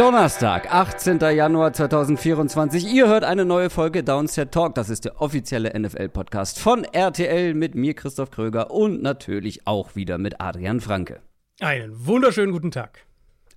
Donnerstag, 18. Januar 2024. Ihr hört eine neue Folge Downset Talk. Das ist der offizielle NFL-Podcast von RTL mit mir, Christoph Kröger und natürlich auch wieder mit Adrian Franke. Einen wunderschönen guten Tag.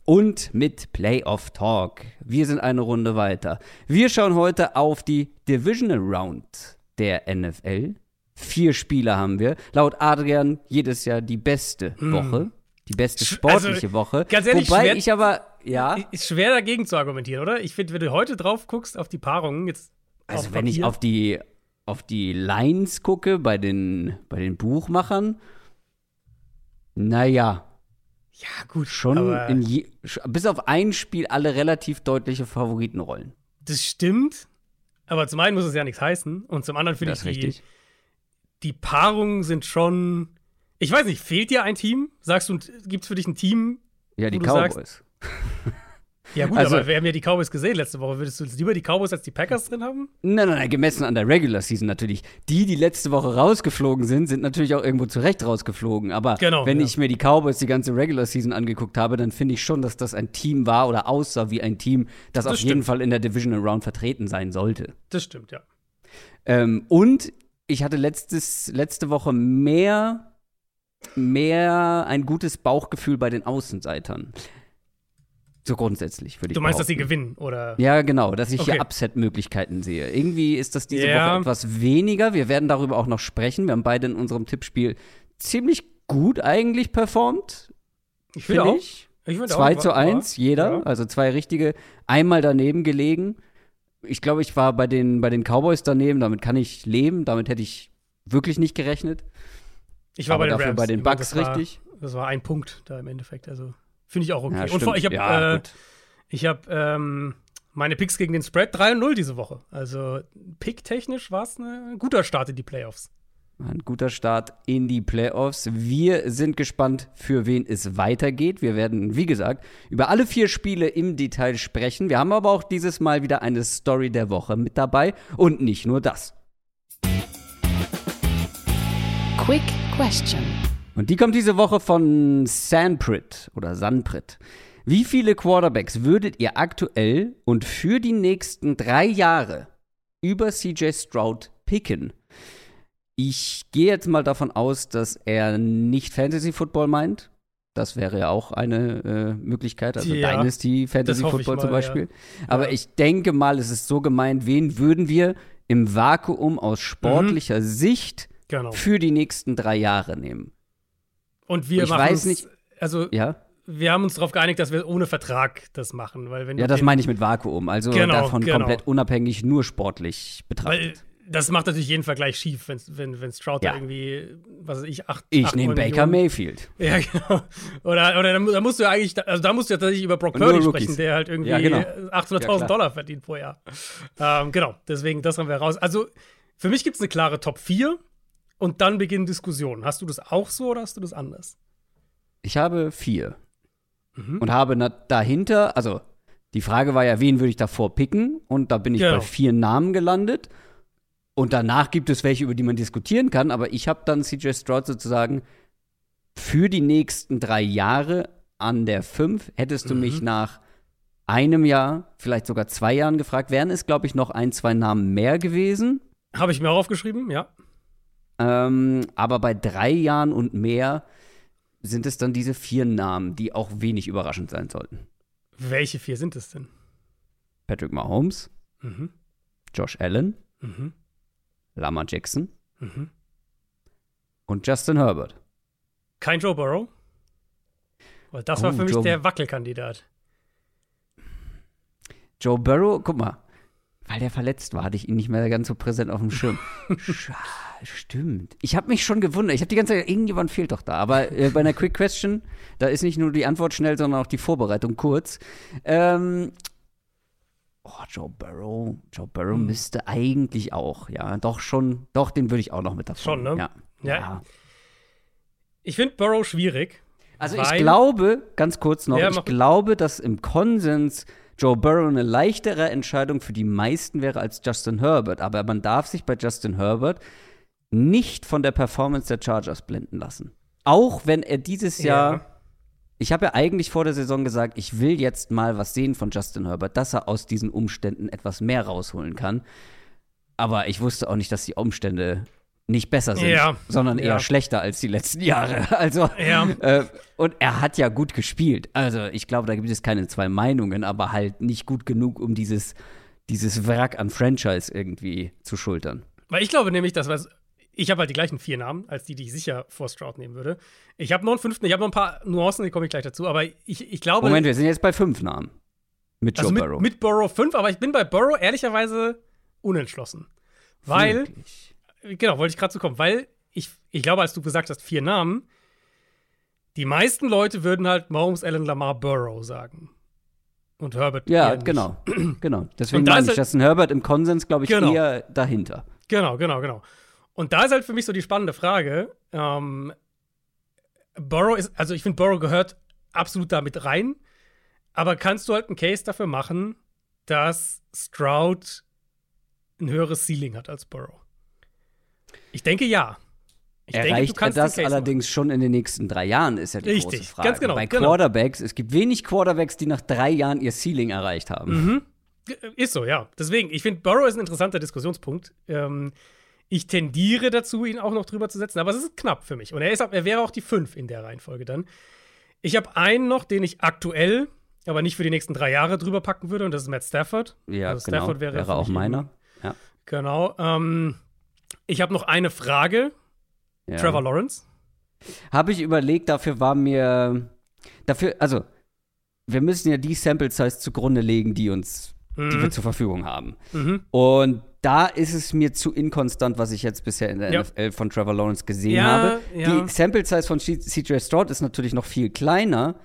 Und mit Playoff Talk. Wir sind eine Runde weiter. Wir schauen heute auf die Divisional Round der NFL. Vier Spiele haben wir. Laut Adrian jedes Jahr die beste Hm. Woche. Die beste sportliche Also, Woche. ganz ehrlich, Wobei schwer- ich aber, ja. Ist schwer dagegen zu argumentieren, oder? Ich finde, wenn du heute drauf guckst auf die Paarungen, jetzt. Also wenn ich Papier- auf die auf die Lines gucke bei den bei den Buchmachern, naja, Ja, gut. schon je, bis auf ein Spiel alle relativ deutliche Favoritenrollen. Das stimmt. Aber zum einen muss es ja nichts heißen. Und zum anderen finde ich, die, richtig. die Paarungen sind schon. Ich weiß nicht, fehlt dir ein Team? Sagst du, gibt es für dich ein Team? Ja, die du sagst- Cowboys. Ja, gut, Also- aber wir haben ja die Cowboys gesehen letzte Woche. Würdest du lieber die Cowboys als die Packers drin haben? Nein, nein, nein, gemessen an der Regular Season natürlich. Die, die letzte Woche rausgeflogen sind, sind natürlich auch irgendwo zurecht rausgeflogen. Aber Genau, wenn ja. ich mir die Cowboys die ganze Regular Season angeguckt habe, dann finde ich schon, dass das ein Team war oder aussah wie ein Team, das, Das auf jeden stimmt. Fall in der Divisional Round vertreten sein sollte. Das stimmt, ja. Ähm, und ich hatte letztes, letzte Woche mehr, mehr ein gutes Bauchgefühl bei den Außenseitern. So grundsätzlich, würde ich Du meinst, dass sie behaupten. gewinnen, oder? Ja, genau, dass ich Okay. hier Upset-Möglichkeiten sehe. Irgendwie ist das diese Ja. Woche etwas weniger. Wir werden darüber auch noch sprechen. Wir haben beide in unserem Tippspiel ziemlich gut eigentlich performt, Ich finde auch. ich. Ich finde 2 auch, zu war- 1, jeder. Ja. Also zwei richtige, einmal daneben gelegen. Ich glaube, ich war bei den, bei den Cowboys daneben, damit kann ich leben, damit hätte ich wirklich nicht gerechnet. Ich war Aber bei den dafür Rams. bei den meine, war, richtig. Das war ein Punkt da im Endeffekt. Also finde ich auch okay. Ja, und vor, ich habe ja, äh, ich hab, ähm, meine Picks gegen den Spread 3 und 0 diese Woche. Also pick-technisch war es ein guter Start in die Playoffs. Ein guter Start in die Playoffs. Wir sind gespannt, für wen es weitergeht. Wir werden, wie gesagt, über alle vier Spiele im Detail sprechen. Wir haben aber auch dieses Mal wieder eine Story der Woche mit dabei. Und nicht nur das. Quick Question. Und die kommt diese Woche von Sanprit oder Sanprit. Wie viele Quarterbacks würdet ihr aktuell und für die nächsten drei Jahre über CJ Stroud picken? Ich gehe jetzt mal davon aus, dass er nicht Fantasy Football meint. Das wäre ja auch eine äh, Möglichkeit, also Ja, Dynasty Fantasy Football zum mal, Beispiel. Aber Ja. ich denke mal, es ist so gemeint, wen würden wir im Vakuum aus sportlicher Sicht Genau. für die nächsten drei Jahre nehmen? Und wir Ich machen weiß nicht- Also Ja? wir haben uns darauf geeinigt, dass wir ohne Vertrag das machen, weil wenn Ja, das meine ich mit Vakuum. Also Genau, davon genau. komplett unabhängig, nur sportlich weil betrachtet. das macht natürlich jeden Vergleich schief, wenn's, wenn wenn Stroud Ja. da irgendwie, was weiß ich, acht ich nehme Baker Millionen- Mayfield. Ja, genau. Oder, oder da, mu- da musst du ja eigentlich, also da musst du ja tatsächlich über Brock Purdy sprechen, der halt irgendwie Ja, genau. 800.000 Ja. Dollar verdient pro Jahr. Ähm, genau, deswegen, das haben wir raus. Also, für mich gibt es eine klare Top 4 und dann beginnen Diskussionen. Hast du das auch so oder hast du das anders? Ich habe vier. Mhm. Und habe dahinter, also die Frage war ja, wen würde ich davor picken? Und da bin ich Genau. bei vier Namen gelandet. Und danach gibt es welche, über die man diskutieren kann. Aber ich habe dann CJ Stroud sozusagen für die nächsten drei Jahre an der fünf. Hättest du Mhm. mich nach einem Jahr, vielleicht sogar zwei Jahren gefragt, wären es, glaube ich, noch ein, zwei Namen mehr gewesen. Habe ich mir auch aufgeschrieben, ja. Ähm, aber bei drei Jahren und mehr sind es dann diese vier Namen, die auch wenig überraschend sein sollten. Welche vier sind es denn? Patrick Mahomes, Mhm. Josh Allen, Mhm. Lama Jackson Mhm. und Justin Herbert. Kein Joe Burrow? Weil das Oh, war für mich Joe- der Wackelkandidat. Joe Burrow, guck mal, weil der verletzt war, hatte ich ihn nicht mehr ganz so präsent auf dem Schirm. Scha- Stimmt. Ich habe mich schon gewundert. Ich habe die ganze Zeit, irgendjemand fehlt doch da. Aber äh, bei einer Quick Question, da ist nicht nur die Antwort schnell, sondern auch die Vorbereitung kurz. Ähm, oh, Joe Burrow. Joe Burrow Hm. müsste eigentlich auch, ja. Doch schon, doch, den würde ich auch noch mit davon. Schon, ne? Ja. Ja. ja. Ich finde Burrow schwierig. Also ich glaube, ganz kurz noch, Ja, ich glaube, dass im Konsens Joe Burrow eine leichtere Entscheidung für die meisten wäre als Justin Herbert. Aber man darf sich bei Justin Herbert nicht von der Performance der Chargers blenden lassen. Auch wenn er dieses Jahr ich habe ja eigentlich vor der Saison gesagt, ich will jetzt mal was sehen von Justin Herbert, dass er aus diesen Umständen etwas mehr rausholen kann. Aber ich wusste auch nicht, dass die Umstände nicht besser sind, Ja. sondern eher Ja. schlechter als die letzten Jahre. Also, Ja. äh, und er hat ja gut gespielt. Also, ich glaube, da gibt es keine zwei Meinungen, aber halt nicht gut genug, um dieses, dieses Wrack an Franchise irgendwie zu schultern. Weil ich glaube nämlich, dass was. Ich habe halt die gleichen vier Namen, als die, die ich sicher vor Stroud nehmen würde. Ich habe noch einen fünften, ich habe noch ein paar Nuancen, die komme ich gleich dazu. Aber ich, ich glaube. Moment, wir sind jetzt bei fünf Namen. Mit Joe also mit, Burrow. mit Burrow 5, aber ich bin bei Burrow ehrlicherweise unentschlossen. Weil, Wirklich. genau, wollte ich gerade zu kommen, weil ich, ich glaube, als du gesagt hast, vier Namen, die meisten Leute würden halt Mahomes, Allen, Lamar, Burrow sagen. Und Herbert. Ja, genau. genau. Deswegen meine ist ich, halt- Justin Herbert im Konsens, glaube ich, Genau. eher dahinter. Genau, genau, genau. Und da ist halt für mich so die spannende Frage. Ähm, Burrow ist, also ich finde, Burrow gehört absolut damit rein. Aber kannst du halt einen Case dafür machen, dass Stroud ein höheres Ceiling hat als Burrow? Ich denke ja. Ich denke, Erreicht er den das allerdings schon in den nächsten drei Jahren, ist ja die Richtig, große Frage. ganz genau, Bei genau. Quarterbacks, es gibt wenig Quarterbacks, die nach drei Jahren ihr Ceiling erreicht haben. Mhm. G- Ist so, ja. Deswegen, ich finde, Burrow ist ein interessanter Diskussionspunkt. Ähm, ich tendiere dazu, ihn auch noch drüber zu setzen, aber es ist knapp für mich. Und er, ist, er wäre auch die 5 in der Reihenfolge dann. Ich habe einen noch, den ich aktuell, aber nicht für die nächsten drei Jahre drüber packen würde, und das ist Matt Stafford. Ja, Also genau. Stafford wäre Wäre, auch meiner. Ja. Genau. Ähm, ich habe noch eine Frage. Ja. Trevor Lawrence. Habe ich überlegt, dafür war mir. Dafür, also, wir müssen ja die Sample Size zugrunde legen, die uns, die wir zur Verfügung haben. Mhm. Und da ist es mir zu inkonstant, was ich jetzt bisher in der Ja. NFL von Trevor Lawrence gesehen Ja, habe. ja. Die Sample Size von CJ Stroud ist natürlich noch viel kleiner,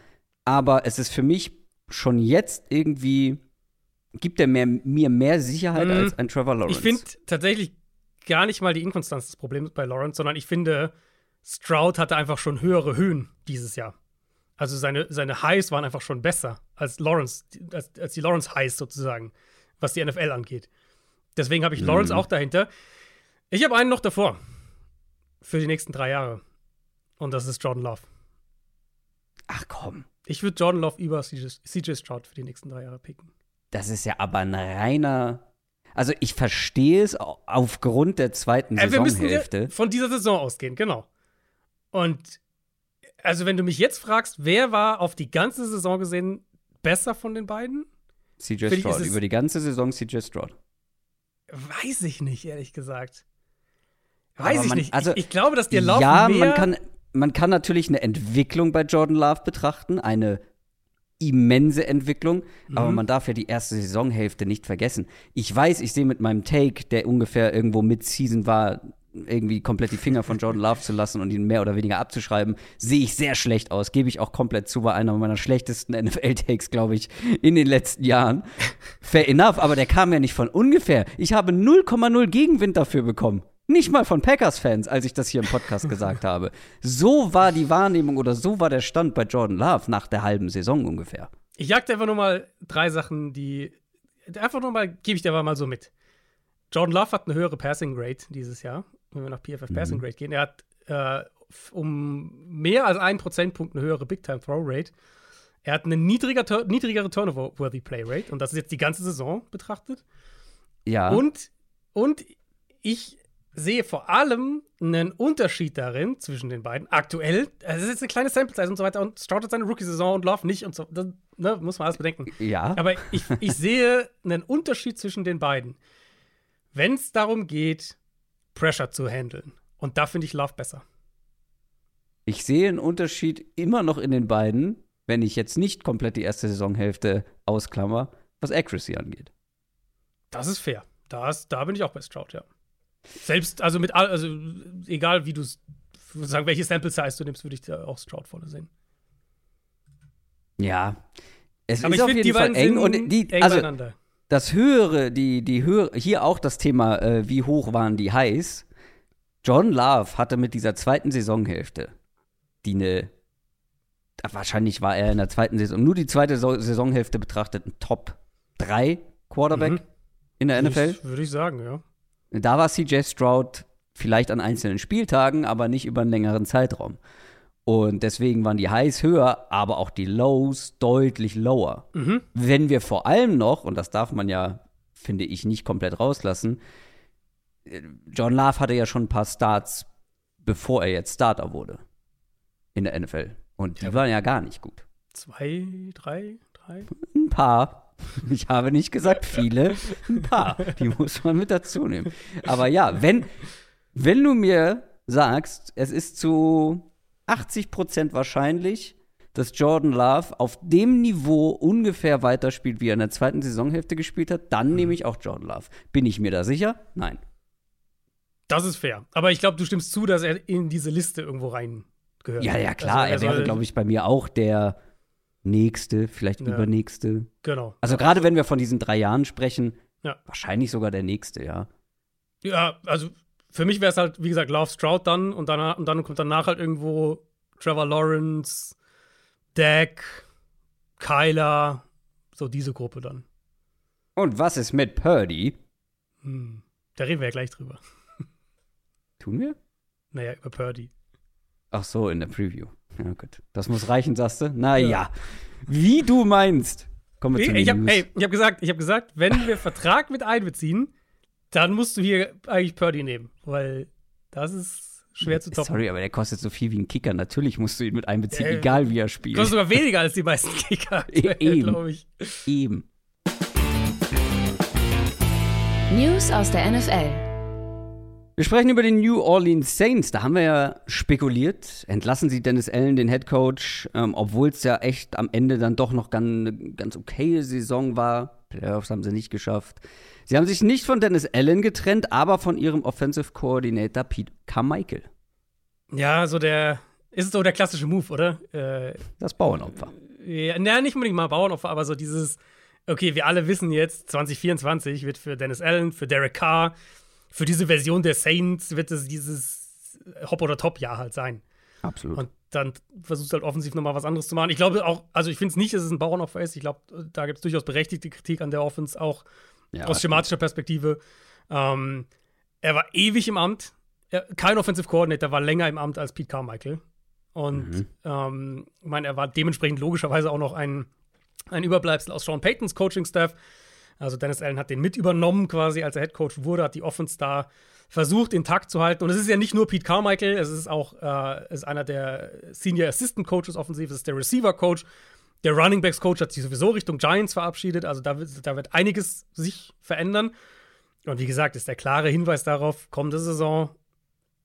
aber es ist für mich schon jetzt irgendwie gibt er mehr, mir mehr Sicherheit Mhm. als ein Trevor Lawrence. Ich finde tatsächlich gar nicht mal die Inkonstanz des Problems bei Lawrence, sondern ich finde, Stroud hatte einfach schon höhere Höhen dieses Jahr. Also seine, seine Highs waren einfach schon besser als Lawrence, als, als die Lawrence Highs sozusagen, was die NFL angeht. Deswegen habe ich Lawrence auch dahinter. Ich habe einen noch davor. Für die nächsten drei Jahre. Und das ist Jordan Love. Ach komm, Ich würde Jordan Love über CJ, Stroud für die nächsten drei Jahre picken. das ist ja aber ein reiner. Also ich verstehe es au- aufgrund der zweiten Äh, wir müssen ja Saisonhälfte. von dieser Saison ausgehen, genau. Und also, wenn du mich jetzt fragst, wer war auf die ganze Saison gesehen besser von den beiden? CJ ich, Stroud. Über die ganze Saison CJ Stroud. Weiß ich nicht, ehrlich gesagt. Weiß ich man- nicht. also, ich, ich glaube, dass dir Lauf ja, mehr man kann, man kann natürlich eine Entwicklung bei Jordan Love betrachten, eine immense Entwicklung, Mhm. aber man darf ja die erste Saisonhälfte nicht vergessen. Ich weiß, ich sehe mit meinem Take, der ungefähr irgendwo mid-Season war, irgendwie komplett die Finger von Jordan Love zu lassen und ihn mehr oder weniger abzuschreiben, sehe ich sehr schlecht aus. Gebe ich auch komplett zu, war einer meiner schlechtesten NFL-Takes, glaube ich, in den letzten Jahren. Fair enough, aber der kam ja nicht von ungefähr. Ich habe 0,0 Gegenwind dafür bekommen. Nicht mal von Packers-Fans, als ich das hier im Podcast gesagt habe. So war die Wahrnehmung oder so war der Stand bei Jordan Love nach der halben Saison ungefähr. Ich jagte einfach nur mal drei Sachen, die. Einfach nur mal, gebe ich dir mal so mit. Jordan Love hat eine höhere Passing Grade dieses Jahr, wenn wir nach PFF Passing Grade gehen. Er hat äh, um mehr als einen Prozentpunkt eine höhere Big Time Throw Rate. Er hat eine niedriger, niedrigere Turnover-worthy Play Rate und das ist jetzt die ganze Saison betrachtet. Ja. Und, und ich sehe vor allem einen Unterschied darin zwischen den beiden. Aktuell, es ist jetzt eine kleine Sample Size und so weiter und hat seine Rookie-Saison und Love nicht und so. Das ne, muss man alles bedenken. ja. Aber ich, ich sehe einen Unterschied zwischen den beiden. Wenn es darum geht, Pressure zu handeln. Und da finde ich Love besser. Ich sehe einen Unterschied immer noch in den beiden, wenn ich jetzt nicht komplett die erste Saisonhälfte ausklammer, was Accuracy angeht. Das ist fair. Das, da bin ich auch bei Stroud, ja. Selbst, also mit, all- also egal wie du sagen, welche Sample Size du nimmst, würde ich da auch Stroud vorne sehen. Ja. Es Aber ist ich auf finde, jeden die Fall beiden eng und die, eng also beieinander. Das höhere, die, die höhere, hier auch das Thema, äh, wie hoch waren die Highs. John Love hatte mit dieser zweiten Saisonhälfte, die eine wahrscheinlich war er in der zweiten Saison, nur die zweite Saisonhälfte betrachtet, ein Top 3 Quarterback mhm. in der NFL. Würde ich sagen, ja. Da war CJ Stroud vielleicht an einzelnen Spieltagen, aber nicht über einen längeren Zeitraum. Und deswegen waren die Highs höher, aber auch die Lows deutlich lower. Mhm. Wenn wir vor allem noch, und das darf man ja, finde ich, nicht komplett rauslassen, John Love hatte ja schon ein paar Starts, bevor er jetzt Starter wurde in der NFL. Und die ja. waren ja gar nicht gut. Zwei, drei, drei? Ein paar. Ich habe nicht gesagt viele, ein paar. Die muss man mit dazu nehmen. Aber ja, wenn, wenn du mir sagst, es ist zu 80% wahrscheinlich, dass Jordan Love auf dem Niveau ungefähr weiterspielt, wie er in der zweiten Saisonhälfte gespielt hat, dann nehme ich auch Jordan Love. Bin ich mir da sicher? Nein. Das ist fair. Aber ich glaube, du stimmst zu, dass er in diese Liste irgendwo rein gehört. Ja, ja, klar. Also, er, er wäre, glaube ich, bei mir auch der nächste, vielleicht ja. übernächste. Genau. Also gerade wenn wir von diesen drei Jahren sprechen, ja. wahrscheinlich sogar der nächste, ja. Ja, also für mich wäre es halt, wie gesagt, Love Stroud dann und, danach, und dann kommt danach halt irgendwo Trevor Lawrence, Dak, Kyler, so diese Gruppe dann. Und was ist mit Purdy? Hm, da reden wir ja gleich drüber. Tun wir? Naja, über Purdy. Ach so, in der Preview. Ja, gut. Das muss reichen, sagst du? Naja. Ja. Wie du meinst. Kommen wir zu ich hab, Hey, ich habe gesagt, ich hab gesagt, wenn wir Vertrag mit einbeziehen, dann musst du hier eigentlich Purdy nehmen, weil das ist schwer zu toppen. Sorry, aber der kostet so viel wie ein Kicker. Natürlich musst du ihn mit einbeziehen, äh, egal wie er spielt. Kostet sogar weniger als die meisten Kicker, glaube ich. Eben. News aus der NFL. Wir sprechen über den New Orleans Saints. Da haben wir ja spekuliert. Entlassen sie Dennis Allen, den Head Coach, ähm, obwohl es ja echt am Ende dann doch noch ganz, eine ganz okaye Saison war. Playoffs haben sie nicht geschafft. Sie haben sich nicht von Dennis Allen getrennt, aber von ihrem Offensive Coordinator Pete Carmichael. Ja, so der ist so der klassische Move, oder? Äh, das Bauernopfer. Ja, na, nicht unbedingt mal Bauernopfer, aber so dieses, okay, wir alle wissen jetzt, 2024 wird für Dennis Allen, für Derek Carr, für diese Version der Saints wird es dieses Hop- oder Top-Jahr halt sein. Absolut. Und dann versuchst du halt offensiv nochmal was anderes zu machen. Ich glaube auch, also ich finde es nicht, dass es ein Bauernopfer ist. Ich glaube, da gibt es durchaus berechtigte Kritik an der Offense, auch ja, aus schematischer Perspektive. Ähm, er war ewig im Amt. Er, kein Offensive Coordinator war länger im Amt als Pete Carmichael. Und mhm. ähm, ich meine, er war dementsprechend logischerweise auch noch ein, ein Überbleibsel aus Sean Paytons Coaching-Staff. Also Dennis Allen hat den mit übernommen quasi, als er Head Coach wurde, hat die Offense da versucht, intakt zu halten. Und es ist ja nicht nur Pete Carmichael, es ist auch äh, ist einer der Senior Assistant Coaches offensiv, es ist der Receiver Coach. Der Running Backs Coach hat sich sowieso Richtung Giants verabschiedet, also da, da wird einiges sich verändern. Und wie gesagt, ist der klare Hinweis darauf, kommende Saison.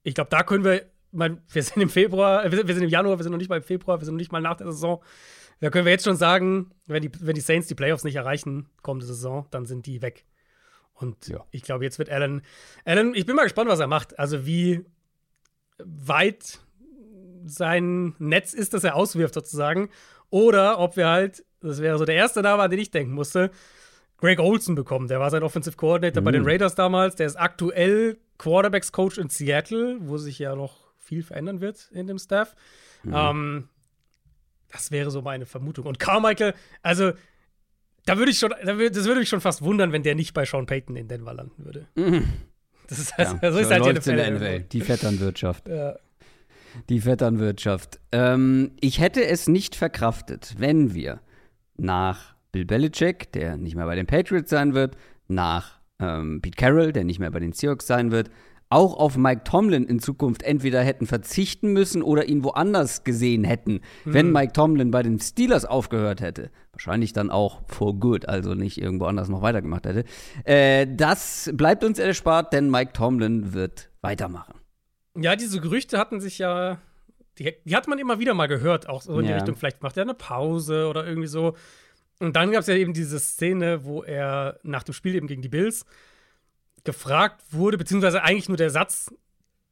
Ich glaube, da können wir, mein, wir sind im Februar, wir sind im Januar, wir sind noch nicht mal im Februar, wir sind noch nicht mal nach der Saison. Da können wir jetzt schon sagen, wenn die, wenn die Saints die Playoffs nicht erreichen, kommende Saison, dann sind die weg. Und ja. ich glaube, jetzt wird Allen. Allen, ich bin mal gespannt, was er macht. Also, wie weit sein Netz ist, das er auswirft, sozusagen. Oder ob wir halt, das wäre so der erste Name, an den ich denken musste, Greg Olson bekommen. Der war sein Offensive Coordinator mhm. bei den Raiders damals. Der ist aktuell Quarterbacks Coach in Seattle, wo sich ja noch viel verändern wird in dem Staff. Mhm. Ähm, das wäre so meine Vermutung. Und Carmichael, also da würde ich schon, das würde mich schon fast wundern, wenn der nicht bei Sean Payton in Denver landen würde. Mhm. Das ist, also, ja, so ist so halt die in der NFL. Die Vetternwirtschaft. Ja. Die Vetternwirtschaft. Ähm, ich hätte es nicht verkraftet, wenn wir nach Bill Belichick, der nicht mehr bei den Patriots sein wird, nach ähm, Pete Carroll, der nicht mehr bei den Seahawks sein wird, auch auf Mike Tomlin in Zukunft entweder hätten verzichten müssen oder ihn woanders gesehen hätten, mhm. wenn Mike Tomlin bei den Steelers aufgehört hätte. Wahrscheinlich dann auch for good, also nicht irgendwo anders noch weitergemacht hätte. Äh, das bleibt uns erspart, denn Mike Tomlin wird weitermachen. Ja, diese Gerüchte hatten sich ja, die, die hat man immer wieder mal gehört, auch so in ja. die Richtung, vielleicht macht er eine Pause oder irgendwie so. Und dann gab es ja eben diese Szene, wo er nach dem Spiel eben gegen die Bills gefragt wurde, beziehungsweise eigentlich nur der Satz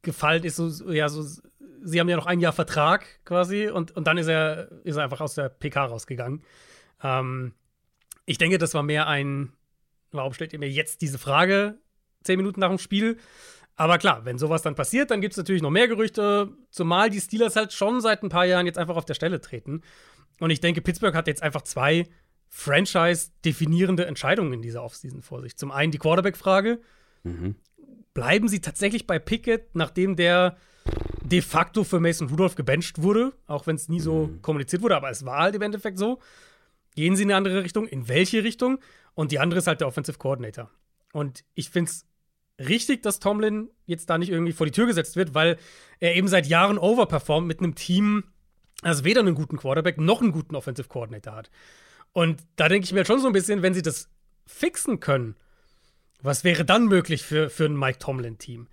gefallen ist, so, ja, so, sie haben ja noch ein Jahr Vertrag quasi und, und dann ist er, ist er einfach aus der PK rausgegangen. Ähm, ich denke, das war mehr ein, warum stellt ihr mir jetzt diese Frage zehn Minuten nach dem Spiel? Aber klar, wenn sowas dann passiert, dann gibt es natürlich noch mehr Gerüchte, zumal die Steelers halt schon seit ein paar Jahren jetzt einfach auf der Stelle treten. Und ich denke, Pittsburgh hat jetzt einfach zwei Franchise-definierende Entscheidungen in dieser Offseason vor sich. Zum einen die Quarterback-Frage. Mhm. Bleiben sie tatsächlich bei Pickett, nachdem der de facto für Mason Rudolph gebencht wurde, auch wenn es nie so mhm. kommuniziert wurde, aber es war halt im Endeffekt so. Gehen sie in eine andere Richtung? In welche Richtung? Und die andere ist halt der Offensive Coordinator. Und ich finde es richtig, dass Tomlin jetzt da nicht irgendwie vor die Tür gesetzt wird, weil er eben seit Jahren overperformt mit einem Team, das weder einen guten Quarterback noch einen guten Offensive Coordinator hat. Und da denke ich mir schon so ein bisschen, wenn sie das fixen können, was wäre dann möglich für, für ein Mike Tomlin-Team?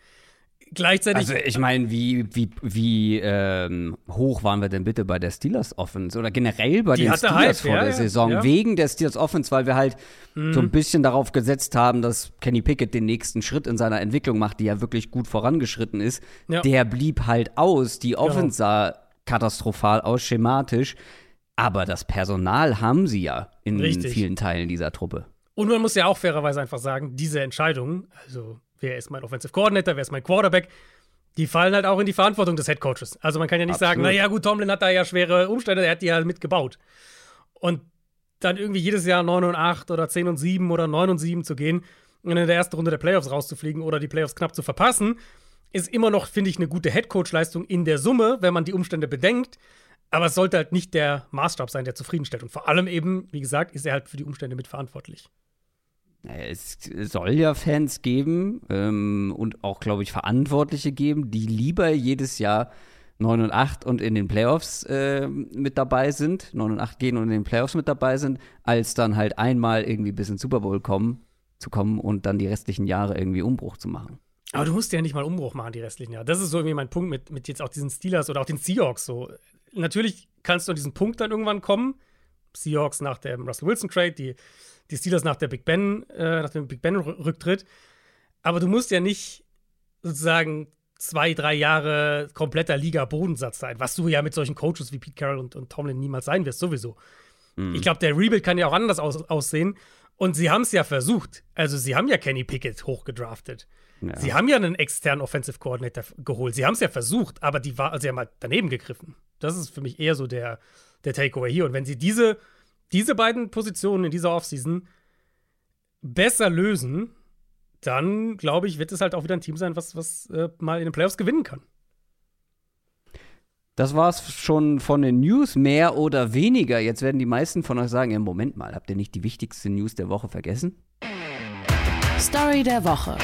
Gleichzeitig. Also, ich meine, wie, wie, wie ähm, hoch waren wir denn bitte bei der Steelers Offense oder generell bei den Steelers Hype, vor ja, der Saison? Ja. Wegen der Steelers Offense, weil wir halt mhm. so ein bisschen darauf gesetzt haben, dass Kenny Pickett den nächsten Schritt in seiner Entwicklung macht, die ja wirklich gut vorangeschritten ist. Ja. Der blieb halt aus. Die genau. Offense sah katastrophal aus, schematisch. Aber das Personal haben sie ja in Richtig. vielen Teilen dieser Truppe. Und man muss ja auch fairerweise einfach sagen, diese Entscheidung, also wer ist mein Offensive Coordinator, wer ist mein Quarterback, die fallen halt auch in die Verantwortung des Head Coaches. Also man kann ja nicht Absolut. sagen, naja gut, Tomlin hat da ja schwere Umstände, er hat die ja mitgebaut. Und dann irgendwie jedes Jahr 9 und 8 oder 10 und 7 oder 9 und 7 zu gehen und in der ersten Runde der Playoffs rauszufliegen oder die Playoffs knapp zu verpassen, ist immer noch, finde ich, eine gute Head coach leistung in der Summe, wenn man die Umstände bedenkt. Aber es sollte halt nicht der Maßstab sein, der zufriedenstellt. Und vor allem eben, wie gesagt, ist er halt für die Umstände mitverantwortlich. Es soll ja Fans geben ähm, und auch, glaube ich, Verantwortliche geben, die lieber jedes Jahr 9 und 8 und in den Playoffs äh, mit dabei sind, 9 und 8 gehen und in den Playoffs mit dabei sind, als dann halt einmal irgendwie bis ins Super Bowl kommen, zu kommen und dann die restlichen Jahre irgendwie Umbruch zu machen. Aber du musst ja nicht mal Umbruch machen, die restlichen Jahre. Das ist so irgendwie mein Punkt mit, mit jetzt auch diesen Steelers oder auch den Seahawks. So natürlich kannst du an diesen Punkt dann irgendwann kommen. Seahawks nach dem Russell Wilson Trade, die, die Steelers nach der Big Ben, äh, nach dem Big Ben Rücktritt. Aber du musst ja nicht sozusagen zwei, drei Jahre kompletter Liga-Bodensatz sein, was du ja mit solchen Coaches wie Pete Carroll und, und Tomlin niemals sein wirst, sowieso. Mhm. Ich glaube, der Rebuild kann ja auch anders aus, aussehen. Und sie haben es ja versucht. Also, sie haben ja Kenny Pickett hochgedraftet. Ja. Sie haben ja einen externen Offensive Coordinator geholt. Sie haben es ja versucht, aber die war, also sie haben halt daneben gegriffen. Das ist für mich eher so der, der Takeaway hier. Und wenn sie diese, diese beiden Positionen in dieser Offseason besser lösen, dann glaube ich, wird es halt auch wieder ein Team sein, was, was äh, mal in den Playoffs gewinnen kann. Das war's schon von den News, mehr oder weniger. Jetzt werden die meisten von euch sagen: ja, Moment mal, habt ihr nicht die wichtigste News der Woche vergessen? Story der Woche.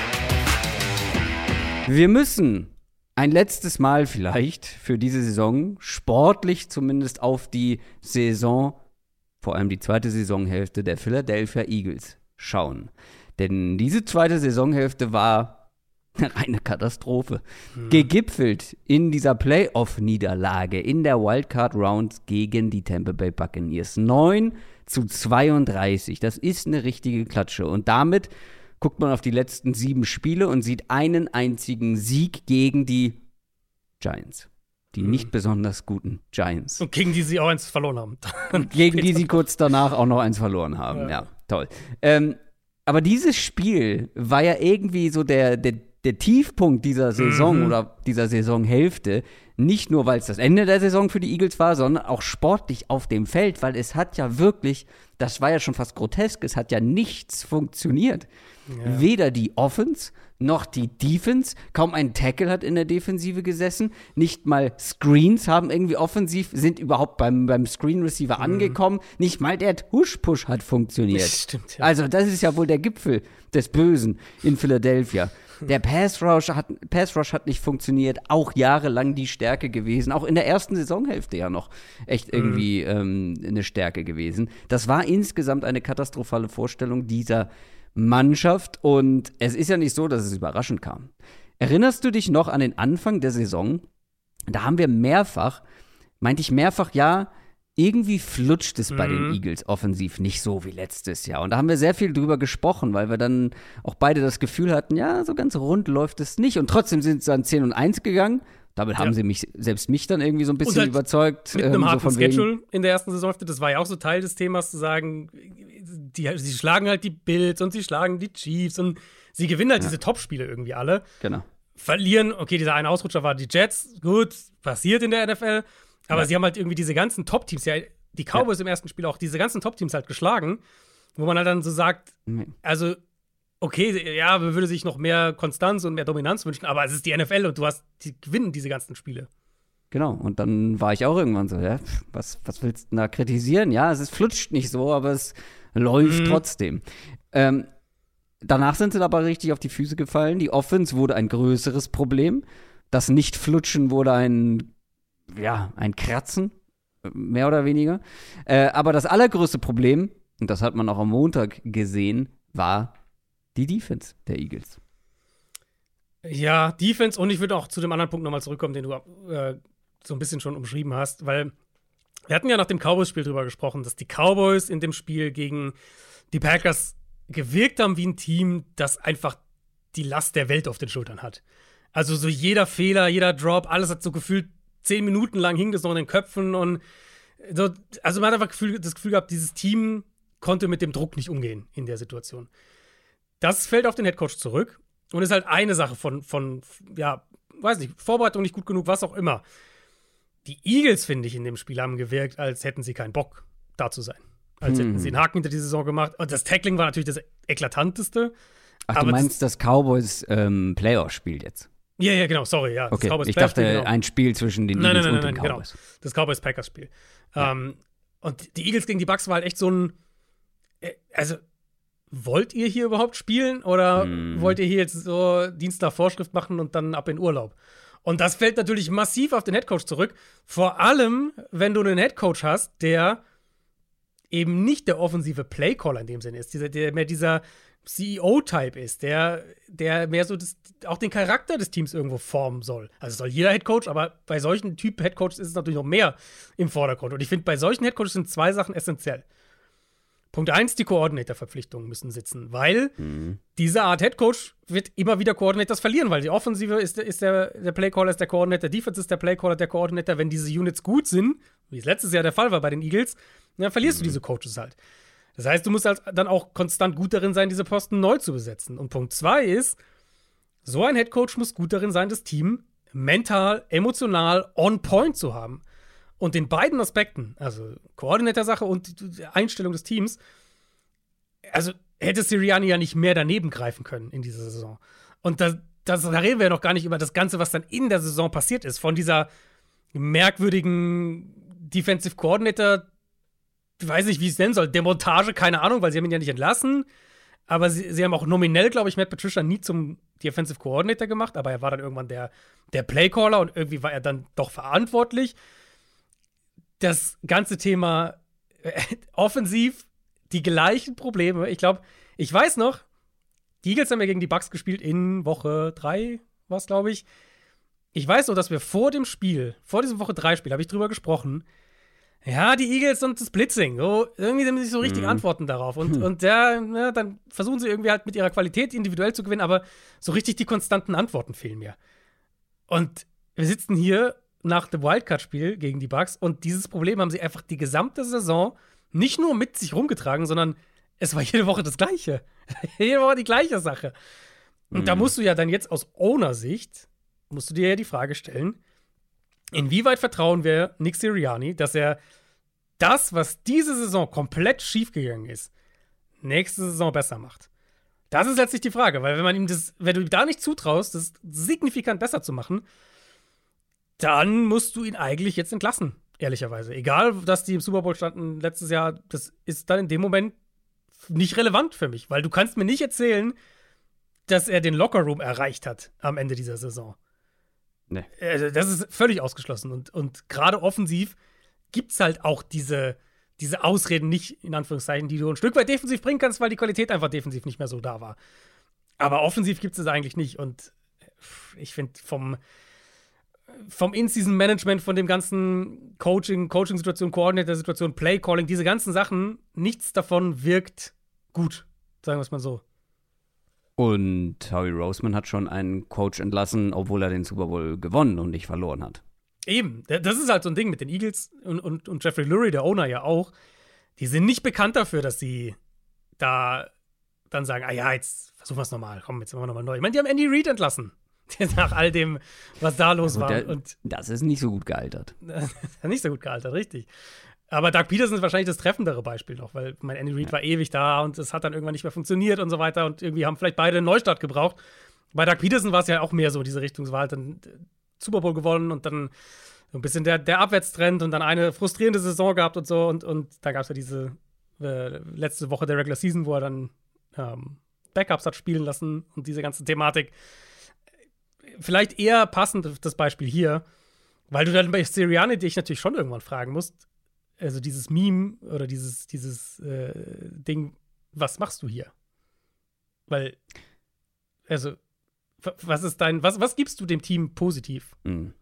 Wir müssen ein letztes Mal vielleicht für diese Saison sportlich zumindest auf die Saison, vor allem die zweite Saisonhälfte der Philadelphia Eagles schauen. Denn diese zweite Saisonhälfte war eine Katastrophe. Mhm. Gegipfelt in dieser Playoff-Niederlage in der Wildcard-Round gegen die Tampa Bay Buccaneers. 9 zu 32. Das ist eine richtige Klatsche. Und damit guckt man auf die letzten sieben Spiele und sieht einen einzigen Sieg gegen die Giants. Die mhm. nicht besonders guten Giants. Und gegen die sie auch eins verloren haben. gegen die sie kurz danach auch noch eins verloren haben. Ja, ja toll. Ähm, aber dieses Spiel war ja irgendwie so der, der, der Tiefpunkt dieser Saison mhm. oder dieser Saisonhälfte. Nicht nur, weil es das Ende der Saison für die Eagles war, sondern auch sportlich auf dem Feld, weil es hat ja wirklich, das war ja schon fast grotesk, es hat ja nichts funktioniert. Ja. Weder die Offense noch die Defense. Kaum ein Tackle hat in der Defensive gesessen. Nicht mal Screens haben irgendwie offensiv, sind überhaupt beim, beim Screen Receiver mhm. angekommen. Nicht mal der Hush-Push hat funktioniert. Das stimmt, ja. Also, das ist ja wohl der Gipfel des Bösen in Philadelphia. Der Pass Rush, hat, Pass Rush hat nicht funktioniert, auch jahrelang die Stärke gewesen, auch in der ersten Saisonhälfte ja noch echt irgendwie mhm. ähm, eine Stärke gewesen. Das war insgesamt eine katastrophale Vorstellung dieser Mannschaft und es ist ja nicht so, dass es überraschend kam. Erinnerst du dich noch an den Anfang der Saison? Da haben wir mehrfach, meinte ich mehrfach, ja, irgendwie flutscht es mhm. bei den mhm. Eagles offensiv nicht so wie letztes Jahr. Und da haben wir sehr viel drüber gesprochen, weil wir dann auch beide das Gefühl hatten, ja, so ganz rund läuft es nicht. Und trotzdem sind sie dann 10 und 1 gegangen. Damit ja. haben sie mich, selbst mich dann irgendwie so ein bisschen halt überzeugt. Mit einem ähm, harten so Schedule in der ersten Saison, das war ja auch so Teil des Themas, zu sagen, die, sie schlagen halt die Bills und sie schlagen die Chiefs und sie gewinnen halt ja. diese Top-Spiele irgendwie alle. Genau. verlieren, okay, dieser eine Ausrutscher war die Jets, gut, passiert in der NFL, aber Ja. sie haben halt irgendwie diese ganzen Top-Teams, ja, die Cowboys im ersten Spiel auch, diese ganzen Top-Teams halt geschlagen, wo man halt dann so sagt, also, okay, ja, man würde sich noch mehr Konstanz und mehr Dominanz wünschen, aber es ist die NFL und du hast, die gewinnen diese ganzen Spiele. Genau, und dann war ich auch irgendwann so, ja, was, was willst du da kritisieren? Ja, es ist, flutscht nicht so, aber es läuft Mhm. trotzdem. Ähm, danach sind sie aber richtig auf die Füße gefallen. Die Offense wurde ein größeres Problem. Das Nicht-Flutschen wurde ein, ja, ein Kratzen, mehr oder weniger. Äh, aber das allergrößte Problem, und das hat man auch am Montag gesehen, war die Defense der Eagles. Ja, Defense und ich würde auch zu dem anderen Punkt nochmal zurückkommen, den du äh, so ein bisschen schon umschrieben hast, weil wir hatten ja nach dem Cowboys-Spiel drüber gesprochen, dass die Cowboys in dem Spiel gegen die Packers gewirkt haben wie ein Team, das einfach die Last der Welt auf den Schultern hat. Also so jeder Fehler, jeder Drop, alles hat so gefühlt zehn Minuten lang hing das noch in den Köpfen und so, also man hat einfach das Gefühl gehabt, dieses Team konnte mit dem Druck nicht umgehen in der Situation. Das fällt auf den Headcoach zurück und ist halt eine Sache von, von, ja, weiß nicht, Vorbereitung nicht gut genug, was auch immer. Die Eagles, finde ich, in dem Spiel haben gewirkt, als hätten sie keinen Bock, da zu sein. Als hätten Hm. sie einen Haken hinter die Saison gemacht. Und das Tackling war natürlich das eklatanteste. Ach, Aber du das- meinst das, Cowboys ähm, Playoff-Spiel jetzt? Ja, ja, genau, sorry, ja. Okay, ich dachte, genau. ein Spiel zwischen den Nein, Eagles nein, nein, und den nein, genau. Cowboys. Das Cowboys-Packers-Spiel. Ja. Ähm, und die Eagles gegen die Bucks war halt echt so ein. äh, Also, wollt ihr hier überhaupt spielen oder Hm. wollt ihr hier jetzt so Dienst nach Vorschrift machen und dann ab in Urlaub? Und das fällt natürlich massiv auf den Headcoach zurück. Vor allem, wenn du einen Headcoach hast, der eben nicht der offensive Playcaller in dem Sinne ist, dieser, der mehr dieser CEO-Type ist, der, der mehr so das, auch den Charakter des Teams irgendwo formen soll. Also soll jeder Headcoach, aber bei solchen Typ Headcoaches ist es natürlich noch mehr im Vordergrund. Und ich finde, bei solchen Headcoaches sind zwei Sachen essentiell. Punkt eins, die Coordinator-Verpflichtungen müssen sitzen, weil diese Art Headcoach wird immer wieder Coordinators verlieren, weil die Offensive ist, der- ist der, der Playcaller, ist der Coordinator, Defense ist der Playcaller, der Coordinator. Wenn diese Units gut sind, wie es letztes Jahr der Fall war bei den Eagles, dann verlierst du diese Coaches halt. Das heißt, du musst halt dann auch konstant gut darin sein, diese Posten neu zu besetzen. Und Punkt zwei ist, so ein Headcoach muss gut darin sein, das Team mental, emotional on point zu haben. Und in beiden Aspekten, also Koordinator-Sache und die Einstellung des Teams, also hätte Sirianni ja nicht mehr daneben greifen können in dieser Saison. Und das, das, da reden wir ja noch gar nicht über das Ganze, was dann in der Saison passiert ist. Von dieser merkwürdigen Defensive Coordinator, ich weiß nicht, wie es nennen soll, Demontage, keine Ahnung, weil sie haben ihn ja nicht entlassen. Aber sie, sie haben auch nominell, glaube ich, Matt Patricia nie zum Defensive Coordinator gemacht, aber er war dann irgendwann der, der Playcaller und irgendwie war er dann doch verantwortlich. Das ganze Thema äh, offensiv, die gleichen Probleme. Ich glaube, ich weiß noch, die Eagles haben ja gegen die Bucks gespielt in Woche 3, war es, glaube ich. Ich weiß noch, dass wir vor dem Spiel, vor diesem Woche 3-Spiel, habe ich drüber gesprochen. Ja, die Eagles und das Blitzing. So, irgendwie haben sie nicht so richtig Antworten darauf. Und, und ja, ja, dann versuchen sie irgendwie halt mit ihrer Qualität individuell zu gewinnen, aber so richtig die konstanten Antworten fehlen mir. Und wir sitzen hier nach dem Wildcard-Spiel gegen die Bucks und dieses Problem haben sie einfach die gesamte Saison nicht nur mit sich rumgetragen, sondern es war jede Woche das Gleiche. jede Woche die gleiche Sache. Und da musst du ja dann jetzt aus Owner-Sicht, musst du dir ja die Frage stellen, inwieweit vertrauen wir Nick Sirianni, dass er das, was diese Saison komplett schiefgegangen ist, nächste Saison besser macht? Das ist letztlich die Frage, weil wenn man ihm das, wenn du ihm da nicht zutraust, das signifikant besser zu machen, dann musst du ihn eigentlich jetzt entlassen, ehrlicherweise. Egal, dass die im Super Bowl standen letztes Jahr, das ist dann in dem Moment nicht relevant für mich, weil du kannst mir nicht erzählen, dass er den Lockerroom erreicht hat am Ende dieser Saison. Nee. Also das ist völlig ausgeschlossen. Und, und gerade offensiv gibt es halt auch diese, diese Ausreden nicht, in Anführungszeichen, die du ein Stück weit defensiv bringen kannst, weil die Qualität einfach defensiv nicht mehr so da war. Aber offensiv gibt es es eigentlich nicht. Und ich finde, vom, vom In-Season-Management, von dem ganzen Coaching, Coaching-Situation, Coordinator-Situation, Play-Calling, diese ganzen Sachen, nichts davon wirkt gut. Sagen wir es mal so. Und Howie Roseman hat schon einen Coach entlassen, obwohl er den Super Bowl gewonnen und nicht verloren hat. Eben, da- das ist halt so ein Ding mit den Eagles und, und, und Jeffrey Lurie, der Owner ja auch. Die sind nicht bekannt dafür, dass sie da dann sagen, ah ja, jetzt versuchen wir es nochmal, komm, jetzt machen wir nochmal neu. Ich meine, die haben Andy Reid entlassen. Nach all dem, was da los Also war. der- Und Das ist nicht so gut gealtert. nicht so gut gealtert, richtig. Aber Doug Peterson ist wahrscheinlich das treffendere Beispiel noch, weil mein Andy Reid war ewig da und es hat dann irgendwann nicht mehr funktioniert und so weiter und irgendwie haben vielleicht beide einen Neustart gebraucht. Bei Doug Peterson war es ja auch mehr so diese Richtung, es war halt dann äh, Super Bowl gewonnen und dann so ein bisschen der, der Abwärtstrend und dann eine frustrierende Saison gehabt und so und, und da gab es ja diese äh, letzte Woche der Regular Season, wo er dann ähm, Backups hat spielen lassen und diese ganze Thematik. Vielleicht eher passend das Beispiel hier, weil du dann bei Sirianni dich natürlich schon irgendwann fragen musst, also dieses Meme oder dieses, dieses äh, Ding, was machst du hier? Weil, also, wa- was ist dein, was, was gibst du dem Team positiv? Mhm.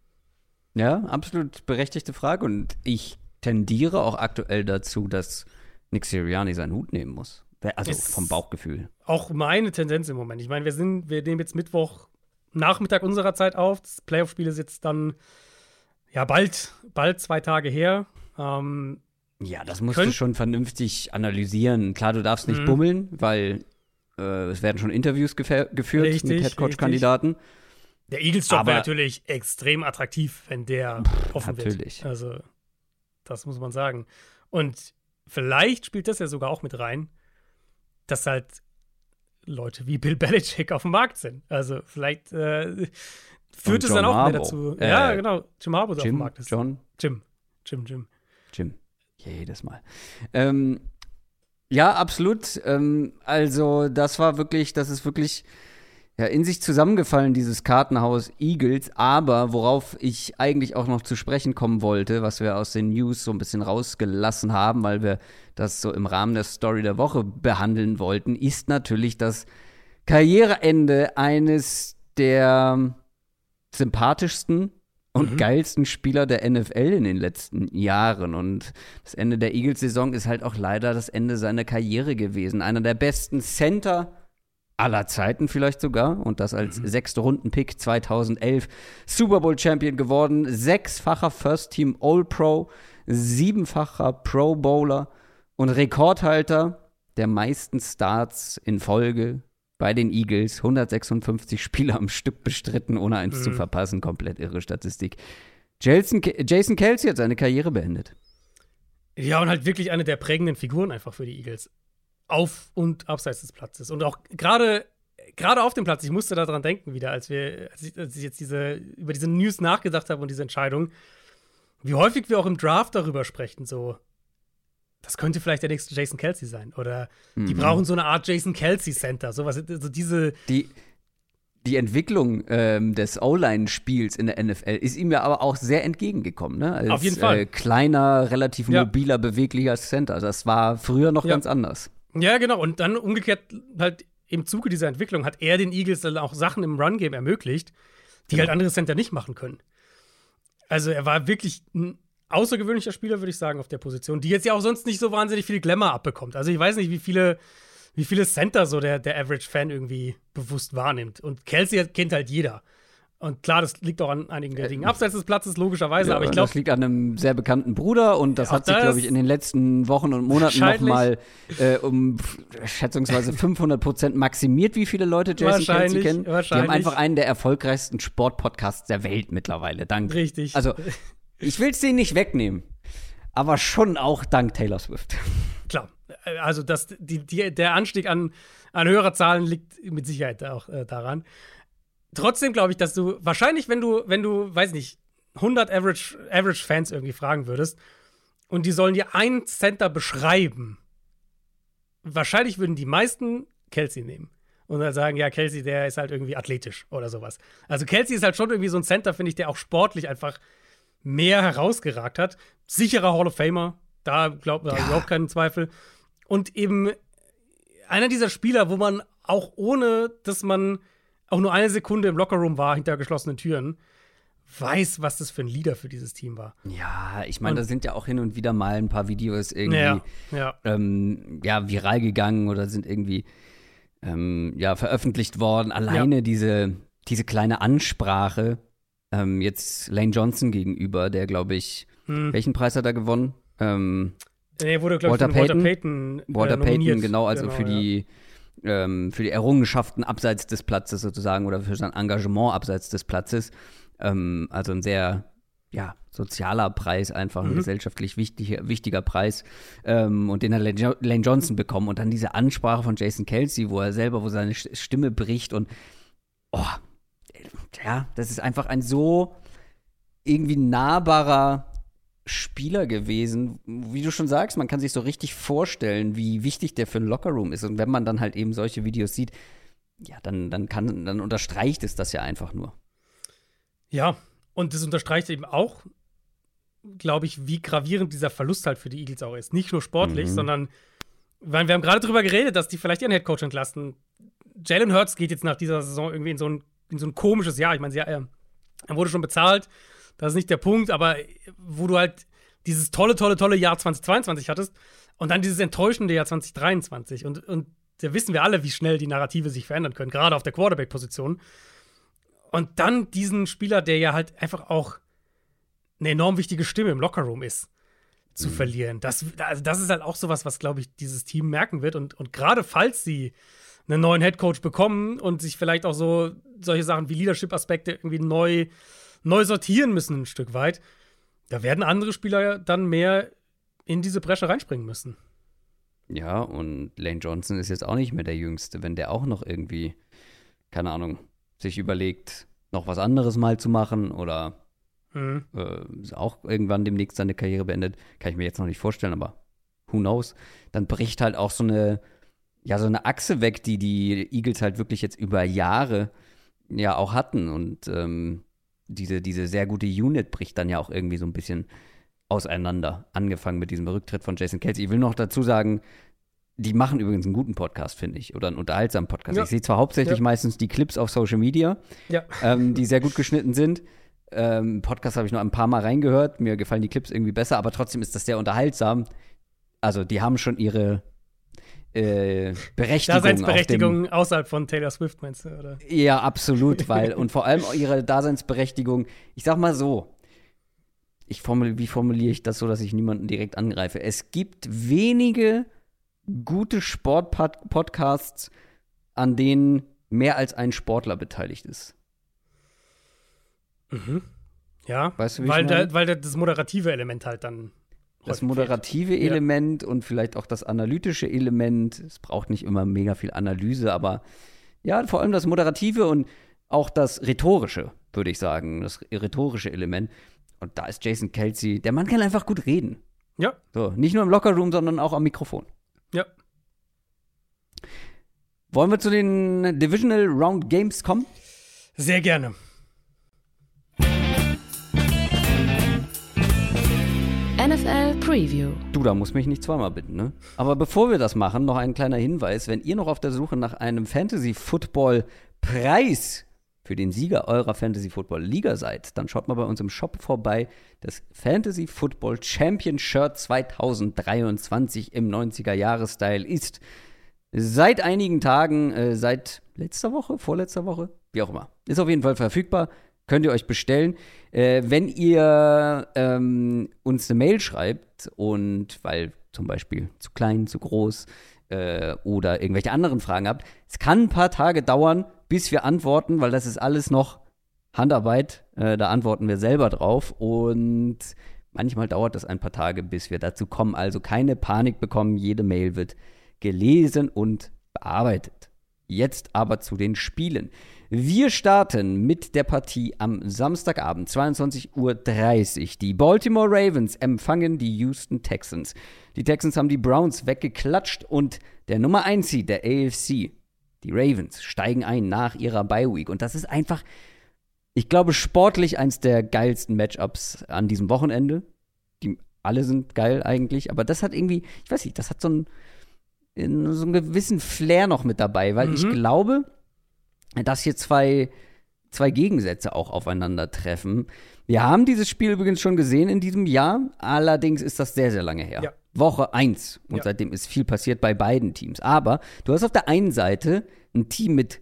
Ja, absolut berechtigte Frage. Und ich tendiere auch aktuell dazu, dass Nick Sirianni seinen Hut nehmen muss. Also vom Bauchgefühl. Auch meine Tendenz im Moment. Ich meine, wir sind, wir nehmen jetzt Mittwoch Nachmittag unserer Zeit auf. Das Playoff-Spiel ist jetzt dann ja bald, bald zwei Tage her. Ähm, Ja, das musst du schon vernünftig analysieren. Klar, du darfst nicht Mhm. bummeln, weil äh, es werden schon Interviews geführt Richtig, mit Headcoach-Kandidaten. der Eagles-Job wäre natürlich extrem attraktiv, wenn der offen natürlich. wird. Also, das muss man sagen. Und vielleicht spielt das ja sogar auch mit rein, dass halt Leute wie Bill Belichick auf dem Markt sind. Also, vielleicht äh, führt es dann auch mehr Harbaugh. dazu. Äh, ja, genau. Jim Harbaugh auf dem Markt ist. John, Jim. Jim, Jim. Jim. Jedes Mal. Ähm, ja, absolut. Ähm, also, das war wirklich, das ist wirklich ja, in sich zusammengefallen, dieses Kartenhaus Eagles. Aber worauf ich eigentlich auch noch zu sprechen kommen wollte, was wir aus den News so ein bisschen rausgelassen haben, weil wir das so im Rahmen der Story der Woche behandeln wollten, ist natürlich das Karriereende eines der sympathischsten und geilsten Spieler der NFL in den letzten Jahren. Und das Ende der Eagles-Saison ist halt auch leider das Ende seiner Karriere gewesen. Einer der besten Center aller Zeiten vielleicht sogar. Und das als sechste Runden-Pick 2011. Super Bowl-Champion geworden. Sechsfacher First-Team All-Pro. Siebenfacher Pro Bowler. Und Rekordhalter der meisten Starts in Folge bei den Eagles. 156 Spiele am Stück bestritten, ohne eins zu verpassen. Komplett irre Statistik. Jason, Jason Kelsey hat seine Karriere beendet. Ja, und halt wirklich eine der prägenden Figuren einfach für die Eagles. Auf und abseits des Platzes. Und auch gerade gerade auf dem Platz, ich musste daran denken wieder, als wir, als ich, als ich jetzt diese, über diese News nachgedacht habe und diese Entscheidung, wie häufig wir auch im Draft darüber sprechen, so, das könnte vielleicht der nächste Jason Kelsey sein. Oder die brauchen so eine Art Jason Kelsey Center. Sowas, also diese, Die, die Entwicklung ähm, des O-Line-Spiels in der NFL ist ihm ja aber auch sehr entgegengekommen. Ne? Als, Auf jeden Fall. Äh, kleiner, relativ Ja. mobiler, beweglicher Center. Das war früher noch Ja. ganz anders. Ja, genau. Und dann umgekehrt halt im Zuge dieser Entwicklung hat er den Eagles dann auch Sachen im Run-Game ermöglicht, die halt andere Center nicht machen können. Also er war wirklich ein außergewöhnlicher Spieler, würde ich sagen, auf der Position, die jetzt ja auch sonst nicht so wahnsinnig viel Glamour abbekommt. Also ich weiß nicht, wie viele, wie viele Center so der, der Average-Fan irgendwie bewusst wahrnimmt. Und Kelsey kennt halt jeder. Und klar, das liegt auch an einigen der Dinge abseits des Platzes, logischerweise, Ja, aber ich glaube, das liegt an einem sehr bekannten Bruder und das hat sich, glaube ich, in den letzten Wochen und Monaten noch Wahrscheinlich. mal äh, um schätzungsweise 500 Prozent maximiert, wie viele Leute Jason Kelsey Wahrscheinlich, kennen. Die haben wahrscheinlich. einfach einen der erfolgreichsten Sportpodcasts der Welt mittlerweile. Dank. Richtig. Also, ich will es denen nicht wegnehmen, aber schon auch dank Taylor Swift. Klar, äh, also das, die, die, der Anstieg an, an Hörerzahlen liegt mit Sicherheit auch äh, daran. Trotzdem glaube ich, dass du wahrscheinlich, wenn du, wenn du, weiß nicht, 100 Average, Average Fans irgendwie fragen würdest und die sollen dir einen Center beschreiben, wahrscheinlich würden die meisten Kelsey nehmen. Und dann sagen, ja, Kelsey, der ist halt irgendwie athletisch oder sowas. Also Kelsey ist halt schon irgendwie so ein Center, finde ich, der auch sportlich einfach mehr herausgeragt hat. Sicherer Hall of Famer, da glaubt man Ja. überhaupt keinen Zweifel. Und eben einer dieser Spieler, wo man auch ohne, dass man auch nur eine Sekunde im Lockerroom war, hinter geschlossenen Türen, weiß, was das für ein Leader für dieses Team war. Ja, ich meine, da sind ja auch hin und wieder mal ein paar Videos irgendwie Ja, ja. ähm, ja, viral gegangen oder sind irgendwie ähm, ja, veröffentlicht worden. Alleine diese, diese kleine Ansprache ähm, jetzt Lane Johnson gegenüber, der, glaube ich, Hm. welchen Preis hat er gewonnen? Ähm, Er wurde, glaube ich, Walter von Walter Payton? Payton, äh, Walter. Payton, genau, also Genau, für ja. die ähm, für die Errungenschaften abseits des Platzes sozusagen oder für sein Engagement abseits des Platzes. Ähm, also ein sehr ja, sozialer Preis, einfach ein Mhm. gesellschaftlich wichtiger, wichtiger Preis. Ähm, und den hat Lane Lane Johnson bekommen. Und dann diese Ansprache von Jason Kelsey, wo er selber, wo seine Stimme bricht und oh, ja, das ist einfach ein so irgendwie nahbarer Spieler gewesen, wie du schon sagst, man kann sich so richtig vorstellen, wie wichtig der für einen Lockerroom ist. Und wenn man dann halt eben solche Videos sieht, ja, dann, dann kann, dann unterstreicht es das ja einfach nur. Ja, und das unterstreicht eben auch, glaube ich, wie gravierend dieser Verlust halt für die Eagles auch ist. Nicht nur sportlich, Mhm. sondern weil wir haben gerade drüber geredet, dass die vielleicht ihren Headcoach entlasten. Jalen Hurts geht jetzt nach dieser Saison irgendwie in so ein, in so ein komisches Jahr. Ich meine, er, er wurde schon bezahlt, das ist nicht der Punkt, aber wo du halt dieses tolle, tolle, tolle Jahr 2022 hattest und dann dieses enttäuschende Jahr 2023 und, und da wissen wir alle, wie schnell die Narrative sich verändern können, gerade auf der Quarterback-Position. Und dann diesen Spieler, der ja halt einfach auch eine enorm wichtige Stimme im Lockerroom ist, zu verlieren. Das, also das ist halt auch sowas, was, glaube ich, dieses Team merken wird. Und, und gerade falls sie einen neuen Headcoach bekommen und sich vielleicht auch so solche Sachen wie Leadership-Aspekte irgendwie neu, neu sortieren müssen, ein Stück weit, da werden andere Spieler dann mehr in diese Bresche reinspringen müssen. Ja, und Lane Johnson ist jetzt auch nicht mehr der Jüngste, wenn der auch noch irgendwie, keine Ahnung, sich überlegt, noch was anderes mal zu machen oder Mhm. äh, auch irgendwann demnächst seine Karriere beendet, kann ich mir jetzt noch nicht vorstellen, aber who knows, dann bricht halt auch so eine, ja, so eine Achse weg, die die Eagles halt wirklich jetzt über Jahre ja auch hatten und ähm, diese, diese sehr gute Unit bricht dann ja auch irgendwie so ein bisschen auseinander, angefangen mit diesem Rücktritt von Jason Kelsey. Ich will noch dazu sagen, die machen übrigens einen guten Podcast, finde ich, oder einen unterhaltsamen Podcast. Ja. Ich sehe zwar hauptsächlich Ja. meistens die Clips auf Social Media, Ja. ähm, die sehr gut geschnitten sind. Ähm, Podcast habe ich nur ein paar Mal reingehört. Mir gefallen die Clips irgendwie besser, aber trotzdem ist das sehr unterhaltsam. Also, die haben schon ihre äh, Berechtigung. Daseinsberechtigung außerhalb von Taylor Swift, meinst du? Oder? Dem, ja, absolut, weil und vor allem ihre Daseinsberechtigung. Ich sag mal so. Ich formul, wie formuliere ich das so, dass ich niemanden direkt angreife? Es gibt wenige gute Sportpodcasts, an denen mehr als ein Sportler beteiligt ist. Ja, Weißt du, weil, da, weil da das moderative Element halt dann. Das moderative Ja. Element und vielleicht auch das analytische Element. Es braucht nicht immer mega viel Analyse, aber ja, vor allem das moderative und auch das rhetorische, würde ich sagen, das rhetorische Element. Und da ist Jason Kelsey, der Mann kann einfach gut reden. Ja, So, nicht nur im Lockerroom, sondern auch am Mikrofon. ja. Wollen wir zu den Divisional Round Games kommen? Sehr gerne. NFL Preview. Du, da muss mich nicht zweimal bitten, ne? Aber bevor wir das machen, noch ein kleiner Hinweis. Wenn ihr noch auf der Suche nach einem Fantasy-Football-Preis für den Sieger eurer Fantasy-Football-Liga seid, dann schaut mal bei uns im Shop vorbei. Das Fantasy-Football Champion Shirt 2023 im 90er-Jahres-Style ist seit einigen Tagen, äh, seit letzter Woche, vorletzter Woche, wie auch immer, ist auf jeden Fall verfügbar. Könnt ihr euch bestellen. Äh, wenn ihr ähm, uns eine Mail schreibt und weil zum Beispiel zu klein, zu groß äh, oder irgendwelche anderen Fragen habt, es kann ein paar Tage dauern, bis wir antworten, weil das ist alles noch Handarbeit. Äh, da antworten wir selber drauf und manchmal dauert das ein paar Tage, bis wir dazu kommen. Also keine Panik bekommen, jede Mail wird gelesen und bearbeitet. Jetzt aber zu den Spielen. Wir starten mit der Partie am Samstagabend, 22.30 Uhr. Die Baltimore Ravens empfangen die Houston Texans. Die Texans haben die Browns weggeklatscht und der Nummer 1 Seed der AFC, die Ravens, steigen ein nach ihrer Bye Week. Und das ist einfach, ich glaube, sportlich eins der geilsten Matchups an diesem Wochenende. Die alle sind geil eigentlich, aber das hat irgendwie, ich weiß nicht, das hat so so einen gewissen Flair noch mit dabei, weil ich Mhm. glaube, dass hier zwei, zwei Gegensätze auch aufeinandertreffen. Wir haben dieses Spiel übrigens schon gesehen in diesem Jahr, allerdings ist das sehr, sehr lange her. Ja. Woche 1 und Ja. seitdem ist viel passiert bei beiden Teams. Aber du hast auf der einen Seite ein Team mit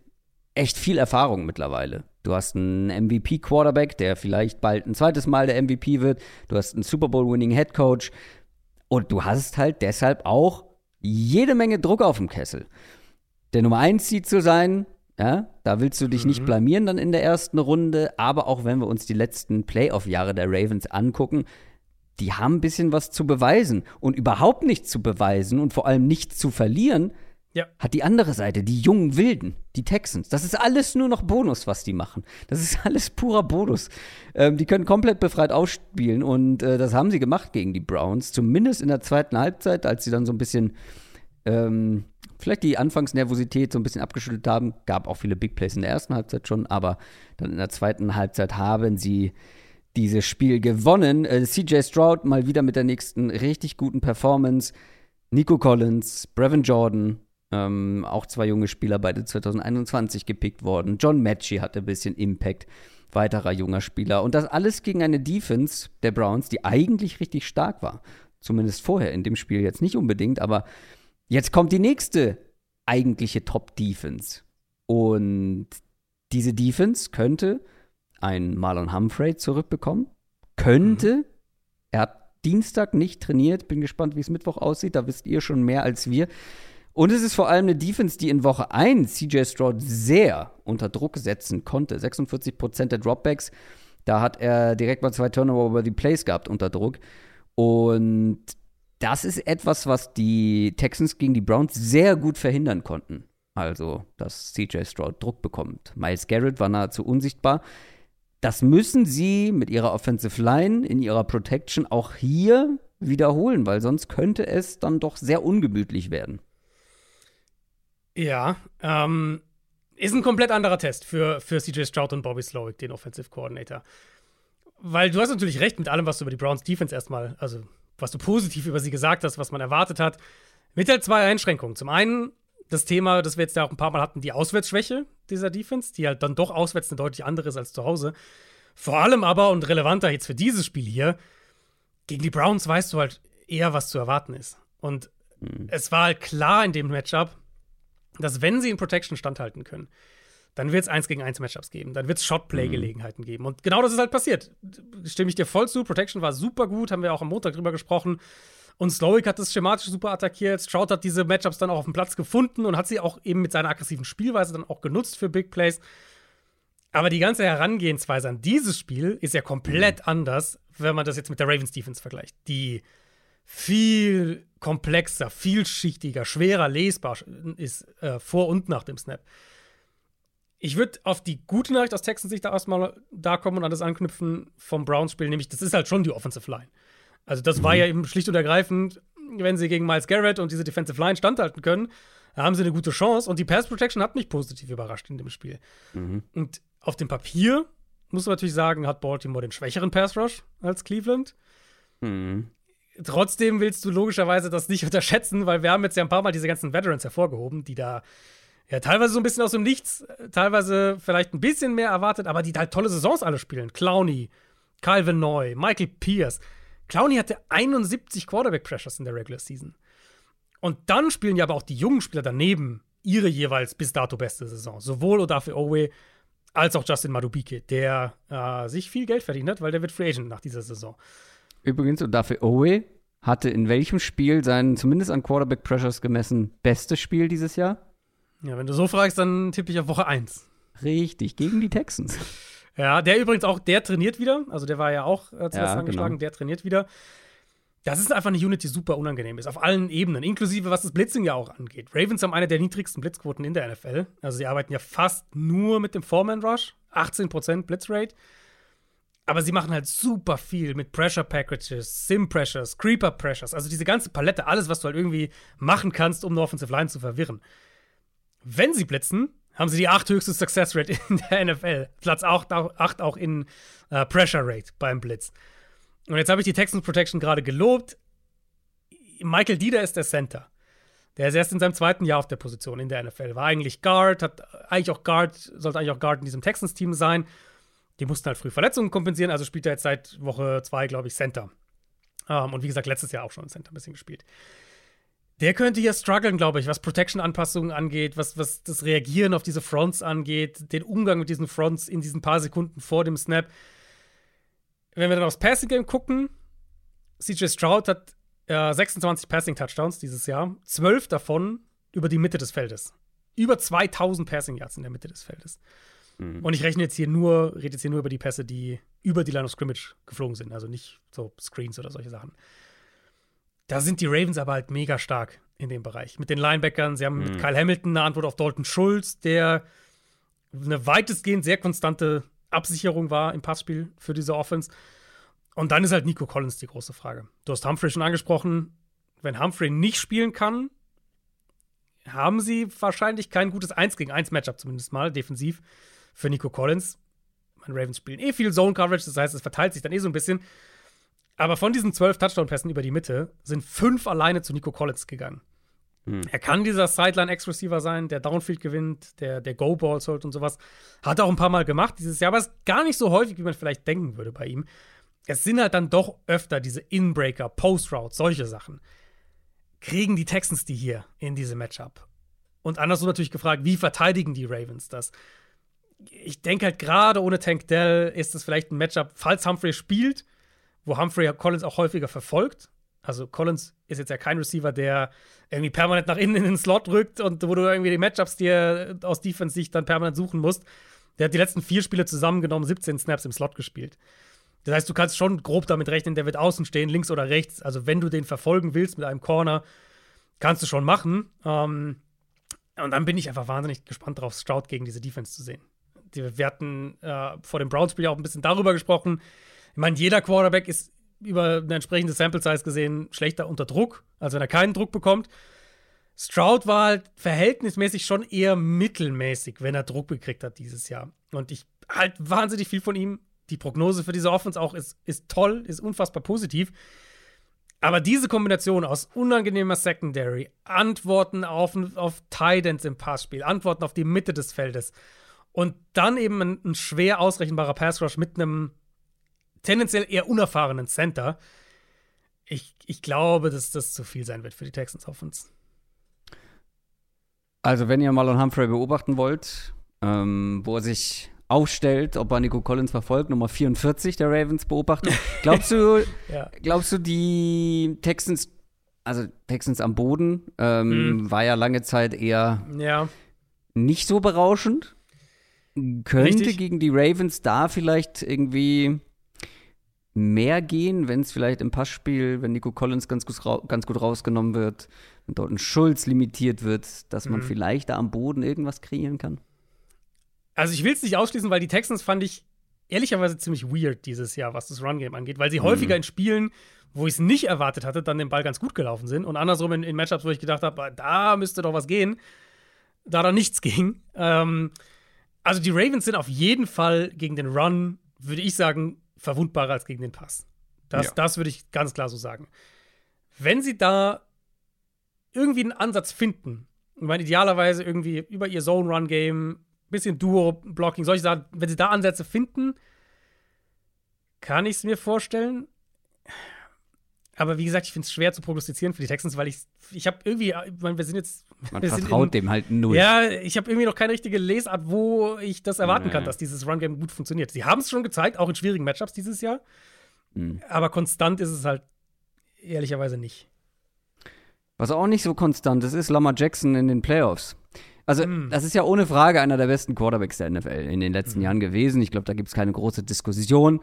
echt viel Erfahrung mittlerweile. Du hast einen MVP-Quarterback, der vielleicht bald ein zweites Mal der MVP wird. Du hast einen Super Bowl-winning Head Coach. Und du hast halt deshalb auch jede Menge Druck auf dem Kessel. der Nummer 1 Seed zu sein. Ja, da willst du dich mhm. nicht blamieren dann in der ersten Runde. Aber auch wenn wir uns die letzten Playoff-Jahre der Ravens angucken, die haben ein bisschen was zu beweisen. Und überhaupt nichts zu beweisen und vor allem nichts zu verlieren, ja. hat die andere Seite, die jungen Wilden, die Texans. Das ist alles nur noch Bonus, was die machen. Das ist alles purer Bonus. Ähm, die können komplett befreit ausspielen und äh, das haben sie gemacht gegen die Browns. Zumindest in der zweiten Halbzeit, als sie dann so ein bisschen ähm, vielleicht die Anfangsnervosität so ein bisschen abgeschüttelt haben. Gab auch viele Big Plays in der ersten Halbzeit schon, aber dann in der zweiten Halbzeit haben sie dieses Spiel gewonnen. Äh, CJ Stroud mal wieder mit der nächsten richtig guten Performance. Nico Collins, Brevin Jordan, ähm, auch zwei junge Spieler, beide 2021 gepickt worden. John Matchy hatte ein bisschen Impact, weiterer junger Spieler. Und das alles gegen eine Defense der Browns, die eigentlich richtig stark war. Zumindest vorher in dem Spiel jetzt nicht unbedingt, aber jetzt kommt die nächste eigentliche Top-Defense. Und diese Defense könnte ein Marlon Humphrey zurückbekommen. Könnte. Mhm. Er hat Dienstag nicht trainiert. Bin gespannt, wie es Mittwoch aussieht. Da wisst ihr schon mehr als wir. Und es ist vor allem eine Defense, die in Woche 1 CJ Stroud sehr unter Druck setzen konnte. 46% der Dropbacks. Da hat er direkt mal zwei Turnover über die Plays gehabt unter Druck. Und das ist etwas, was die Texans gegen die Browns sehr gut verhindern konnten. Also, dass CJ Stroud Druck bekommt. Miles Garrett war nahezu unsichtbar. Das müssen sie mit ihrer Offensive Line in ihrer Protection auch hier wiederholen, weil sonst könnte es dann doch sehr ungemütlich werden. Ja, ähm, ist ein komplett anderer Test für, für CJ Stroud und Bobby Slowick, den Offensive Coordinator. Weil du hast natürlich recht mit allem, was du über die Browns Defense erstmal, also was du positiv über sie gesagt hast, was man erwartet hat. Mit halt zwei Einschränkungen. Zum einen das Thema, das wir jetzt ja auch ein paar Mal hatten, die Auswärtsschwäche dieser Defense, die halt dann doch auswärts eine deutlich andere ist als zu Hause. Vor allem aber und relevanter jetzt für dieses Spiel hier, gegen die Browns weißt du halt eher, was zu erwarten ist. Und mhm. es war halt klar in dem Matchup, dass wenn sie in Protection standhalten können, dann wird es 1 gegen 1 Matchups geben. Dann wird es Shotplay-Gelegenheiten mhm. geben. Und genau das ist halt passiert. Stimme ich dir voll zu. Protection war super gut, haben wir auch am Montag drüber gesprochen. Und Slowick hat das schematisch super attackiert. Stroud hat diese Matchups dann auch auf dem Platz gefunden und hat sie auch eben mit seiner aggressiven Spielweise dann auch genutzt für Big Plays. Aber die ganze Herangehensweise an dieses Spiel ist ja komplett mhm. anders, wenn man das jetzt mit der Ravens Defense vergleicht. Die viel komplexer, vielschichtiger, schwerer lesbar ist äh, vor und nach dem Snap. Ich würde auf die gute Nachricht aus Texans Sicht da erstmal da kommen und an das anknüpfen vom Browns-Spiel, nämlich das ist halt schon die Offensive Line. Also, das mhm. war ja eben schlicht und ergreifend, wenn sie gegen Miles Garrett und diese Defensive Line standhalten können, da haben sie eine gute Chance und die Pass Protection hat mich positiv überrascht in dem Spiel. Mhm. Und auf dem Papier muss man natürlich sagen, hat Baltimore den schwächeren Pass Rush als Cleveland. Mhm trotzdem willst du logischerweise das nicht unterschätzen, weil wir haben jetzt ja ein paar Mal diese ganzen Veterans hervorgehoben, die da ja teilweise so ein bisschen aus dem Nichts, teilweise vielleicht ein bisschen mehr erwartet, aber die halt tolle Saisons alle spielen. Clowney, Calvin Neu, Michael Pierce. Clowney hatte 71 Quarterback-Pressures in der Regular Season. Und dann spielen ja aber auch die jungen Spieler daneben ihre jeweils bis dato beste Saison. Sowohl Odafe Owe als auch Justin Madubike, der äh, sich viel Geld verdient hat, weil der wird Free Agent nach dieser Saison. Übrigens, und dafür Owe hatte in welchem Spiel sein, zumindest an Quarterback Pressures gemessen, bestes Spiel dieses Jahr? Ja, wenn du so fragst, dann tippe ich auf Woche 1. Richtig, gegen die Texans. Ja, der übrigens auch, der trainiert wieder. Also der war ja auch äh, zuerst ja, angeschlagen, genau. der trainiert wieder. Das ist einfach eine Unit, die super unangenehm ist, auf allen Ebenen, inklusive was das Blitzing ja auch angeht. Ravens haben eine der niedrigsten Blitzquoten in der NFL. Also sie arbeiten ja fast nur mit dem Foreman Rush, 18% Blitzrate. Aber sie machen halt super viel mit Pressure Packages, Sim Pressures, Creeper Pressures, also diese ganze Palette, alles, was du halt irgendwie machen kannst, um eine Offensive Line zu verwirren. Wenn sie blitzen, haben sie die acht höchste Success Rate in der NFL. Platz 8 auch in uh, Pressure Rate beim Blitz. Und jetzt habe ich die Texans Protection gerade gelobt. Michael Dieder ist der Center. Der ist erst in seinem zweiten Jahr auf der Position in der NFL. War eigentlich Guard, hat eigentlich auch Guard, sollte eigentlich auch Guard in diesem Texans-Team sein die mussten halt früh Verletzungen kompensieren, also spielt er jetzt seit Woche zwei, glaube ich, Center. Ähm, und wie gesagt, letztes Jahr auch schon Center ein bisschen gespielt. Der könnte hier strugglen, glaube ich, was Protection-Anpassungen angeht, was, was das Reagieren auf diese Fronts angeht, den Umgang mit diesen Fronts in diesen paar Sekunden vor dem Snap. Wenn wir dann aufs Passing-Game gucken, CJ Stroud hat äh, 26 Passing-Touchdowns dieses Jahr, zwölf davon über die Mitte des Feldes. über 2000 Passing Yards in der Mitte des Feldes. Mhm. Und ich rechne jetzt hier nur, rede jetzt hier nur über die Pässe, die über die Line of Scrimmage geflogen sind, also nicht so Screens oder solche Sachen. Da sind die Ravens aber halt mega stark in dem Bereich. Mit den Linebackern, sie haben mhm. mit Kyle Hamilton eine Antwort auf Dalton Schulz, der eine weitestgehend sehr konstante Absicherung war im Passspiel für diese Offense. Und dann ist halt Nico Collins die große Frage. Du hast Humphrey schon angesprochen. Wenn Humphrey nicht spielen kann, haben sie wahrscheinlich kein gutes 1 gegen 1 Matchup, zumindest mal defensiv für Nico Collins. Meine Ravens spielen eh viel Zone Coverage, das heißt, es verteilt sich dann eh so ein bisschen. Aber von diesen zwölf Touchdown-Pässen über die Mitte sind fünf alleine zu Nico Collins gegangen. Hm. Er kann dieser Sideline-Ex-Receiver sein, der Downfield gewinnt, der, der Go-Balls holt und sowas. Hat er auch ein paar Mal gemacht dieses Jahr, aber ist gar nicht so häufig, wie man vielleicht denken würde bei ihm. Es sind halt dann doch öfter diese Inbreaker, Post-Routes, solche Sachen. Kriegen die Texans die hier in diese Matchup? Und andersrum natürlich gefragt, wie verteidigen die Ravens das? Ich denke halt gerade ohne Tank Dell ist es vielleicht ein Matchup, falls Humphrey spielt, wo Humphrey Collins auch häufiger verfolgt also Collins ist jetzt ja kein Receiver, der irgendwie permanent nach innen in den Slot rückt und wo du irgendwie die Matchups dir aus Defense-Sicht dann permanent suchen musst. Der hat die letzten vier Spiele zusammengenommen 17 Snaps im Slot gespielt. Das heißt, du kannst schon grob damit rechnen, der wird außen stehen, links oder rechts. Also wenn du den verfolgen willst mit einem Corner, kannst du schon machen. Ähm, und dann bin ich einfach wahnsinnig gespannt darauf, Stroud gegen diese Defense zu sehen. Wir hatten äh, vor dem Browns-Spiel auch ein bisschen darüber gesprochen. Ich meine, jeder Quarterback ist über eine entsprechende Sample Size gesehen schlechter unter Druck, als wenn er keinen Druck bekommt. Stroud war halt verhältnismäßig schon eher mittelmäßig, wenn er Druck gekriegt hat dieses Jahr. Und ich halt wahnsinnig viel von ihm. Die Prognose für diese Offense auch ist, ist toll, ist unfassbar positiv. Aber diese Kombination aus unangenehmer Secondary, Antworten auf, auf Tidance im Passspiel, Antworten auf die Mitte des Feldes und dann eben ein, ein schwer ausrechenbarer Pass Rush mit einem tendenziell eher unerfahrenen Center. Ich, ich glaube, dass das zu viel sein wird für die Texans Offense. Also, wenn ihr Marlon Humphrey beobachten wollt, ähm, wo er sich aufstellt, ob er Nico Collins verfolgt, Nummer 44 der Ravens beobachten. Glaubst du, ja. glaubst du, die Texans, also Texans am Boden, ähm, hm. war ja lange Zeit eher ja. nicht so berauschend? Könnte Richtig. gegen die Ravens da vielleicht irgendwie mehr gehen, wenn es vielleicht im Passspiel, wenn Nico Collins ganz gut, ganz gut rausgenommen wird, wenn dort ein Schulz limitiert wird, dass man mhm. vielleicht da am Boden irgendwas kreieren kann? Also ich will es nicht ausschließen, weil die Texans fand ich ehrlicherweise ziemlich weird dieses Jahr, was das Run-Game angeht, weil sie mhm. häufiger in Spielen, wo ich es nicht erwartet hatte, dann den Ball ganz gut gelaufen sind und andersrum in, in Matchups, wo ich gedacht habe, da müsste doch was gehen, da da nichts ging. Ähm, also die Ravens sind auf jeden Fall gegen den Run, würde ich sagen, verwundbarer als gegen den Pass. Das, ja. das würde ich ganz klar so sagen. Wenn sie da irgendwie einen Ansatz finden, ich meine, idealerweise irgendwie über ihr Zone-Run-Game, bisschen Duo-Blocking, solche Sachen, wenn sie da Ansätze finden, kann ich es mir vorstellen. Aber wie gesagt, ich finde es schwer zu prognostizieren für die Texans, weil ich, ich habe irgendwie, ich meine, wir sind jetzt. Man vertraut in, dem halt null. Ja, ich habe irgendwie noch keine richtige Lesart, wo ich das erwarten nee. kann, dass dieses Run-Game gut funktioniert. Sie haben es schon gezeigt, auch in schwierigen Matchups dieses Jahr. Mhm. Aber konstant ist es halt ehrlicherweise nicht. Was auch nicht so konstant ist, ist Lamar Jackson in den Playoffs. Also, mm. das ist ja ohne Frage einer der besten Quarterbacks der NFL in den letzten mm. Jahren gewesen. Ich glaube, da gibt es keine große Diskussion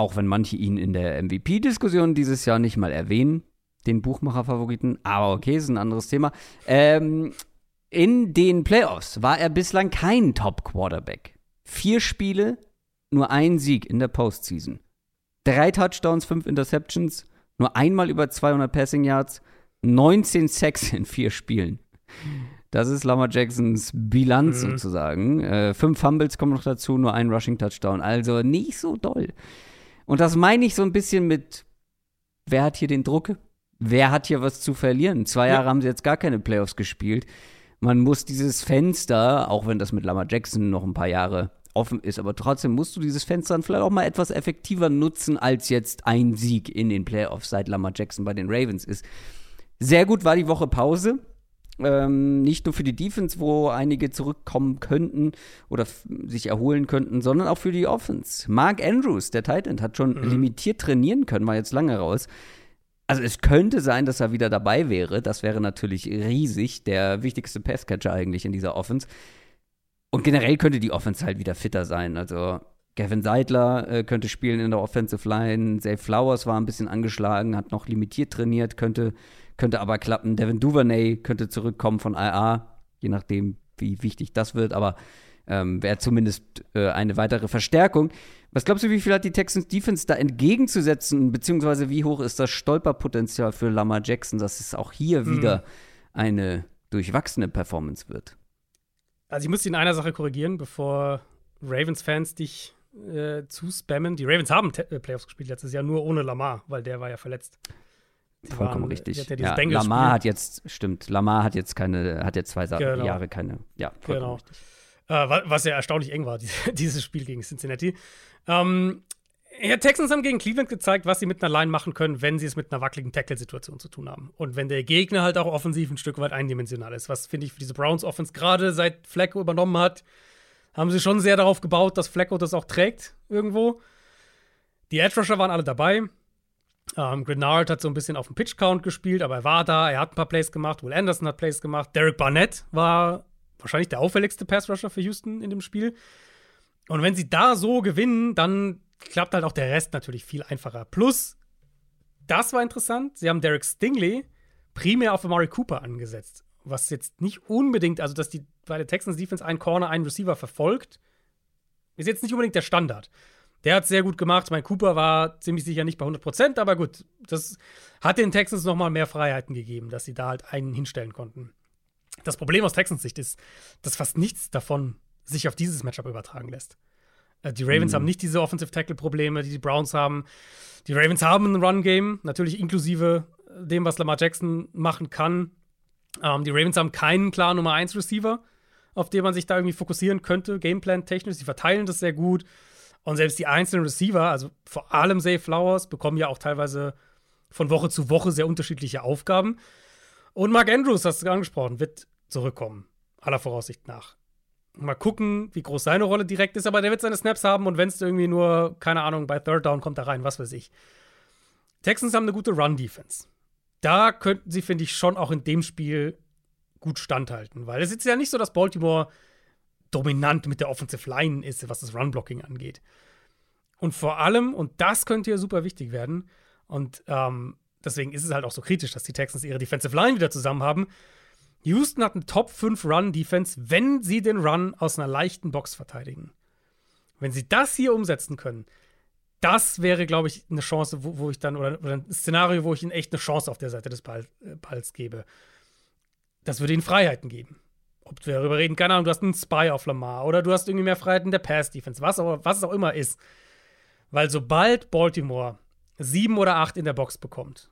auch wenn manche ihn in der MVP-Diskussion dieses Jahr nicht mal erwähnen, den Buchmacher-Favoriten, aber okay, ist ein anderes Thema. Ähm, in den Playoffs war er bislang kein Top-Quarterback. Vier Spiele, nur ein Sieg in der Postseason. Drei Touchdowns, fünf Interceptions, nur einmal über 200 Passing Yards, 19 Sacks in vier Spielen. Das ist Lamar Jacksons Bilanz mhm. sozusagen. Äh, fünf Fumbles kommen noch dazu, nur ein Rushing Touchdown. Also nicht so doll. Und das meine ich so ein bisschen mit, wer hat hier den Druck? Wer hat hier was zu verlieren? Zwei Jahre haben sie jetzt gar keine Playoffs gespielt. Man muss dieses Fenster, auch wenn das mit Lamar Jackson noch ein paar Jahre offen ist, aber trotzdem musst du dieses Fenster dann vielleicht auch mal etwas effektiver nutzen, als jetzt ein Sieg in den Playoffs seit Lamar Jackson bei den Ravens ist. Sehr gut war die Woche Pause. Ähm, nicht nur für die Defense, wo einige zurückkommen könnten oder sich erholen könnten, sondern auch für die Offense. Mark Andrews, der Titan, hat schon mhm. limitiert trainieren können, war jetzt lange raus. Also es könnte sein, dass er wieder dabei wäre. Das wäre natürlich riesig. Der wichtigste Passcatcher eigentlich in dieser Offense. Und generell könnte die Offense halt wieder fitter sein. Also Gavin Seidler äh, könnte spielen in der Offensive Line. Zay Flowers war ein bisschen angeschlagen, hat noch limitiert trainiert, könnte, könnte aber klappen. Devin Duvernay könnte zurückkommen von IA, je nachdem, wie wichtig das wird. Aber ähm, wäre zumindest äh, eine weitere Verstärkung. Was glaubst du, wie viel hat die Texans Defense da entgegenzusetzen, beziehungsweise wie hoch ist das Stolperpotenzial für Lamar Jackson, dass es auch hier mhm. wieder eine durchwachsene Performance wird? Also ich muss dich in einer Sache korrigieren, bevor Ravens-Fans dich äh, zu spammen. Die Ravens haben T äh, Playoffs gespielt letztes Jahr, nur ohne Lamar, weil der war ja verletzt. Die Vollkommen waren, richtig. Ja, ja Lamar hat jetzt, stimmt, Lamar hat jetzt keine, hat jetzt zwei genau. Jahre keine, ja, vollkommen genau. richtig. Äh, was ja erstaunlich eng war, dieses Spiel gegen Cincinnati. Ähm, ja, Texans haben gegen Cleveland gezeigt, was sie mit einer Line machen können, wenn sie es mit einer wackeligen Tackle-Situation zu tun haben. Und wenn der Gegner halt auch offensiv ein Stück weit eindimensional ist, was finde ich für diese Browns-Offense gerade seit Flacco übernommen hat, haben sie schon sehr darauf gebaut, dass Flacco das auch trägt irgendwo. Die Edge-Rusher waren alle dabei. Ähm, Grenard hat so ein bisschen auf dem Pitch-Count gespielt, aber er war da, er hat ein paar Plays gemacht. Will Anderson hat Plays gemacht. Derek Barnett war wahrscheinlich der auffälligste Pass-Rusher für Houston in dem Spiel. Und wenn sie da so gewinnen, dann klappt halt auch der Rest natürlich viel einfacher. Plus, das war interessant, sie haben Derek Stingley primär auf Amari Cooper angesetzt. Was jetzt nicht unbedingt, also dass die bei der Texans Defense einen Corner, einen Receiver verfolgt, ist jetzt nicht unbedingt der Standard. Der hat sehr gut gemacht. Mein Cooper war ziemlich sicher nicht bei 100% aber gut, das hat den Texans noch mal mehr Freiheiten gegeben, dass sie da halt einen hinstellen konnten. Das Problem aus Texans Sicht ist, dass fast nichts davon sich auf dieses Matchup übertragen lässt. Äh, die Ravens mhm. haben nicht diese Offensive Tackle Probleme, die die Browns haben. Die Ravens haben ein Run Game, natürlich inklusive dem, was Lamar Jackson machen kann. Ähm, die Ravens haben keinen klaren Nummer 1 Receiver, auf den man sich da irgendwie fokussieren könnte, Gameplan technisch. Sie verteilen das sehr gut. Und selbst die einzelnen Receiver, also vor allem Zay Flowers, bekommen ja auch teilweise von Woche zu Woche sehr unterschiedliche Aufgaben. Und Mark Andrews, hast du angesprochen, wird zurückkommen. Aller Voraussicht nach. Mal gucken, wie groß seine Rolle direkt ist, aber der wird seine Snaps haben und wenn es irgendwie nur, keine Ahnung, bei Third Down kommt er rein, was weiß ich. Texans haben eine gute Run-Defense. Da könnten sie, finde ich, schon auch in dem Spiel gut standhalten, weil es ist ja nicht so, dass Baltimore dominant mit der Offensive Line ist, was das Run-Blocking angeht. Und vor allem, und das könnte ja super wichtig werden, und ähm, deswegen ist es halt auch so kritisch, dass die Texans ihre Defensive Line wieder zusammen haben. Houston hat eine Top 5 Run-Defense, wenn sie den Run aus einer leichten Box verteidigen. Wenn sie das hier umsetzen können, das wäre, glaube ich, eine Chance, wo, wo ich dann, oder, oder, ein Szenario, wo ich ihnen echt eine Chance auf der Seite des Ball, äh, Balls gebe. Das würde ihnen Freiheiten geben. Ob wir darüber reden, keine Ahnung, du hast einen Spy auf Lamar oder du hast irgendwie mehr Freiheiten in der Pass-Defense, was, was es auch immer ist. Weil sobald Baltimore sieben oder acht in der Box bekommt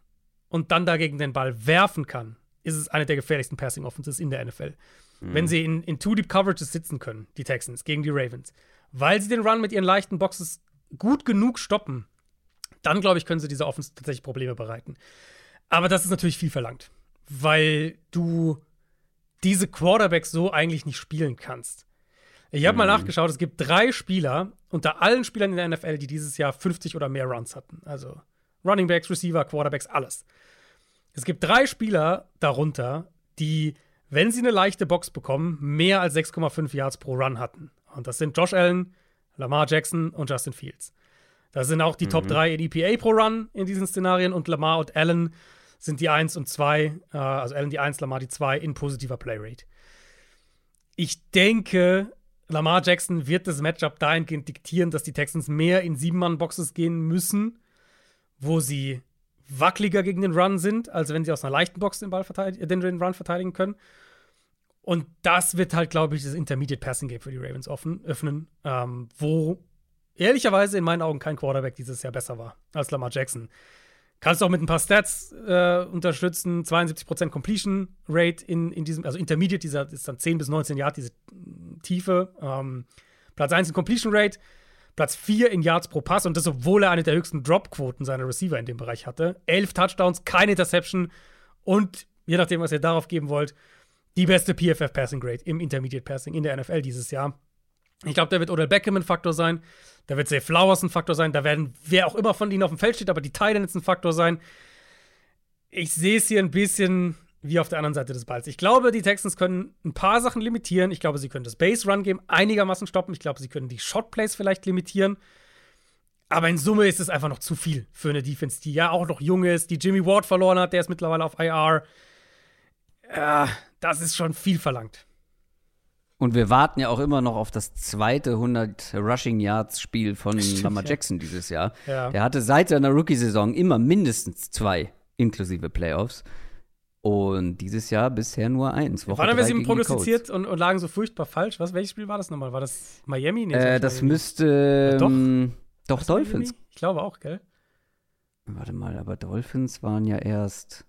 und dann dagegen den Ball werfen kann, ist es eine der gefährlichsten Passing Offenses in der NFL. Mhm. Wenn sie in, in Two Deep Coverages sitzen können, die Texans gegen die Ravens, weil sie den Run mit ihren leichten Boxes gut genug stoppen, dann glaube ich, können sie dieser Offense tatsächlich Probleme bereiten. Aber das ist natürlich viel verlangt, weil du diese Quarterbacks so eigentlich nicht spielen kannst. Ich habe mhm. mal nachgeschaut, es gibt drei Spieler unter allen Spielern in der NFL, die dieses Jahr 50 oder mehr Runs hatten. Also Running Backs, Receiver, Quarterbacks, alles. Es gibt drei Spieler darunter, die, wenn sie eine leichte Box bekommen, mehr als 6,5 Yards pro Run hatten. Und das sind Josh Allen, Lamar Jackson und Justin Fields. Das sind auch die mhm. Top 3 in EPA pro Run in diesen Szenarien und Lamar und Allen sind die 1 und 2, äh, also Allen die 1, Lamar die 2 in positiver Playrate. Ich denke, Lamar Jackson wird das Matchup dahingehend diktieren, dass die Texans mehr in Sieben-Mann-Boxes gehen müssen, wo sie wackeliger gegen den Run sind, als wenn sie aus einer leichten Box den Ball den Run verteidigen können. Und das wird halt, glaube ich, das Intermediate Passing Game für die Ravens offen, öffnen, ähm, wo ehrlicherweise in meinen Augen kein Quarterback dieses Jahr besser war als Lamar Jackson. Kannst du auch mit ein paar Stats äh, unterstützen. 72% Completion Rate in, in diesem, also Intermediate, dieser ist dann 10 bis 19 Yard, diese Tiefe. Ähm, Platz 1 in Completion Rate, Platz 4 in Yards pro Pass und das, obwohl er eine der höchsten Drop-Quoten seiner Receiver in dem Bereich hatte. 11 Touchdowns, keine Interception und je nachdem, was ihr darauf geben wollt, die beste PFF Passing Grade im Intermediate Passing in der NFL dieses Jahr. Ich glaube, da wird Odell Beckham ein Faktor sein. Da wird Zay Flowers ein Faktor sein. Da werden, wer auch immer von ihnen auf dem Feld steht, aber die Titans ein Faktor sein. ich sehe es hier ein bisschen wie auf der anderen Seite des Balls. Ich glaube, die Texans können ein paar Sachen limitieren. Ich glaube, sie können das Base-Run-Game einigermaßen stoppen. Ich glaube, sie können die Shot-Plays vielleicht limitieren. Aber in Summe ist es einfach noch zu viel für eine Defense, die ja auch noch jung ist, die Jimmy Ward verloren hat, der ist mittlerweile auf IR. Ja, das ist schon viel verlangt. Und wir warten ja auch immer noch auf das zweite 100 Rushing Yards Spiel von Stimmt, Lamar ja. Jackson dieses Jahr. Ja. Der hatte seit seiner Rookie-Saison immer mindestens zwei, inklusive Playoffs. Und dieses Jahr bisher nur eins. Woche Wann haben wir sie prognostiziert und, und lagen so furchtbar falsch? Was, welches Spiel war das nochmal? War das Miami? Nee, Äh, das Miami. müsste. Doch. ähm, Doch, Was, Miami? Dolphins. Ich glaube auch, gell? Warte mal, aber Dolphins waren ja erst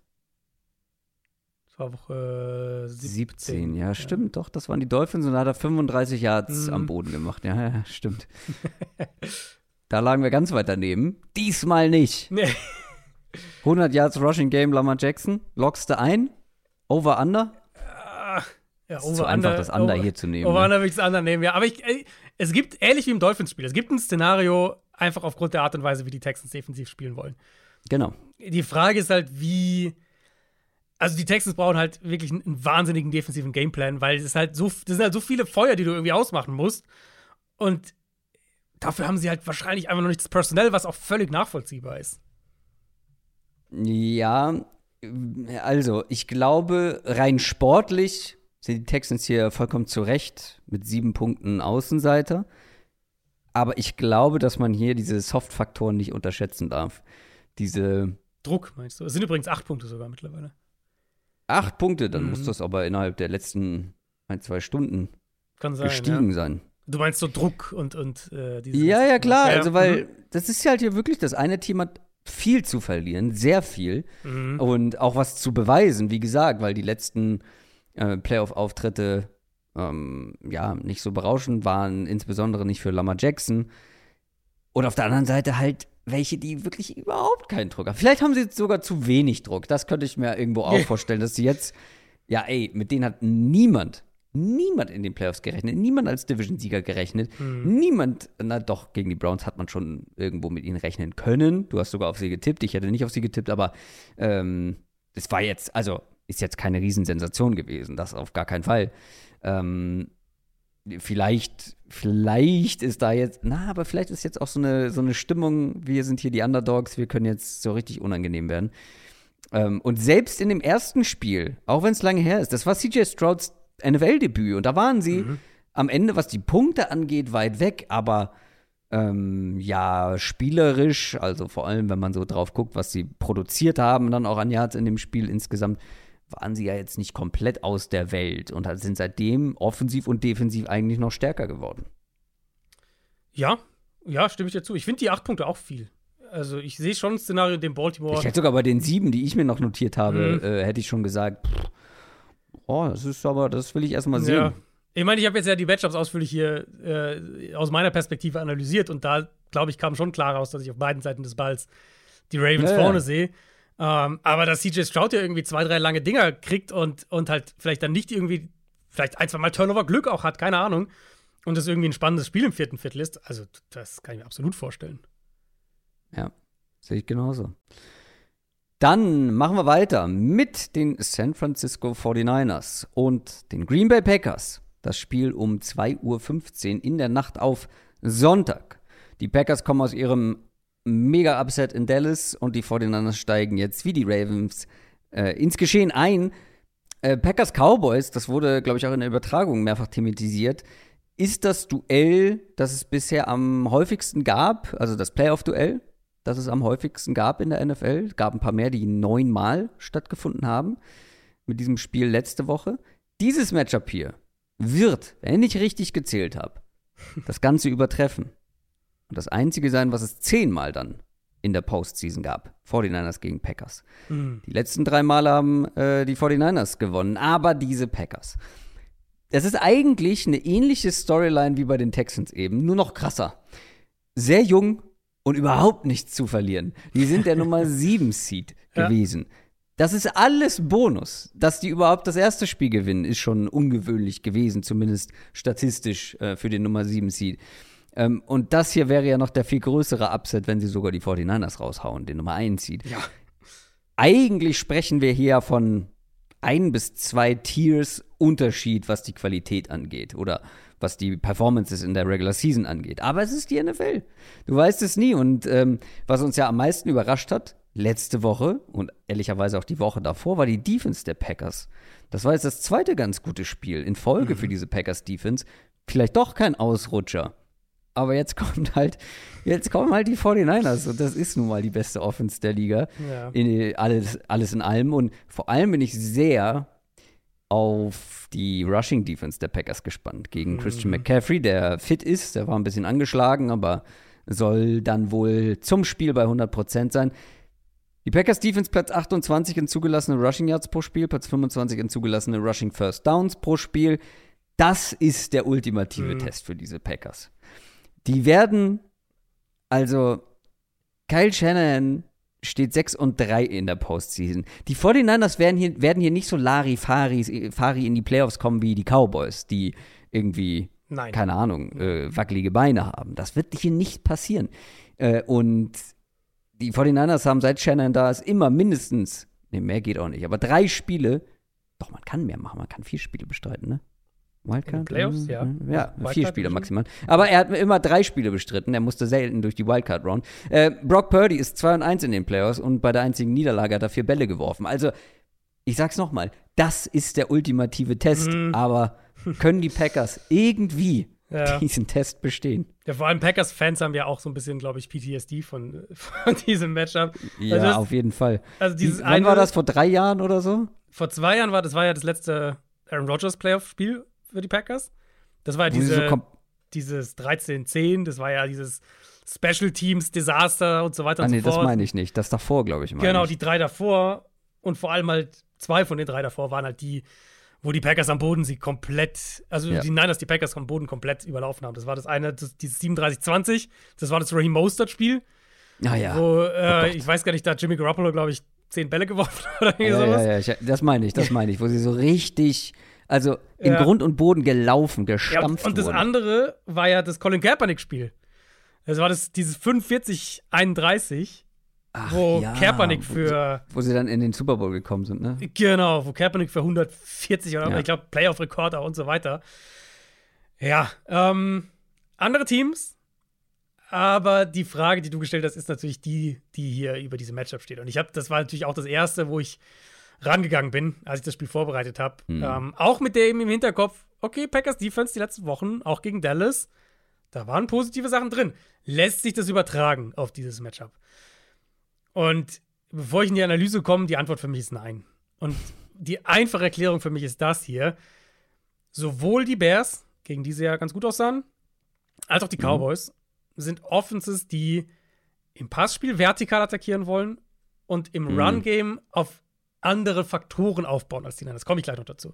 war Woche 17. 17. Ja, stimmt, doch, das waren die Dolphins und da hat er 35 Yards Mhm. am Boden gemacht. Ja, ja, stimmt. da lagen wir ganz weit daneben. Diesmal nicht. Nee. 100 Yards Rushing Game, Lamar Jackson. Lockst du ein? Over, under? Ja, Ist zu einfach, das Under hier zu nehmen. Over ne? Under würde ich das Under nehmen, ja. Aber ich, es gibt, ähnlich wie im Dolphins-Spiel, es gibt ein Szenario, einfach aufgrund der Art und Weise, wie die Texans defensiv spielen wollen. Genau. Die Frage ist halt, wie. Also die Texans brauchen halt wirklich einen, wahnsinnigen defensiven Gameplan, weil es halt so, das sind halt so viele Feuer, die du irgendwie ausmachen musst. Und dafür haben sie halt wahrscheinlich einfach noch nicht das Personell, was auch völlig nachvollziehbar ist. Ja, also ich glaube, rein sportlich sind die Texans hier vollkommen zurecht mit sieben Punkten Außenseiter. Aber ich glaube, dass man hier diese Soft-Faktoren nicht unterschätzen darf. Diese Druck, meinst du? Es sind übrigens acht Punkte sogar mittlerweile. Acht Punkte, dann Mhm. muss das aber innerhalb der letzten ein, zwei Stunden Kann sein. gestiegen Ja. sein. Du meinst so Druck und, und äh, dieses Ja, ja, klar. Ja, Also, weil das ist ja halt hier wirklich, das eine Team hat viel zu verlieren, sehr viel. Mhm. Und auch was zu beweisen, wie gesagt, weil die letzten äh, Playoff-Auftritte ähm, ja nicht so berauschend waren, insbesondere nicht für Lamar Jackson. Und auf der anderen Seite halt welche, die wirklich überhaupt keinen Druck haben. Vielleicht haben sie jetzt sogar zu wenig Druck. Das könnte ich mir irgendwo auch vorstellen, dass sie jetzt, ja, ey, mit denen hat niemand, niemand in den Playoffs gerechnet, niemand als Division-Sieger gerechnet, niemand, na doch, gegen die Browns hat man schon irgendwo mit ihnen rechnen können. Du hast sogar auf sie getippt, ich hätte nicht auf sie getippt, aber ähm, es war jetzt, also ist jetzt keine Riesensensation gewesen, das auf gar keinen Fall. Ähm, vielleicht, vielleicht ist da jetzt, na, aber vielleicht ist jetzt auch so eine, so eine Stimmung, wir sind hier die Underdogs, wir können jetzt so richtig unangenehm werden. Ähm, und selbst in dem ersten Spiel, auch wenn es lange her ist, das war CJ Strouds NFL-Debüt und da waren sie am Ende, was die Punkte angeht, weit weg, aber ähm, ja, spielerisch, also vor allem, wenn man so drauf guckt, was sie produziert haben, dann auch an Yards in dem Spiel insgesamt, waren sie ja jetzt nicht komplett aus der Welt und sind seitdem offensiv und defensiv eigentlich noch stärker geworden. Ja, ja, stimme ich dir zu. Ich finde die acht Punkte auch viel. Also ich sehe schon ein Szenario, in dem Baltimore. Ich hätte sogar bei den sieben, die ich mir noch notiert habe, Mhm. äh, hätte ich schon gesagt, pff, oh, das ist aber, das will ich erstmal sehen. Ja. Ich meine, ich habe jetzt ja die Matchups ausführlich hier äh, aus meiner Perspektive analysiert und da, glaube ich, kam schon klar raus, dass ich auf beiden Seiten des Balls die Ravens Ja, ja. vorne sehe. Ähm, aber dass CJ Stroud ja irgendwie zwei, drei lange Dinger kriegt und, und halt vielleicht dann nicht irgendwie, vielleicht ein, zwei Mal Turnover-Glück auch hat, keine Ahnung. Und das irgendwie ein spannendes Spiel im vierten Viertel ist, also das kann ich mir absolut vorstellen. Ja, sehe ich genauso. Dann machen wir weiter mit den San Francisco 49ers und den Green Bay Packers. Das Spiel um 2.15 Uhr in der Nacht auf Sonntag. Die Packers kommen aus ihrem Mega-Upset in Dallas und die 49ers steigen jetzt wie die Ravens äh, ins Geschehen ein. Äh, Packers Cowboys, das wurde, glaube ich, auch in der Übertragung mehrfach thematisiert, ist das Duell, das es bisher am häufigsten gab, also das Playoff-Duell, das es am häufigsten gab in der NFL. Es gab ein paar mehr, die neunmal stattgefunden haben mit diesem Spiel letzte Woche. Dieses Matchup hier wird, wenn ich richtig gezählt habe, das Ganze übertreffen. Und das einzige sein, was es zehnmal dann in der Postseason gab. 49ers gegen Packers. Die letzten drei Male haben äh, die 49ers gewonnen, aber diese Packers. Das ist eigentlich eine ähnliche Storyline wie bei den Texans eben, nur noch krasser. Sehr jung und überhaupt nichts zu verlieren. Die sind der Nummer 7 Seed Ja. gewesen. Das ist alles Bonus. Dass die überhaupt das erste Spiel gewinnen, ist schon ungewöhnlich gewesen, zumindest statistisch äh, für den Nummer 7 Seed. Ähm, und das hier wäre ja noch der viel größere Upset, wenn sie sogar die 49ers raushauen, den Nummer 1 Seed. Ja. eigentlich sprechen wir hier von ein bis zwei Tiers Unterschied, was die Qualität angeht oder was die Performances in der Regular Season angeht. Aber es ist die NFL. Du weißt es nie. Und ähm, was uns ja am meisten überrascht hat, letzte Woche und ehrlicherweise auch die Woche davor, war die Defense der Packers. Das war jetzt das zweite ganz gute Spiel in Folge mhm. für diese Packers Defense. Vielleicht doch kein Ausrutscher. Aber jetzt kommt halt, jetzt kommen halt die 49ers und das ist nun mal die beste Offense der Liga. Ja. In, alles, alles in allem. Und vor allem bin ich sehr auf die Rushing Defense der Packers gespannt. Gegen mhm. Christian McCaffrey, der fit ist, der war ein bisschen angeschlagen, aber soll dann wohl zum Spiel bei 100% sein. Die Packers Defense Platz 28 in zugelassene Rushing Yards pro Spiel, Platz 25 in zugelassene Rushing First Downs pro Spiel. Das ist der ultimative mhm. Test für diese Packers. Die werden, also Kyle Shannon steht 6 und 3 in der Postseason. Die 49ers werden hier, werden hier nicht so Larifari Fari in die Playoffs kommen wie die Cowboys, die irgendwie, Nein. keine Ahnung, äh, wackelige Beine haben. Das wird hier nicht passieren. Äh, und die 49ers haben seit Shannon da ist immer mindestens, ne, mehr geht auch nicht, aber drei Spiele, doch, man kann mehr machen, man kann vier Spiele bestreiten, ne? Wildcard? Playoffs, ja. Ja, Wildcard vier Spiele maximal. Aber er hat immer drei Spiele bestritten. Er musste selten durch die Wildcard-Round. Äh, Brock Purdy ist 2 und 1 in den Playoffs und bei der einzigen Niederlage hat er vier Bälle geworfen. Also, ich sag's nochmal, das ist der ultimative Test. Mhm. Aber können die Packers irgendwie ja. diesen Test bestehen? Ja, vor allem Packers-Fans haben ja auch so ein bisschen, glaube ich, PTSD von, von diesem Matchup. Ja, also das, auf jeden Fall. Also dieses Wann war das? Vor drei Jahren oder so? Vor zwei Jahren war das war ja das letzte Aaron Rodgers Playoff-Spiel für die Packers. Das war ja diese, so dieses 13-10, das war ja dieses Special Teams Desaster und so weiter ah, und nee, so fort. das meine ich nicht. Das davor, glaube ich. Genau, ich. die drei davor und vor allem halt zwei von den drei davor waren halt die, wo die Packers am Boden sie komplett, also ja. die Niners die Packers am Boden komplett überlaufen haben. Das war das eine, das, dieses 37-20, das war das Raheem Mostert-Spiel. Ah ja. Wo, äh, oh ich weiß gar nicht, da hat Jimmy Garoppolo, glaube ich, zehn Bälle geworfen oder ja, sowas. Ja, ja, ja, das meine ich, das meine ich, wo sie so richtig also in ja. Grund und Boden gelaufen, gestampft ja, Und das wurde. andere war ja das Colin Kaepernick-Spiel. Das war das, dieses 45-31, wo ja, Kaepernick für. Wo, wo, sie dann in den Super Bowl gekommen sind, ne? Genau, wo Kaepernick für 140 oder ja. ich glaube Playoff-Rekorder und so weiter. Ja, ähm, andere Teams, aber die Frage, die du gestellt hast, ist natürlich die, die hier über diese Matchup steht. Und ich habe, das war natürlich auch das erste, wo ich rangegangen bin, als ich das Spiel vorbereitet habe. Mhm. Ähm, auch mit dem im Hinterkopf, okay, Packers Defense die letzten Wochen, auch gegen Dallas, da waren positive Sachen drin. Lässt sich das übertragen auf dieses Matchup? Und bevor ich in die Analyse komme, die Antwort für mich ist nein. Und die einfache Erklärung für mich ist das hier. Sowohl die Bears, gegen die sie ja ganz gut aussahen, als auch die mhm. Cowboys mhm. sind Offenses, die im Passspiel vertikal attackieren wollen und im mhm. Run-Game auf andere Faktoren aufbauen als die Niners. Komme ich gleich noch dazu.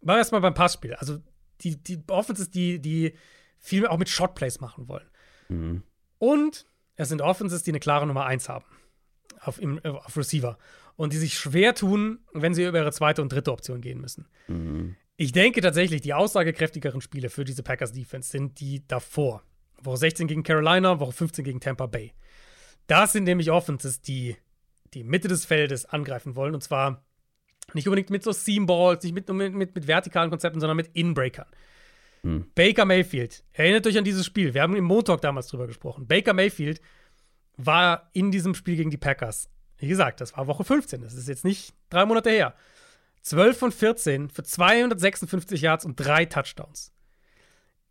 Machen wir erstmal beim Passspiel. Also die, die Offenses, die, die viel auch mit Shotplays machen wollen. Mhm. Und es sind Offenses, die eine klare Nummer 1 haben. Auf, im, auf Receiver. Und die sich schwer tun, wenn sie über ihre zweite und dritte Option gehen müssen. Mhm. Ich denke tatsächlich, die aussagekräftigeren Spiele für diese Packers Defense sind die davor. Woche 16 gegen Carolina, Woche 15 gegen Tampa Bay. Das sind nämlich Offenses, die die Mitte des Feldes angreifen wollen. Und zwar nicht unbedingt mit so Seamballs, nicht mit, mit, mit, mit vertikalen Konzepten, sondern mit Inbreakern. Hm. Baker Mayfield, erinnert euch an dieses Spiel. Wir haben im Montag damals drüber gesprochen. Baker Mayfield war in diesem Spiel gegen die Packers. Wie gesagt, das war Woche 15. Das ist jetzt nicht drei Monate her. 12 von 14 für 256 Yards und drei Touchdowns.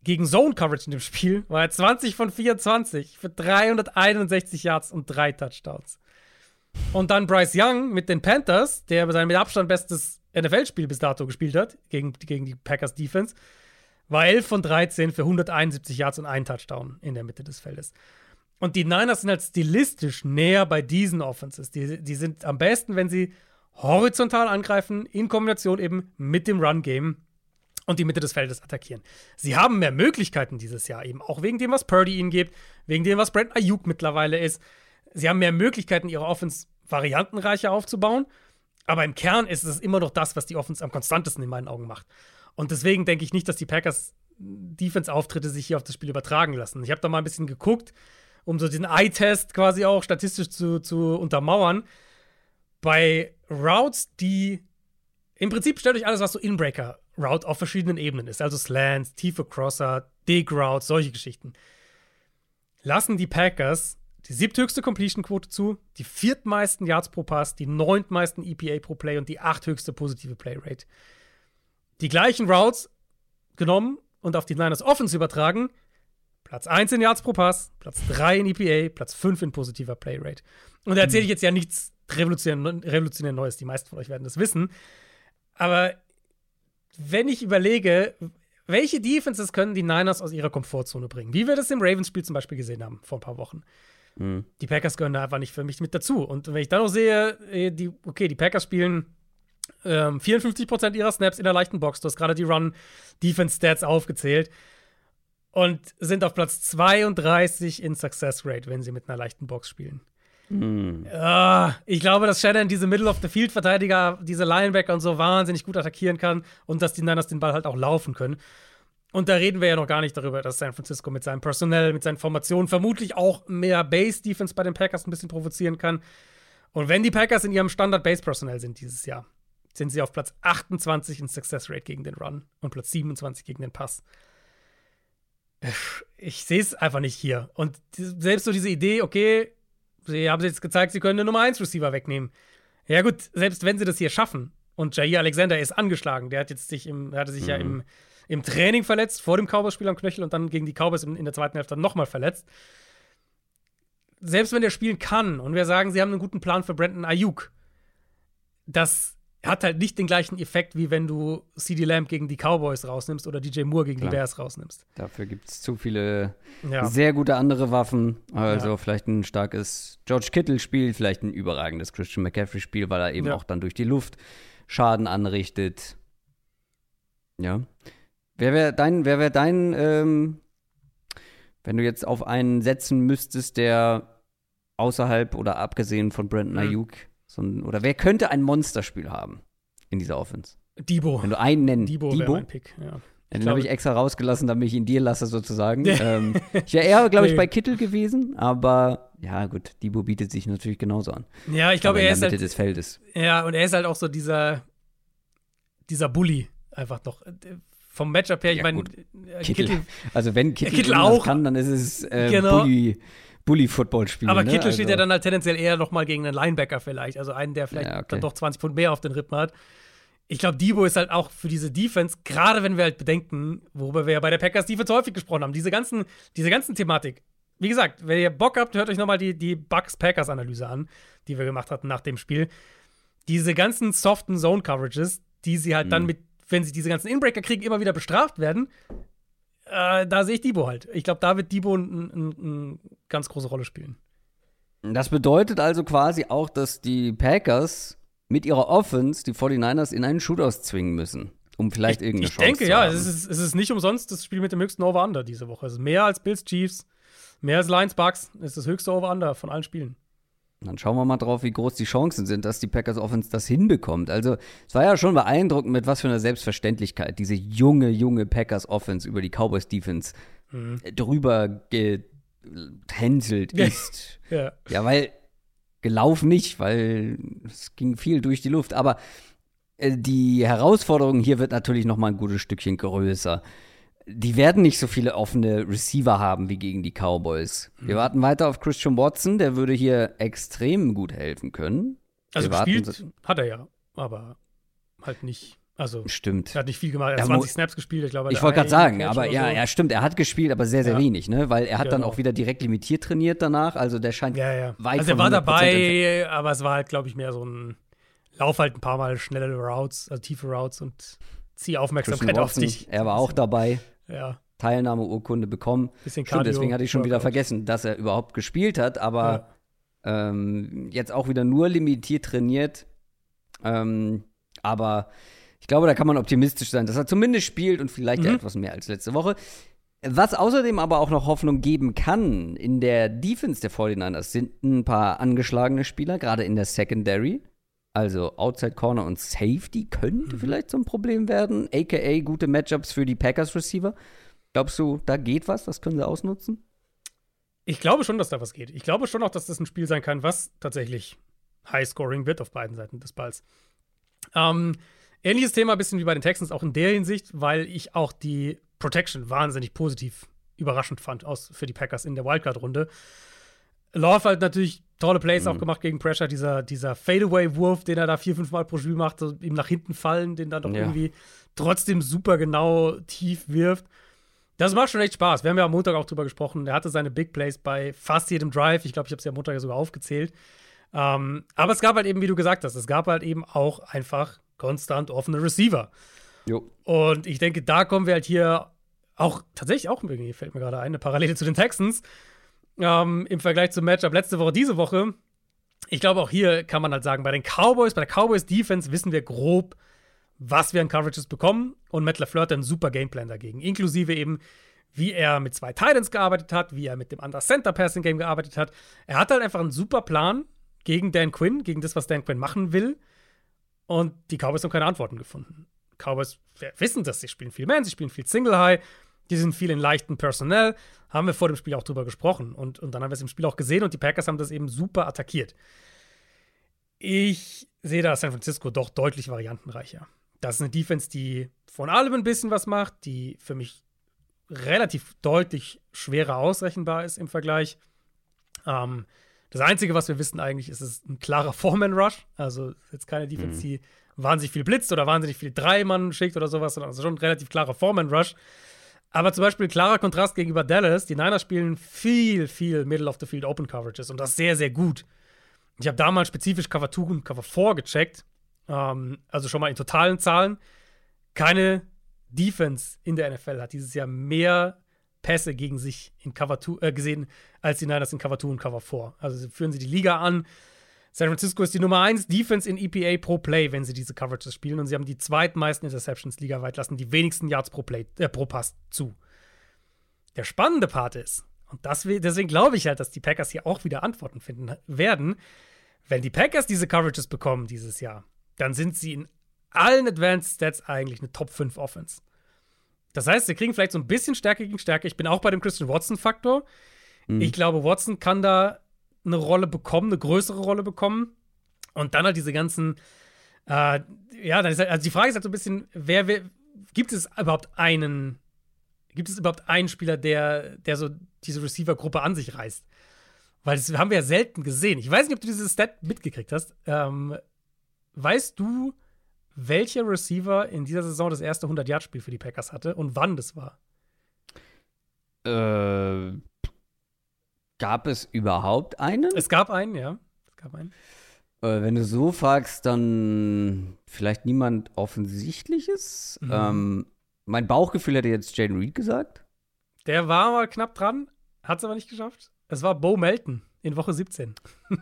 Gegen Zone Coverage in dem Spiel war er 20 von 24 für 361 Yards und drei Touchdowns. Und dann Bryce Young mit den Panthers, der sein mit Abstand bestes NFL-Spiel bis dato gespielt hat, gegen, gegen die Packers Defense, war 11 von 13 für 171 Yards und ein Touchdown in der Mitte des Feldes. Und die Niners sind halt stilistisch näher bei diesen Offenses. Die, die sind am besten, wenn sie horizontal angreifen, in Kombination eben mit dem Run-Game und die Mitte des Feldes attackieren. Sie haben mehr Möglichkeiten dieses Jahr eben, auch wegen dem, was Purdy ihnen gibt, wegen dem, was Brent Ayuk mittlerweile ist sie haben mehr Möglichkeiten, ihre Offense variantenreicher aufzubauen. Aber im Kern ist es immer noch das, was die Offense am konstantesten in meinen Augen macht. Und deswegen denke ich nicht, dass die Packers Defense-Auftritte sich hier auf das Spiel übertragen lassen. Ich habe da mal ein bisschen geguckt, um so den Eye-Test quasi auch statistisch zu, zu untermauern. bei Routes, die im Prinzip stellt euch alles, was so Inbreaker-Route auf verschiedenen Ebenen ist, also Slants, tiefe Crosser, Dig Routes, solche Geschichten, lassen die Packers die siebthöchste Completion-Quote zu, die viertmeisten Yards pro Pass, die neuntmeisten EPA pro Play und die achthöchste positive Play-Rate. Die gleichen Routes genommen und auf die Niners Offense übertragen, Platz 1 in Yards pro Pass, Platz 3 in EPA, Platz 5 in positiver Playrate. Und da erzähle ich jetzt ja nichts revolutionär, revolutionär Neues, die meisten von euch werden das wissen. Aber wenn ich überlege, welche Defenses können die Niners aus ihrer Komfortzone bringen? Wie wir das im Ravens-Spiel zum Beispiel gesehen haben vor ein paar Wochen. Mhm. Die Packers gehören da einfach nicht für mich mit dazu. Und wenn ich dann noch sehe, äh, die, okay, die Packers spielen ähm, 54% ihrer Snaps in der leichten Box. Du hast gerade die Run-Defense-Stats aufgezählt. Und sind auf Platz 32 in Success Rate, wenn sie mit einer leichten Box spielen. Mm. Uh, ich glaube, dass Shannon diese Middle-of-the-Field-Verteidiger, diese Linebacker und so wahnsinnig gut attackieren kann und dass die Niners den Ball halt auch laufen können. Und da reden wir ja noch gar nicht darüber, dass San Francisco mit seinem Personell, mit seinen Formationen vermutlich auch mehr Base-Defense bei den Packers ein bisschen provozieren kann. Und wenn die Packers in ihrem Standard-Base-Personell sind dieses Jahr, sind sie auf Platz 28 in Success Rate gegen den Run und Platz 27 gegen den Pass. Ich sehe es einfach nicht hier. Und selbst so diese Idee, okay, sie haben jetzt gezeigt, sie können den Nummer 1 Receiver wegnehmen. Ja, gut, selbst wenn sie das hier schaffen und Jair Alexander ist angeschlagen, der hat jetzt sich im, hatte sich mhm. ja im, im Training verletzt, vor dem Cowboys-Spiel am Knöchel und dann gegen die Cowboys in, in der zweiten Hälfte nochmal verletzt. Selbst wenn der spielen kann und wir sagen, sie haben einen guten Plan für Brandon Ayuk, das hat halt nicht den gleichen Effekt, wie wenn du CD Lamb gegen die Cowboys rausnimmst oder DJ Moore gegen Klar. die Bears rausnimmst. Dafür gibt es zu viele ja. sehr gute andere Waffen. Also ja. vielleicht ein starkes George Kittle-Spiel, vielleicht ein überragendes Christian McCaffrey-Spiel, weil er eben ja. auch dann durch die Luft Schaden anrichtet. Ja. Wer wäre dein, wer wäre dein, ähm, wenn du jetzt auf einen setzen müsstest, der außerhalb oder abgesehen von Brandon mhm. Ayuk so ein, oder wer könnte ein Monsterspiel haben in dieser Offense? Debo. Wenn du einen nennen. Debo, Debo? mein Pick, ja. Den habe ich extra rausgelassen, damit ich ihn dir lasse, sozusagen. ähm, ich wäre eher, glaube ich, bei Kittel gewesen, aber ja, gut, Debo bietet sich natürlich genauso an. Ja, ich glaube, er ist. In der Mitte halt, des Feldes. Ja, und er ist halt auch so dieser, dieser Bully, einfach doch. Vom Matchup her, ich ja, meine, Kittel, Kittel, Also, wenn Kittel, Kittel auch kann, dann ist es äh, genau. Bully. Bully-Football-Spiel. Aber ne? Kittel also. steht ja dann halt tendenziell eher noch mal gegen einen Linebacker vielleicht. Also einen, der vielleicht ja, okay. dann doch 20 Pfund mehr auf den Rippen hat. Ich glaube, Debo ist halt auch für diese Defense, gerade wenn wir halt bedenken, worüber wir ja bei der Packers Defense häufig gesprochen haben, diese ganzen, diese ganzen Thematik. Wie gesagt, wenn ihr Bock habt, hört euch nochmal die, die Bucks-Packers-Analyse an, die wir gemacht hatten nach dem Spiel. Diese ganzen soften Zone-Coverages, die sie halt mhm. dann mit, wenn sie diese ganzen Inbreaker kriegen, immer wieder bestraft werden, äh, da sehe ich Debo halt. Ich glaube, da wird Debo eine ganz große Rolle spielen. Das bedeutet also quasi auch, dass die Packers mit ihrer Offense die 49ers in einen Shootout zwingen müssen, um vielleicht ich, irgendeine ich Chance denke, zu ja, haben. es ist, es ist nicht umsonst das Spiel mit dem höchsten Over-Under diese Woche. Es ist mehr als Bills Chiefs, mehr als Lions Bucks. Es ist das höchste Over-Under von allen Spielen. Dann schauen wir mal drauf, wie groß die Chancen sind, dass die Packers Offense das hinbekommt. Also, es war ja schon beeindruckend, mit was für einer Selbstverständlichkeit diese junge, junge Packers Offense über die Cowboys Defense mhm. drüber gehänselt ist. ja. ja, weil gelaufen nicht, weil es ging viel durch die Luft. Aber äh, die Herausforderung hier wird natürlich noch mal ein gutes Stückchen größer die werden nicht so viele offene Receiver haben wie gegen die Cowboys. Wir mhm. warten weiter auf Christian Watson, der würde hier extrem gut helfen können. Also Wir gespielt hat er ja, aber halt nicht. Also stimmt. Er hat nicht viel gemacht. Er hat 20 Snaps gespielt, ich glaube. Ich wollte gerade sagen, aber ja, so. ja, stimmt. Er hat gespielt, aber sehr, sehr ja. wenig, ne? Weil er hat genau. dann auch wieder direkt limitiert trainiert danach. Also der scheint ja, ja. weit Also er war dabei, aber es war halt, glaube ich, mehr so ein Lauf halt ein paar Mal schnelle Routes, also tiefe Routes und zieh Aufmerksamkeit Watson, auf dich. Er war auch dabei ja. Teilnahmeurkunde bekommen. Bisschen Stimmt, deswegen hatte ich schon wieder vergessen, dass er überhaupt gespielt hat, aber ja. ähm, jetzt auch wieder nur limitiert trainiert. Ähm, aber ich glaube, da kann man optimistisch sein, dass er zumindest spielt und vielleicht mhm. ja etwas mehr als letzte Woche. Was außerdem aber auch noch Hoffnung geben kann in der Defense der 49ers sind ein paar angeschlagene Spieler, gerade in der Secondary. Also Outside Corner und Safety könnte mhm. vielleicht so ein Problem werden, aka gute Matchups für die Packers Receiver. Glaubst du, da geht was? Das können sie ausnutzen? Ich glaube schon, dass da was geht. Ich glaube schon auch, dass das ein Spiel sein kann, was tatsächlich High-Scoring wird auf beiden Seiten des Balls. Ähm, ähnliches Thema, ein bisschen wie bei den Texans, auch in der Hinsicht, weil ich auch die Protection wahnsinnig positiv überraschend fand aus, für die Packers in der Wildcard-Runde. Love halt natürlich tolle Plays mhm. auch gemacht gegen Pressure. Dieser, dieser Fadeaway-Wurf, den er da vier, fünf Mal pro Spiel macht, so ihm nach hinten fallen, den dann doch ja. irgendwie trotzdem super genau tief wirft. Das macht schon echt Spaß. Wir haben ja am Montag auch drüber gesprochen. Er hatte seine Big Plays bei fast jedem Drive. Ich glaube, ich habe es ja am Montag sogar aufgezählt. Ähm, aber es gab halt eben, wie du gesagt hast, es gab halt eben auch einfach konstant offene Receiver. Jo. Und ich denke, da kommen wir halt hier auch tatsächlich auch irgendwie, fällt mir gerade ein, eine Parallele zu den Texans. Ähm, Im Vergleich zum Matchup letzte Woche, diese Woche. Ich glaube, auch hier kann man halt sagen, bei den Cowboys, bei der Cowboys Defense wissen wir grob, was wir an Coverages bekommen. Und Matt LaFleur hat einen super Gameplan dagegen. Inklusive eben, wie er mit zwei Titans gearbeitet hat, wie er mit dem Under Center Passing Game gearbeitet hat. Er hat halt einfach einen super Plan gegen Dan Quinn, gegen das, was Dan Quinn machen will. Und die Cowboys haben keine Antworten gefunden. Cowboys wissen das, sie spielen viel Man, sie spielen viel Single High, die sind viel in leichten Personell. Haben wir vor dem Spiel auch drüber gesprochen. Und, und dann haben wir es im Spiel auch gesehen und die Packers haben das eben super attackiert. Ich sehe da San Francisco doch deutlich variantenreicher. Das ist eine Defense, die von allem ein bisschen was macht, die für mich relativ deutlich schwerer ausrechenbar ist im Vergleich. Ähm, das Einzige, was wir wissen eigentlich, ist, es ist ein klarer Foreman-Rush. Also jetzt keine Defense, mhm. die wahnsinnig viel blitzt oder wahnsinnig viel Dreimann schickt oder sowas, sondern also schon ein relativ klarer Foreman-Rush. Aber zum Beispiel klarer Kontrast gegenüber Dallas. Die Niners spielen viel, viel Middle of the Field Open Coverages und das sehr, sehr gut. Ich habe damals spezifisch Cover 2 und Cover 4 gecheckt. Ähm, also schon mal in totalen Zahlen. Keine Defense in der NFL hat dieses Jahr mehr Pässe gegen sich in Cover 2 äh, gesehen, als die Niners in Cover 2 und Cover 4. Also führen sie die Liga an. San Francisco ist die Nummer 1 Defense in EPA pro Play, wenn sie diese Coverages spielen. Und sie haben die zweitmeisten Interceptions ligaweit, lassen die wenigsten Yards pro, Play, äh, pro Pass zu. Der spannende Part ist, und das, deswegen glaube ich halt, dass die Packers hier auch wieder Antworten finden werden. Wenn die Packers diese Coverages bekommen dieses Jahr, dann sind sie in allen Advanced Stats eigentlich eine Top 5 Offense. Das heißt, sie kriegen vielleicht so ein bisschen Stärke gegen Stärke. Ich bin auch bei dem Christian Watson-Faktor. Mhm. Ich glaube, Watson kann da eine Rolle bekommen, eine größere Rolle bekommen. Und dann halt diese ganzen, äh, ja, dann ist halt, also die Frage ist halt so ein bisschen, wer, wer gibt es überhaupt einen, gibt es überhaupt einen Spieler, der, der so diese Receiver-Gruppe an sich reißt? Weil das haben wir ja selten gesehen. Ich weiß nicht, ob du dieses Stat mitgekriegt hast. Ähm, weißt du, welcher Receiver in dieser Saison das erste 100-Yard-Spiel für die Packers hatte und wann das war? Äh, gab es überhaupt einen? Es gab einen, ja. Es gab einen. Äh, wenn du so fragst, dann vielleicht niemand Offensichtliches. Mhm. Ähm, mein Bauchgefühl hätte jetzt Jaden Reed gesagt. Der war mal knapp dran, hat es aber nicht geschafft. Es war Bo Melton in Woche 17.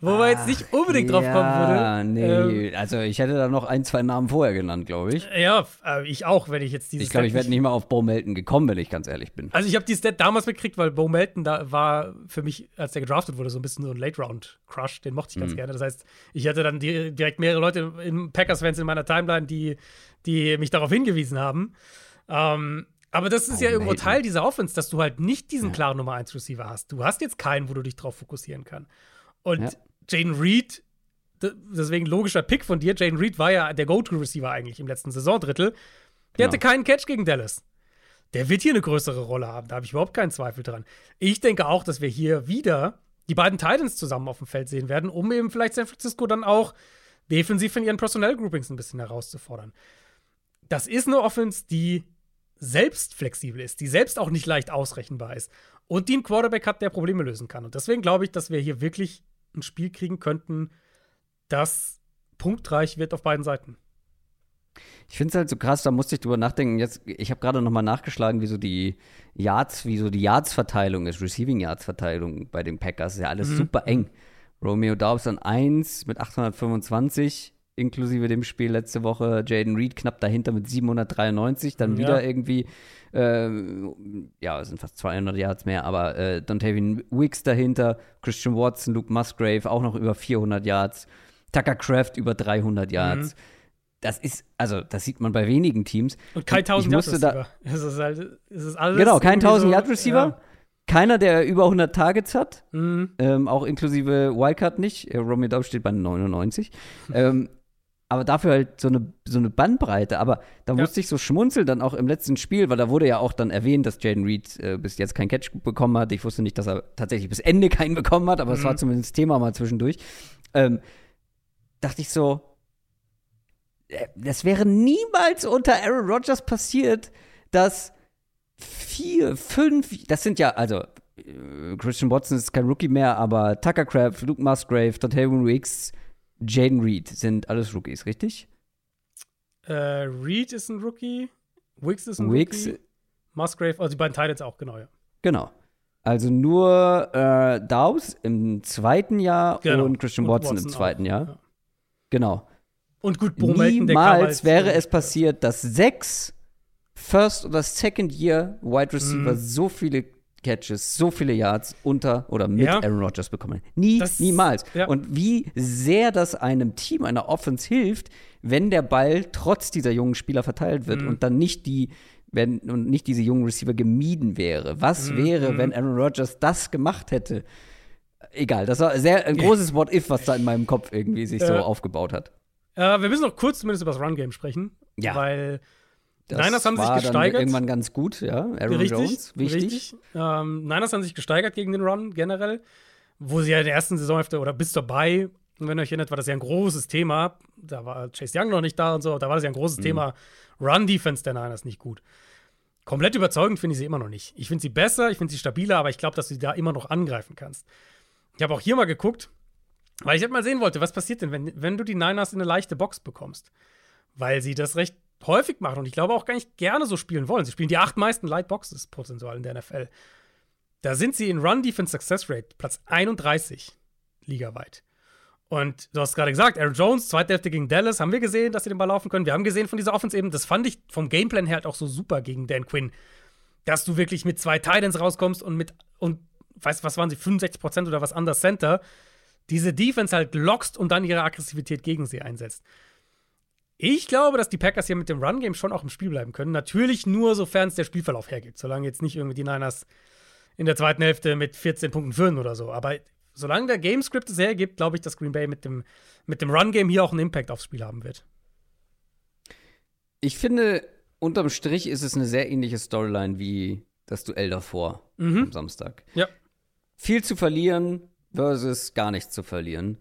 Wo man jetzt nicht unbedingt drauf ja, kommen würde. Ja, nee. Ähm, also ich hätte da noch ein, zwei Namen vorher genannt, glaube ich. Ja, ich auch, wenn ich jetzt dieses. Ich glaube, ich wäre nicht mal auf Bo Melton gekommen, wenn ich ganz ehrlich bin. Also ich habe die Stat damals mitgekriegt, weil Bo Melton da war für mich, als der gedraftet wurde, so ein bisschen so ein Late-Round-Crush. Den mochte ich ganz mhm. gerne. Das heißt, ich hatte dann direkt mehrere Leute im Packers-Fans in meiner Timeline, die, die mich darauf hingewiesen haben. Ähm, aber das ist oh, ja irgendwo. Teil dieser Offense, dass du halt nicht diesen ja. klaren Nummer 1 Receiver hast. Du hast jetzt keinen, wo du dich drauf fokussieren kannst. Und ja. Jaden Reed, deswegen logischer Pick von dir, Jaden Reed war ja der Go-To-Receiver eigentlich im letzten Saisondrittel. Der genau. hatte keinen Catch gegen Dallas. Der wird hier eine größere Rolle haben, da habe ich überhaupt keinen Zweifel dran. Ich denke auch, dass wir hier wieder die beiden Titans zusammen auf dem Feld sehen werden, um eben vielleicht San Francisco dann auch defensiv in ihren Personnel-Groupings ein bisschen herauszufordern. Das ist eine Offense, die selbst flexibel ist, die selbst auch nicht leicht ausrechenbar ist und die einen Quarterback hat, der Probleme lösen kann. Und deswegen glaube ich, dass wir hier wirklich ein Spiel kriegen könnten, das punktreich wird auf beiden Seiten. Ich finde es halt so krass, da musste ich drüber nachdenken. Jetzt, ich habe gerade noch mal nachgeschlagen, wie so die Yards, wie so die Yards-Verteilung ist, Receiving Yards-Verteilung bei den Packers. Ist ja alles mhm. super eng. Romeo Daubs an 1 mit 825, inklusive dem Spiel letzte Woche. Jaden Reed knapp dahinter mit 793. Dann ja. wieder irgendwie, äh, ja, es sind fast 200 Yards mehr, aber äh, Dontavian Wicks dahinter. Christian Watson, Luke Musgrave auch noch über 400 Yards. Tucker Craft über 300 Yards. Mhm. Das ist, also, das sieht man bei wenigen Teams. Und kein 1000 Yard Receiver. Da, es ist halt, es ist alles genau, kein 1000 Yard Receiver. Ja. keiner, der über 100 Targets hat, Mhm. ähm, auch inklusive Wildcard nicht. Äh, Romeo Dobbs steht bei 99. ähm, aber dafür halt so eine, so eine Bandbreite. Aber da Ja. musste ich so schmunzeln dann auch im letzten Spiel, weil da wurde ja auch dann erwähnt, dass Jaden Reed äh, bis jetzt keinen Catch bekommen hat. Ich wusste nicht, dass er tatsächlich bis Ende keinen bekommen hat, aber es Mhm. war zumindest Thema mal zwischendurch. Ähm, dachte ich so, äh, das wäre niemals unter Aaron Rodgers passiert, dass vier, fünf, das sind ja, also äh, Christian Watson ist kein Rookie mehr, aber Tucker Craft, Luke Musgrave, Dontayvon Wicks, Jaden Reed sind alles Rookies, richtig? Äh, Reed ist ein Rookie. Wicks ist ein Wicks, Rookie. Musgrave, also die beiden Titans auch, genau, ja. genau. Also nur äh, Dawes im zweiten Jahr Genau. und Christian Und Watson, im Watson zweiten auch, Jahr. ja. Genau. Und gut, Bo Niemals als- wäre es passiert, dass sechs First- oder Second-Year Wide Receiver Mhm. so viele Catches, so viele Yards unter oder mit Ja. Aaron Rodgers bekommen. Nie, Das- niemals. ja. Und wie sehr das einem Team, einer Offense hilft, wenn der Ball trotz dieser jungen Spieler verteilt wird Mhm. und dann nicht die wenn und nicht diese jungen Receiver gemieden wäre. Was Mhm. wäre, wenn Aaron Rodgers das gemacht hätte? Egal, das war sehr ein großes What-If, was da in meinem Kopf irgendwie sich so Ja. aufgebaut hat. Äh, wir müssen noch kurz zumindest über das Run-Game sprechen. Ja. Weil Das Niners haben sich gesteigert. irgendwann ganz gut, ja. Aaron richtig, Jones, wichtig. richtig. Ähm, Niners haben sich gesteigert gegen den Run generell, wo sie ja in der ersten Saisonhälfte oder bis dabei, wenn ihr euch erinnert, war das ja ein großes Thema. Da war Chase Young noch nicht da und so, da war das ja ein Mhm. großes Thema. Run-Defense der Niners nicht gut. Komplett überzeugend finde ich sie immer noch nicht. Ich finde sie besser, ich finde sie stabiler, aber ich glaube, dass du sie da immer noch angreifen kannst. Ich habe auch hier mal geguckt, weil ich halt mal sehen wollte, was passiert denn, wenn, wenn du die Niners in eine leichte Box bekommst. Weil sie das recht häufig machen und ich glaube auch gar nicht gerne so spielen wollen. Sie spielen die acht meisten Light Boxes prozentual in der NFL. Da sind sie in Run Defense Success Rate Platz 31 ligaweit. Und du hast gerade gesagt, Aaron Jones, zweite Hälfte gegen Dallas, haben wir gesehen, dass sie den Ball laufen können. Wir haben gesehen von dieser Offense eben, das fand ich vom Gameplan her halt auch so super gegen Dan Quinn, dass du wirklich mit zwei Titans rauskommst und mit, und weißt was waren sie, 65% oder was anders Center, diese Defense halt lockst und dann ihre Aggressivität gegen sie einsetzt. Ich glaube, dass die Packers hier mit dem Run-Game schon auch im Spiel bleiben können. Natürlich nur, sofern es der Spielverlauf hergibt. Solange jetzt nicht irgendwie die Niners in der zweiten Hälfte mit 14 Punkten führen oder so. Aber solange der Gamescript es hergibt, glaube ich, dass Green Bay mit dem, mit dem Run-Game hier auch einen Impact aufs Spiel haben wird. Ich finde, unterm Strich ist es eine sehr ähnliche Storyline wie das Duell davor Mhm. am Samstag. Ja. Viel zu verlieren versus gar nichts zu verlieren.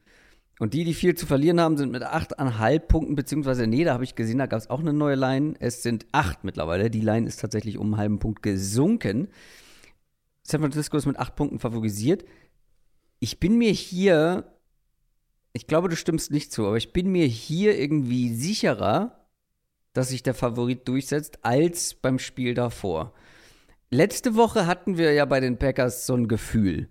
Und die, die viel zu verlieren haben, sind mit 8,5 Punkten, beziehungsweise, nee, da habe ich gesehen, da gab es auch eine neue Line. Es sind 8 mittlerweile. Die Line ist tatsächlich um einen halben Punkt gesunken. San Francisco ist mit 8 Punkten favorisiert. Ich bin mir hier, ich glaube, du stimmst nicht zu, aber ich bin mir hier irgendwie sicherer, dass sich der Favorit durchsetzt, als beim Spiel davor. Letzte Woche hatten wir ja bei den Packers so ein Gefühl,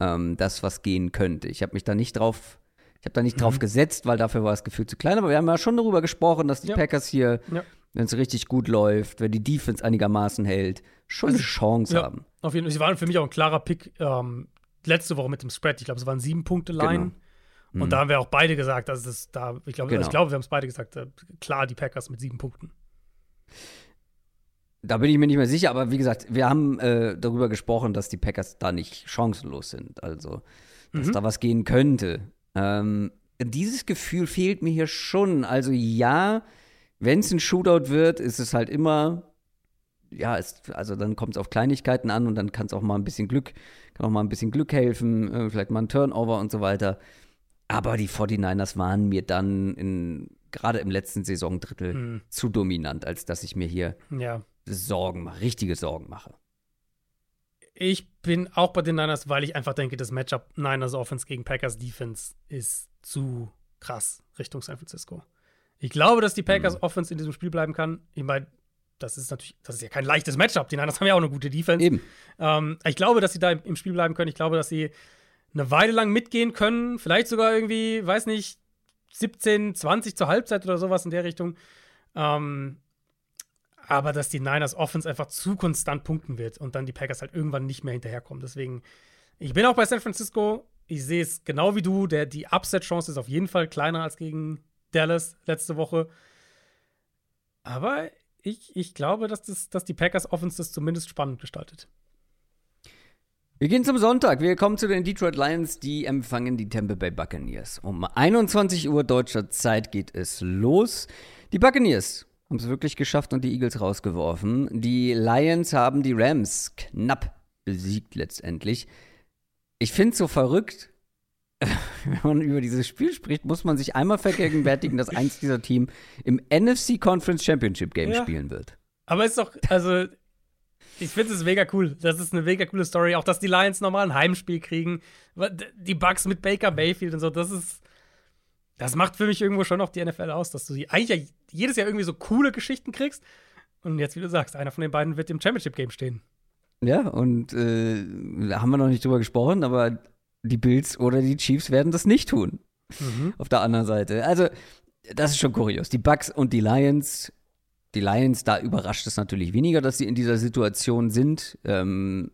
ähm, dass was gehen könnte. Ich habe mich da nicht drauf, ich habe da nicht drauf gesetzt, weil dafür war das Gefühl zu klein. Aber wir haben ja schon darüber gesprochen, dass die Ja. Packers hier, Ja. wenn es richtig gut läuft, wenn die Defense einigermaßen hält, schon eine Chance Ja. haben. Auf jeden Fall. Sie waren für mich auch ein klarer Pick ähm, letzte Woche mit dem Spread. Ich glaube, es waren sieben Punkte Line. Genau. Und da haben wir auch beide gesagt, dass es da, ich glaube, Genau. ich glaube, wir haben es beide gesagt, äh, klar, die Packers mit sieben Punkten. Da bin ich mir nicht mehr sicher, aber wie gesagt, wir haben äh, darüber gesprochen, dass die Packers da nicht chancenlos sind. Also, dass Mhm. da was gehen könnte. Ähm, dieses Gefühl fehlt mir hier schon. Also, ja, wenn es ein Shootout wird, ist es halt immer, ja, es, also dann kommt es auf Kleinigkeiten an und dann kann es auch mal ein bisschen Glück, kann auch mal ein bisschen Glück helfen, äh, vielleicht mal ein Turnover und so weiter. Aber die 49ers waren mir dann in, gerade im letzten Saisondrittel Mhm. zu dominant, als dass ich mir hier Ja. Sorgen mache, richtige Sorgen mache. Ich bin auch bei den Niners, weil ich einfach denke, das Matchup Niners Offense gegen Packers Defense ist zu krass Richtung San Francisco. Ich glaube, dass die Packers Offense in diesem Spiel bleiben kann. Ich meine, das ist natürlich, das ist ja kein leichtes Matchup. Die Niners haben ja auch eine gute Defense. Eben. Ähm, ich glaube, dass sie da im, im Spiel bleiben können. Ich glaube, dass sie eine Weile lang mitgehen können. Vielleicht sogar irgendwie, weiß nicht, 17, 20 zur Halbzeit oder sowas in der Richtung. Ähm, aber dass die Niners Offense einfach zu konstant punkten wird und dann die Packers halt irgendwann nicht mehr hinterherkommen. Deswegen, ich bin auch bei San Francisco. Ich sehe es genau wie du. Der, die Upset-Chance ist auf jeden Fall kleiner als gegen Dallas letzte Woche. Aber ich, ich glaube, dass, das, dass die Packers Offense das zumindest spannend gestaltet. Wir gehen zum Sonntag. Wir kommen zu den Detroit Lions. Die empfangen die Tampa Bay Buccaneers. Um 21 Uhr deutscher Zeit geht es los. Die Buccaneers haben es wirklich geschafft und die Eagles rausgeworfen. Die Lions haben die Rams knapp besiegt letztendlich. Ich finde es so verrückt, wenn man über dieses Spiel spricht, muss man sich einmal vergegenwärtigen, dass eins dieser Team im NFC Conference Championship Game ja. spielen wird. Aber ist doch, also, ich finde es mega cool. Das ist eine mega coole Story. Auch, dass die Lions nochmal ein Heimspiel kriegen. Die Bugs mit Baker Mayfield und so, das ist. Das macht für mich irgendwo schon noch die NFL aus, dass du eigentlich jedes Jahr irgendwie so coole Geschichten kriegst. Und jetzt, wie du sagst, einer von den beiden wird im Championship Game stehen. Ja, und äh, da haben wir noch nicht drüber gesprochen, aber die Bills oder die Chiefs werden das nicht tun. Mhm. Auf der anderen Seite. Also, das ist schon kurios. Die Bucks und die Lions, die Lions, da überrascht es natürlich weniger, dass sie in dieser Situation sind. Ähm,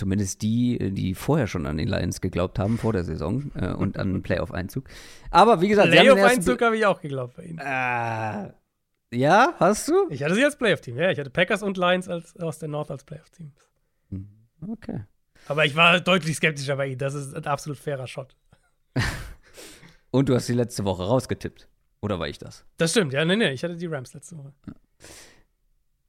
zumindest die, die vorher schon an die Lions geglaubt haben, vor der Saison äh, und an den Playoff-Einzug. Aber wie gesagt, Playoff-Einzug habe ich auch geglaubt bei ihnen. Äh, ja, hast du? Ich hatte sie als Playoff-Team, ja. Ich hatte Packers und Lions als, aus der North als Playoff-Teams. Hm, okay. Aber ich war deutlich skeptischer bei ihm. Das ist ein absolut fairer Shot. Und du hast die letzte Woche rausgetippt. Oder war ich das? Das stimmt, ja, nee, nee, ich hatte die Rams letzte Woche.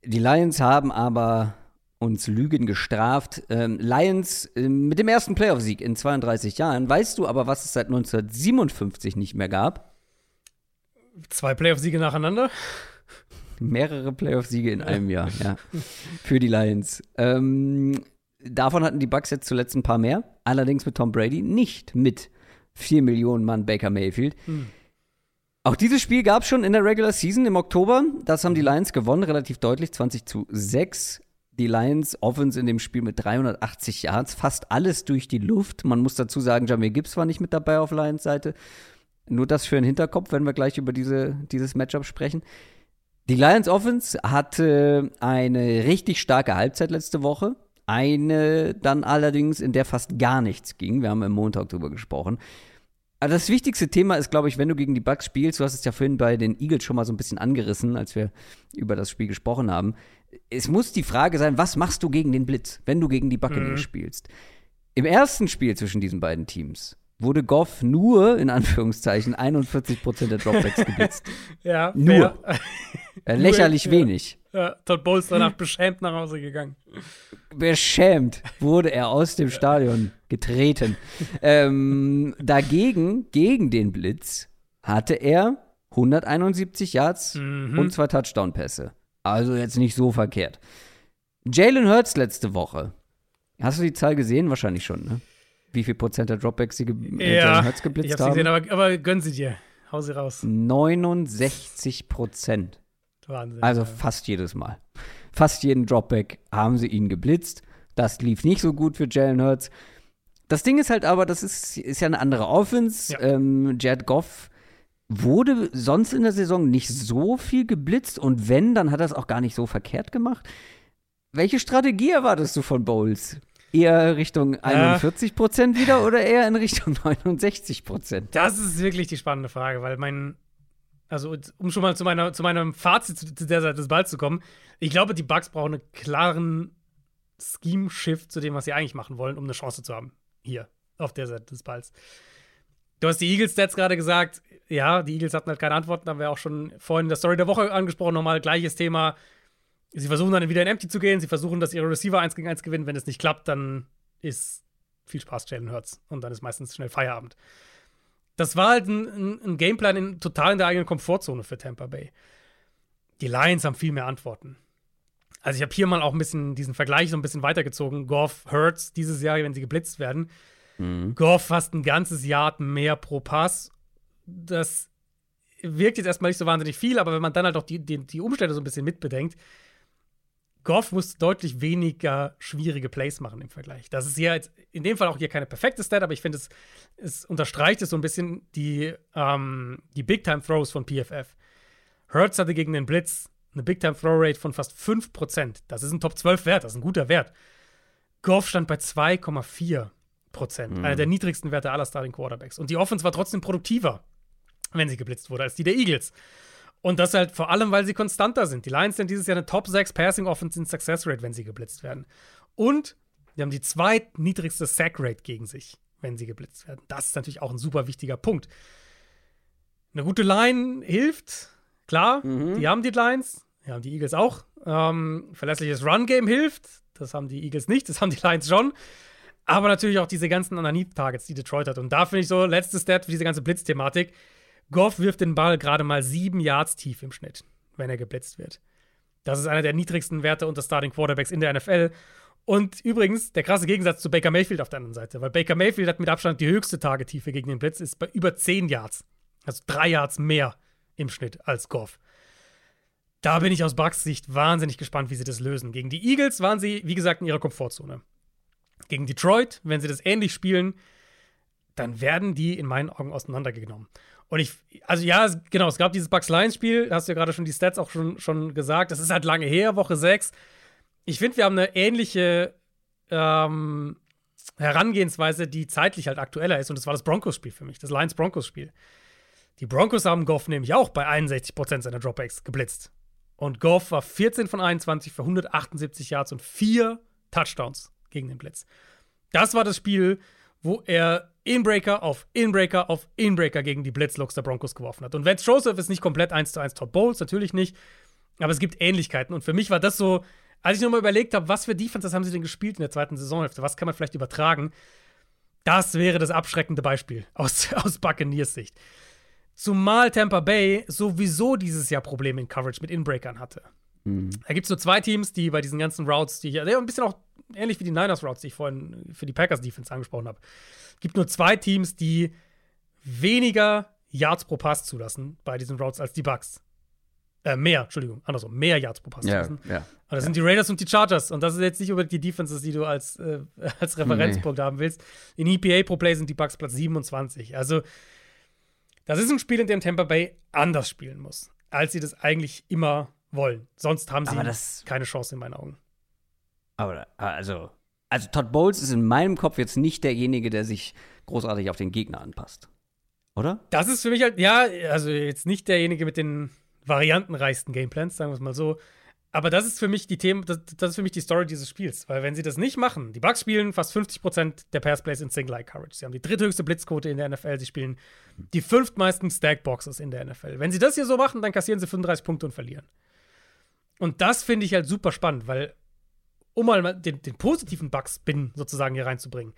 Die Lions haben aber uns Lügen gestraft. Ähm, Lions äh, mit dem ersten Playoff-Sieg in 32 Jahren. Weißt du aber, was es seit 1957 nicht mehr gab? Zwei Playoff-Siege nacheinander? Mehrere Playoff-Siege in einem Jahr, ja. Für die Lions. Ähm, Davon hatten die Bucks jetzt zuletzt ein paar mehr, allerdings mit Tom Brady, nicht mit 4 Millionen Mann Baker Mayfield. Mhm. Auch dieses Spiel gab es schon in der Regular Season im Oktober. Das haben die Lions gewonnen, relativ deutlich, 20 zu 6. Die Lions Offense in dem Spiel mit 380 Yards, fast alles durch die Luft. Man muss dazu sagen, Jamir Gibbs war nicht mit dabei auf Lions Seite. Nur das für den Hinterkopf, wenn wir gleich über diese, dieses Matchup sprechen. Die Lions Offense hatte eine richtig starke Halbzeit letzte Woche. Eine dann allerdings, in der fast gar nichts ging. Wir haben am Montag drüber gesprochen. Aber das wichtigste Thema ist, glaube ich, wenn du gegen die Bucks spielst, du hast es ja vorhin bei den Eagles schon mal so ein bisschen angerissen, als wir über das Spiel gesprochen haben. Es muss die Frage sein, was machst du gegen den Blitz, wenn du gegen die Buccaneers mhm. spielst? Im ersten Spiel zwischen diesen beiden Teams wurde Goff nur, in Anführungszeichen, 41% der Dropbacks geblitzt. ja, nur. Äh, lächerlich ja. wenig. Ja, Todd Bowles danach beschämt nach Hause gegangen. Beschämt wurde er aus dem Stadion getreten. ähm, dagegen, gegen den Blitz, hatte er 171 Yards mhm. und zwei Touchdown-Pässe. Also jetzt nicht so verkehrt. Jalen Hurts letzte Woche. Hast du die Zahl gesehen? Wahrscheinlich schon, ne? Wie viel Prozent der Dropbacks sie äh, ja, Jalen Hurts geblitzt ich hab's haben? Gesehen, aber, aber gönn sie dir. Hau sie raus. 69 Prozent. Wahnsinn. Also fast jedes Mal. Fast jeden Dropback haben sie ihn geblitzt. Das lief nicht so gut für Jalen Hurts. Das Ding ist halt aber, das ist, ist ja eine andere Offense. Ja. Ähm, Jared Goff wurde sonst in der Saison nicht so viel geblitzt und wenn, dann hat er es auch gar nicht so verkehrt gemacht. Welche Strategie erwartest du von Bowles? Eher Richtung 41 Prozent wieder oder eher in Richtung 69 Prozent? Das ist wirklich die spannende Frage, weil mein also um schon mal zu, meiner, zu meinem Fazit zu der Seite des Balls zu kommen, ich glaube, die Bugs brauchen einen klaren Scheme-Shift zu dem, was sie eigentlich machen wollen, um eine Chance zu haben. Hier, auf der Seite des Balls. Du hast die Eagles-Stats gerade gesagt. Ja, die Eagles hatten halt keine Antworten, haben wir auch schon vorhin in der Story der Woche angesprochen. Nochmal gleiches Thema. Sie versuchen dann wieder in Empty zu gehen. Sie versuchen, dass ihre Receiver 1 gegen 1 gewinnen. Wenn es nicht klappt, dann ist viel Spaß, Jalen Hurts. Und dann ist meistens schnell Feierabend das war halt ein, ein, Gameplan in, total in der eigenen Komfortzone für Tampa Bay. Die Lions haben viel mehr Antworten. Also ich habe hier mal auch ein bisschen diesen Vergleich so ein bisschen weitergezogen. Goff Hurts dieses Jahr, wenn sie geblitzt werden. Mhm. Goff fast ein ganzes Jahr mehr pro Pass. Das wirkt jetzt erstmal nicht so wahnsinnig viel, aber wenn man dann halt auch die, die, die Umstände so ein bisschen mitbedenkt, Goff muss deutlich weniger schwierige Plays machen im Vergleich. Das ist hier jetzt in dem Fall auch hier keine perfekte Stat, aber ich finde, es, es unterstreicht es so ein bisschen die, ähm, die Big-Time-Throws von PFF. Hertz hatte gegen den Blitz eine Big-Time-Throw-Rate von fast 5%. Das ist ein Top-12-Wert, das ist ein guter Wert. Goff stand bei 2,4%, mhm. einer der niedrigsten Werte aller Starting Quarterbacks. Und die Offense war trotzdem produktiver, wenn sie geblitzt wurde, als die der Eagles. Und das halt vor allem, weil sie konstanter sind. Die Lions sind dieses Jahr eine Top 6 Passing Offense in Success Rate, wenn sie geblitzt werden. Und Die haben die zweitniedrigste Sack-Rate gegen sich, wenn sie geblitzt werden. Das ist natürlich auch ein super wichtiger Punkt. Eine gute Line hilft, klar, Mhm. die haben die Lines, die haben die Eagles auch. Ähm, verlässliches Run-Game hilft, das haben die Eagles nicht, das haben die Lions schon. Aber natürlich auch diese ganzen Underneath-Targets, die Detroit hat. Und da finde ich so, letzte Stat für diese ganze Blitzthematik. Goff wirft den Ball gerade mal sieben Yards tief im Schnitt, wenn er geblitzt wird. Das ist einer der niedrigsten Werte unter Starting Quarterbacks in der NFL. Und übrigens, der krasse Gegensatz zu Baker Mayfield auf der anderen Seite, weil Baker Mayfield hat mit Abstand die höchste Tagetiefe gegen den Blitz, ist bei über 10 Yards. Also drei Yards mehr im Schnitt als Goff. Da bin ich aus Bucks Sicht wahnsinnig gespannt, wie sie das lösen. Gegen die Eagles waren sie, wie gesagt, in ihrer Komfortzone. Gegen Detroit, wenn sie das ähnlich spielen, dann werden die in meinen Augen auseinandergenommen. Und ich, also ja, genau, es gab dieses Bucks-Lions-Spiel, da hast du ja gerade schon die Stats auch schon, schon gesagt. Das ist halt lange her, Woche 6. Ich finde, wir haben eine ähnliche ähm, Herangehensweise, die zeitlich halt aktueller ist. Und das war das Broncos-Spiel für mich, das Lions-Broncos-Spiel. Die Broncos haben Goff nämlich auch bei 61% seiner Dropbacks geblitzt. Und Goff war 14 von 21 für 178 Yards und vier Touchdowns gegen den Blitz. Das war das Spiel, wo er Inbreaker auf Inbreaker auf Inbreaker gegen die Blitzlooks der Broncos geworfen hat. Und Vance Joseph ist nicht komplett 1 zu 1 Todd Bowles, natürlich nicht. Aber es gibt Ähnlichkeiten. Und für mich war das so, als ich nochmal überlegt habe, was für Defenses haben sie denn gespielt in der zweiten Saisonhälfte, was kann man vielleicht übertragen, das wäre das abschreckende Beispiel aus, aus Buccaneers Sicht. Zumal Tampa Bay sowieso dieses Jahr Probleme in Coverage mit Inbreakern hatte. Da gibt es nur zwei Teams, die bei diesen ganzen Routes, die ich, ja, ein bisschen auch ähnlich wie die Niners Routes, die ich vorhin für die Packers Defense angesprochen habe, gibt nur zwei Teams, die weniger Yards pro Pass zulassen bei diesen Routes als die Bucks. Äh, mehr, Entschuldigung, andersrum, mehr Yards pro Pass Ja, zulassen. ja. Und das sind die Raiders und die Chargers. Und das ist jetzt nicht unbedingt die Defenses, die du als, äh, als Referenzpunkt haben willst. In EPA pro Play sind die Bucks Platz 27. Also, das ist ein Spiel, in dem Tampa Bay anders spielen muss, als sie das eigentlich immer wollen. Sonst haben sie keine Chance in meinen Augen. Aber also, also Todd Bowles ist in meinem Kopf jetzt nicht derjenige, der sich großartig auf den Gegner anpasst. Oder? Das ist für mich halt, ja, also jetzt nicht derjenige mit den variantenreichsten Gameplans, sagen wir es mal so. Aber das ist für mich die Themen, das, das ist für mich die Story dieses Spiels. Weil wenn sie das nicht machen, die Bucks spielen fast 50% der Passplays in Single-Eye-Coverage. Sie haben die dritthöchste Blitzquote in der NFL. Sie spielen die fünftmeisten Stack-Boxes in der NFL. Wenn sie das hier so machen, dann kassieren sie 35 Punkte und verlieren. Und das finde ich halt super spannend, weil, um mal den, den positiven Bucks-Spin sozusagen hier reinzubringen,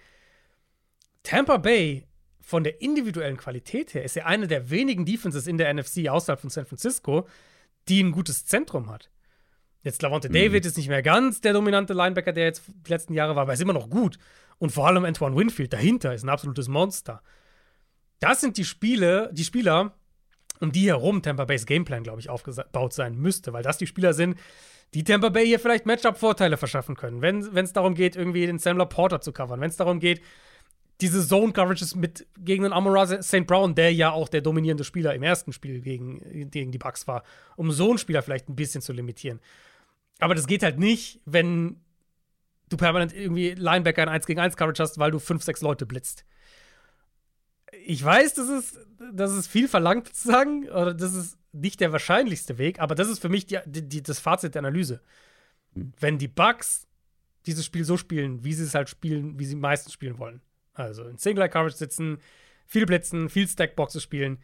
Tampa Bay von der individuellen Qualität her ist ja eine der wenigen Defenses in der NFC außerhalb von San Francisco, die ein gutes Zentrum hat. Jetzt Lavonte David ist nicht mehr ganz der dominante Linebacker, der jetzt die letzten Jahre war, aber er ist immer noch gut. Und vor allem Antoine Winfield dahinter ist ein absolutes Monster. Das sind die Spiele, die Spieler, um die herum Tampa Bays Gameplan, glaube ich, aufgebaut sein müsste, weil das die Spieler sind, die Tampa Bay hier vielleicht Matchup-Vorteile verschaffen können. Wenn es darum geht, irgendwie den Sam Porter zu covern, wenn es darum geht, diese Zone-Coverages mit gegen den Amora St. Brown, der ja auch der dominierende Spieler im ersten Spiel gegen, gegen die Bucks war, um so einen Spieler vielleicht ein bisschen zu limitieren. Aber das geht halt nicht, wenn du permanent irgendwie Linebacker in 1 gegen 1 Coverage hast, weil du 5, 6 Leute blitzt. Ich weiß, das ist, das ist viel verlangt zu sagen, oder das ist nicht der wahrscheinlichste Weg, aber das ist für mich die, die, das Fazit der Analyse. Wenn die Bucks dieses Spiel so spielen, wie sie es halt spielen, wie sie meistens spielen wollen, also in Single-Coverage sitzen, viel blitzen, viel Stackboxes spielen,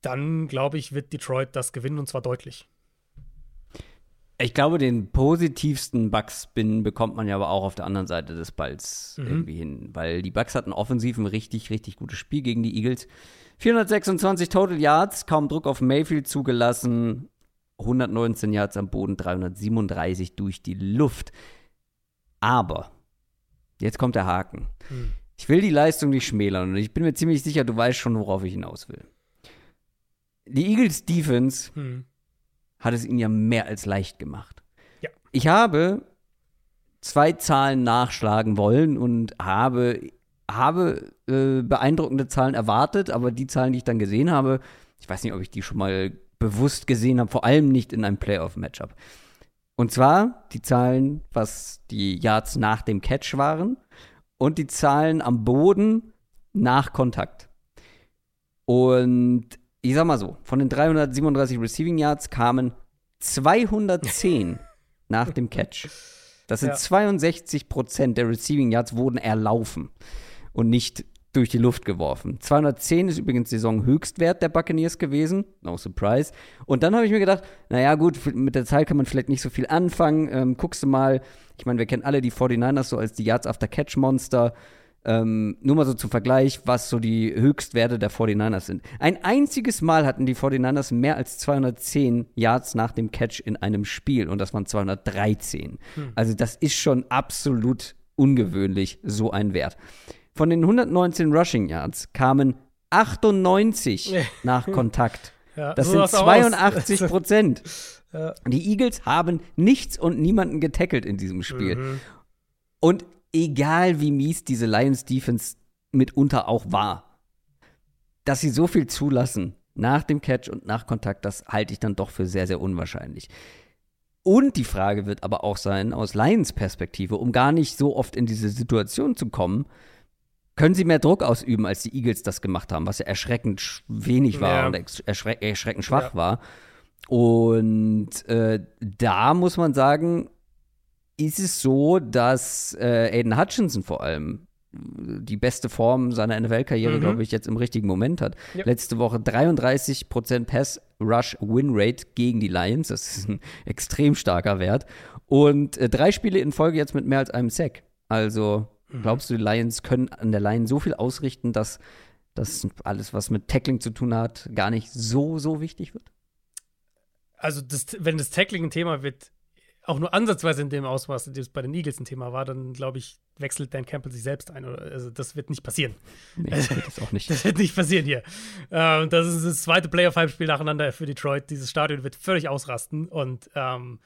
dann glaube ich, wird Detroit das gewinnen und zwar deutlich. Ich glaube, den positivsten Bugs-Spin bekommt man ja aber auch auf der anderen Seite des Balls Mhm. irgendwie hin, weil die Bucks hatten offensiv ein richtig, richtig gutes Spiel gegen die Eagles. 426 Total Yards, kaum Druck auf Mayfield zugelassen, 119 Yards am Boden, 337 durch die Luft. Aber, jetzt kommt der Haken. Hm. Ich will die Leistung nicht schmälern und ich bin mir ziemlich sicher, du weißt schon, worauf ich hinaus will. Die Eagles Defense Hm. Hat es ihnen ja mehr als leicht gemacht. Ja. Ich habe zwei Zahlen nachschlagen wollen und habe, habe äh, beeindruckende Zahlen erwartet, aber die Zahlen, die ich dann gesehen habe, ich weiß nicht, ob ich die schon mal bewusst gesehen habe, vor allem nicht in einem Playoff-Matchup. Und zwar die Zahlen, was die Yards nach dem Catch waren und die Zahlen am Boden nach Kontakt. Und ich sag mal so, von den 337 Receiving Yards kamen 210 nach dem Catch. Das sind Ja. 62 Prozent der Receiving Yards wurden erlaufen und nicht durch die Luft geworfen. 210 ist übrigens Saisonhöchstwert der Buccaneers gewesen. No surprise. Und dann habe ich mir gedacht, naja gut, mit der Zeit kann man vielleicht nicht so viel anfangen. Ähm, guckst du mal, ich meine, wir kennen alle die 49ers so als die Yards After Catch Monster. Ähm, nur mal so zum Vergleich, was so die Höchstwerte der 49ers sind. Ein einziges Mal hatten die 49ers mehr als 210 Yards nach dem Catch in einem Spiel und das waren 213. Also das ist schon absolut ungewöhnlich, so ein Wert. Von den 119 Rushing Yards kamen 98 nach Kontakt. Ja, Das so sind sah's auch aus. 82 Prozent. Ja. Die Eagles haben nichts und niemanden getackelt in diesem Spiel. Mhm. Und egal wie mies diese Lions Defense mitunter auch war, dass sie so viel zulassen nach dem Catch und nach Kontakt, das halte ich dann doch für sehr, sehr unwahrscheinlich. Und die Frage wird aber auch sein, aus Lions Perspektive, um gar nicht so oft in diese Situation zu kommen, können sie mehr Druck ausüben, als die Eagles das gemacht haben, was ja erschreckend sch- wenig war Ja. und erschre erschreckend schwach Ja. war. Und äh, da muss man sagen, ist es so, dass äh, Aiden Hutchinson vor allem die beste Form seiner NFL-Karriere, Mhm. glaube ich, jetzt im richtigen Moment hat. Ja. Letzte Woche 33% Pass-Rush-Win-Rate gegen die Lions. Das ist ein extrem starker Wert. Und äh, drei Spiele in Folge jetzt mit mehr als einem Sack. Also Mhm. glaubst du, die Lions können an der Line so viel ausrichten, dass das alles, was mit Tackling zu tun hat, gar nicht so, so wichtig wird? Also, das, wenn das Tackling ein Thema wird, auch nur ansatzweise in dem Ausmaß, in dem es bei den Eagles ein Thema war, dann glaube ich, wechselt Dan Campbell sich selbst ein. Oder, also, das wird nicht passieren. Nee, das geht das auch nicht. Das wird nicht passieren hier. Ähm, das ist das zweite Playoff-Heimspiel nacheinander für Detroit. Dieses Stadion wird völlig ausrasten. Und ähm,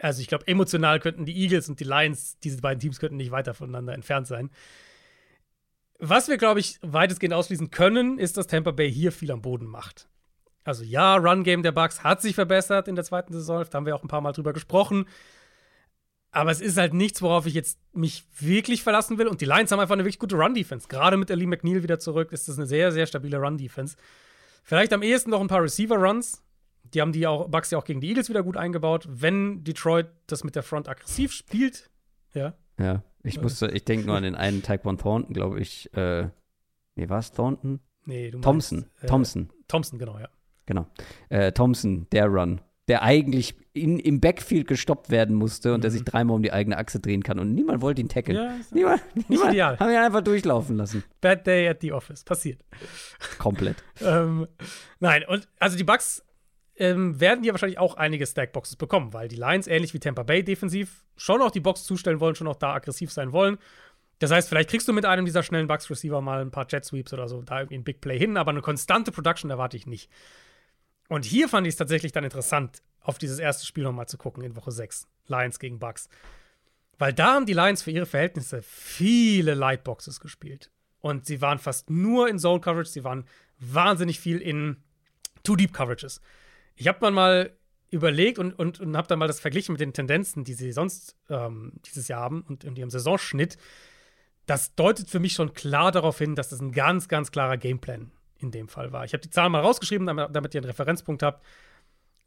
also ich glaube, emotional könnten die Eagles und die Lions, diese beiden Teams könnten nicht weiter voneinander entfernt sein. Was wir, glaube ich, weitestgehend ausschließen können, ist, dass Tampa Bay hier viel am Boden macht. Also ja, Run-Game der Bucks hat sich verbessert in der zweiten Saison, da haben wir auch ein paar Mal drüber gesprochen. Aber es ist halt nichts, worauf ich jetzt mich wirklich verlassen will. Und die Lions haben einfach eine wirklich gute Run-Defense. Gerade mit Ali McNeil wieder zurück ist das eine sehr, sehr stabile Run-Defense. Vielleicht am ehesten noch ein paar Receiver-Runs. Die haben die auch, Bucks ja auch gegen die Eagles wieder gut eingebaut. Wenn Detroit das mit der Front aggressiv spielt, ja. Ja, ich musste, ich denke nur an den einen Tyquan Thornton, glaube ich. Äh, nee, war es Thornton? Nee, du Thompson. meinst, äh, Thompson, Thompson, genau, ja. Genau. Äh, Thompson, der Run, der eigentlich in, im Backfield gestoppt werden musste und der sich dreimal um die eigene Achse drehen kann und niemand wollte ihn tackeln. Mhm. Ja, niemand, niemand ideal. haben ihn einfach durchlaufen lassen. Bad Day at the Office. Passiert. Komplett. ähm, nein, und also die Bucks ähm, werden hier wahrscheinlich auch einige Stackboxes bekommen, weil die Lions, ähnlich wie Tampa Bay defensiv, schon auch die Box zustellen wollen, schon auch da aggressiv sein wollen. Das heißt, vielleicht kriegst du mit einem dieser schnellen Bucks-Receiver mal ein paar Jet Sweeps oder so, da irgendwie ein Big Play hin, aber eine konstante Production erwarte ich nicht. Und hier fand ich es tatsächlich dann interessant, auf dieses erste Spiel nochmal zu gucken in Woche 6. Lions gegen Bucks. Weil da haben die Lions für ihre Verhältnisse viele Lightboxes gespielt. Und sie waren fast nur in Zone Coverage, sie waren wahnsinnig viel in Too Deep Coverages. Ich habe mal überlegt und, und, und habe dann mal das verglichen mit den Tendenzen, die sie sonst ähm, dieses Jahr haben und in ihrem Saisonschnitt. Das deutet für mich schon klar darauf hin, dass das ein ganz, ganz klarer Gameplan in dem Fall war. Ich habe die Zahlen mal rausgeschrieben, damit, damit ihr einen Referenzpunkt habt.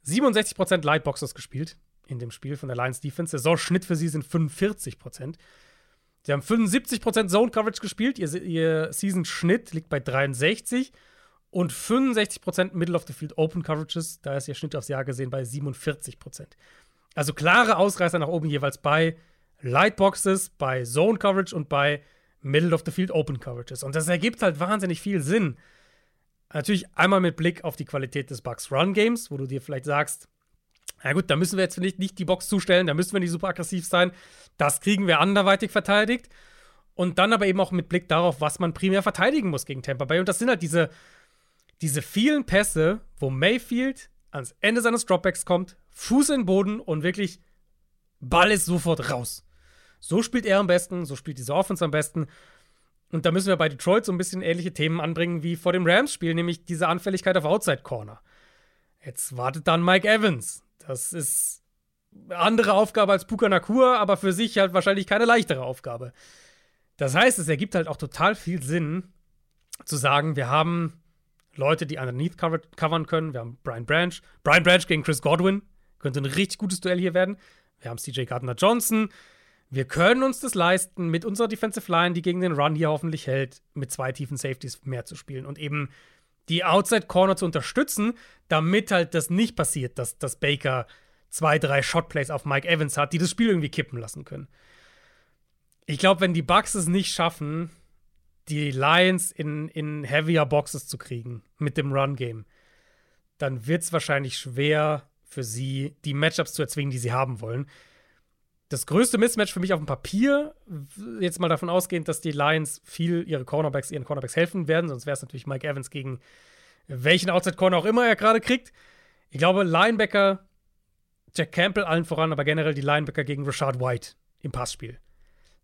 67% Lightboxes gespielt in dem Spiel von der Lions Defense. Saisonschnitt für sie sind 45%. Sie haben 75% Zone Coverage gespielt. Ihr, ihr Season-Schnitt liegt bei 63 und 65% Middle of the Field Open Coverages. Da ist ihr Schnitt aufs Jahr gesehen bei 47%. Also klare Ausreißer nach oben jeweils bei Lightboxes, bei Zone Coverage und bei Middle of the Field Open Coverages. Und das ergibt halt wahnsinnig viel Sinn. Natürlich einmal mit Blick auf die Qualität des Bucks Run Games, wo du dir vielleicht sagst, na gut, da müssen wir jetzt nicht, nicht die Box zustellen, da müssen wir nicht super aggressiv sein. Das kriegen wir anderweitig verteidigt. Und dann aber eben auch mit Blick darauf, was man primär verteidigen muss gegen Tampa Bay. Und das sind halt diese, diese vielen Pässe, wo Mayfield ans Ende seines Dropbacks kommt, Fuß in den Boden und wirklich Ball ist sofort raus. So spielt er am besten, so spielt diese Offense am besten. Und da müssen wir bei Detroit so ein bisschen ähnliche Themen anbringen wie vor dem Rams-Spiel, nämlich diese Anfälligkeit auf Outside Corner. Jetzt wartet dann Mike Evans. Das ist eine andere Aufgabe als Puka Nakur, aber für sich halt wahrscheinlich keine leichtere Aufgabe. Das heißt, es ergibt halt auch total viel Sinn, zu sagen, wir haben Leute, die underneath cover covern können. Wir haben Brian Branch. Brian Branch gegen Chris Godwin. Könnte ein richtig gutes Duell hier werden. Wir haben CJ Gardner Johnson. Wir können uns das leisten, mit unserer Defensive Line, die gegen den Run hier hoffentlich hält, mit zwei tiefen Safeties mehr zu spielen und eben die Outside Corner zu unterstützen, damit halt das nicht passiert, dass, dass Baker zwei, drei Shotplays auf Mike Evans hat, die das Spiel irgendwie kippen lassen können. Ich glaube, wenn die Bucks es nicht schaffen, die Lions in, in heavier Boxes zu kriegen mit dem Run-Game, dann wird es wahrscheinlich schwer für sie, die Matchups zu erzwingen, die sie haben wollen. Das größte Mismatch für mich auf dem Papier, jetzt mal davon ausgehend, dass die Lions viel ihre Cornerbacks, ihren Cornerbacks helfen werden, sonst wäre es natürlich Mike Evans gegen welchen Outside Corner auch immer er gerade kriegt. Ich glaube, Linebacker, Jack Campbell allen voran, aber generell die Linebacker gegen Rashad White im Passspiel.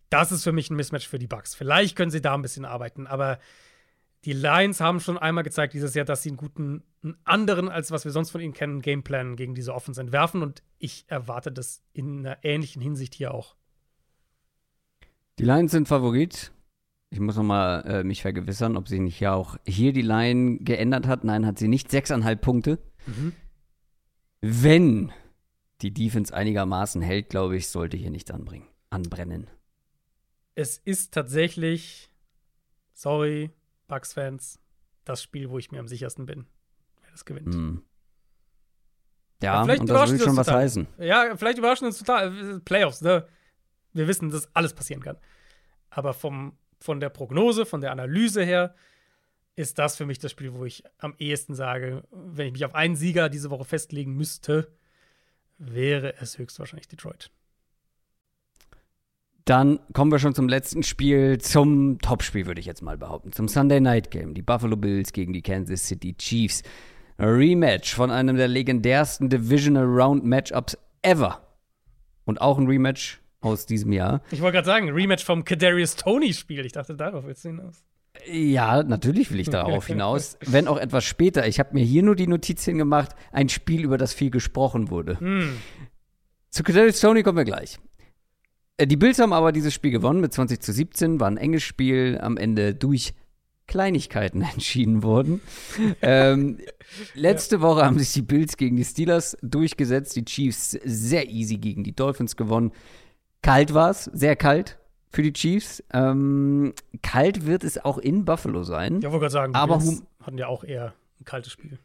Das ist für mich ein Mismatch für die Bucks. Vielleicht können sie da ein bisschen arbeiten, aber die Lions haben schon einmal gezeigt dieses Jahr, dass sie einen guten, einen anderen, als was wir sonst von ihnen kennen, Gameplan gegen diese Offense entwerfen. Und ich erwarte das in einer ähnlichen Hinsicht hier auch. Die Lions sind Favorit. Ich muss noch mal äh, mich vergewissern, ob sich nicht ja auch hier die Line geändert hat. Nein, hat sie nicht. Sechseinhalb Punkte. Mhm. Wenn die Defense einigermaßen hält, glaube ich, sollte hier nicht anbringen, anbrennen. Es ist tatsächlich, sorry, Bucks-Fans, das Spiel, wo ich mir am sichersten bin, wer das gewinnt. Mm. Ja, ja und das will schon was total. heißen. Ja, vielleicht überraschen uns total. Playoffs, ne? Wir wissen, dass alles passieren kann. Aber vom, von der Prognose, von der Analyse her, ist das für mich das Spiel, wo ich am ehesten sage, wenn ich mich auf einen Sieger diese Woche festlegen müsste, wäre es höchstwahrscheinlich Detroit. Dann kommen wir schon zum letzten Spiel, zum Topspiel, würde ich jetzt mal behaupten. Zum Sunday Night Game. Die Buffalo Bills gegen die Kansas City Chiefs. Rematch von einem der legendärsten Divisional Round Matchups ever. Und auch ein Rematch aus diesem Jahr. Ich wollte gerade sagen, Rematch vom Kadarius Tony Spiel. Ich dachte, darauf willst du hinaus. Ja, natürlich will ich darauf hinaus. wenn auch etwas später. Ich habe mir hier nur die Notizien gemacht. Ein Spiel, über das viel gesprochen wurde. Hm. Zu Kadarius Tony kommen wir gleich. Äh, die Bills haben aber dieses Spiel gewonnen mit 20 zu 17, war ein enges Spiel, am Ende durch Kleinigkeiten entschieden worden. ähm, letzte ja. Woche haben sich die Bills gegen die Steelers durchgesetzt, die Chiefs sehr easy gegen die Dolphins gewonnen. Kalt war es, sehr kalt für die Chiefs. Ähm, kalt wird es auch in Buffalo sein. Ja, wollte gerade sagen, die aber Bills hatten ja auch eher ein kaltes Spiel.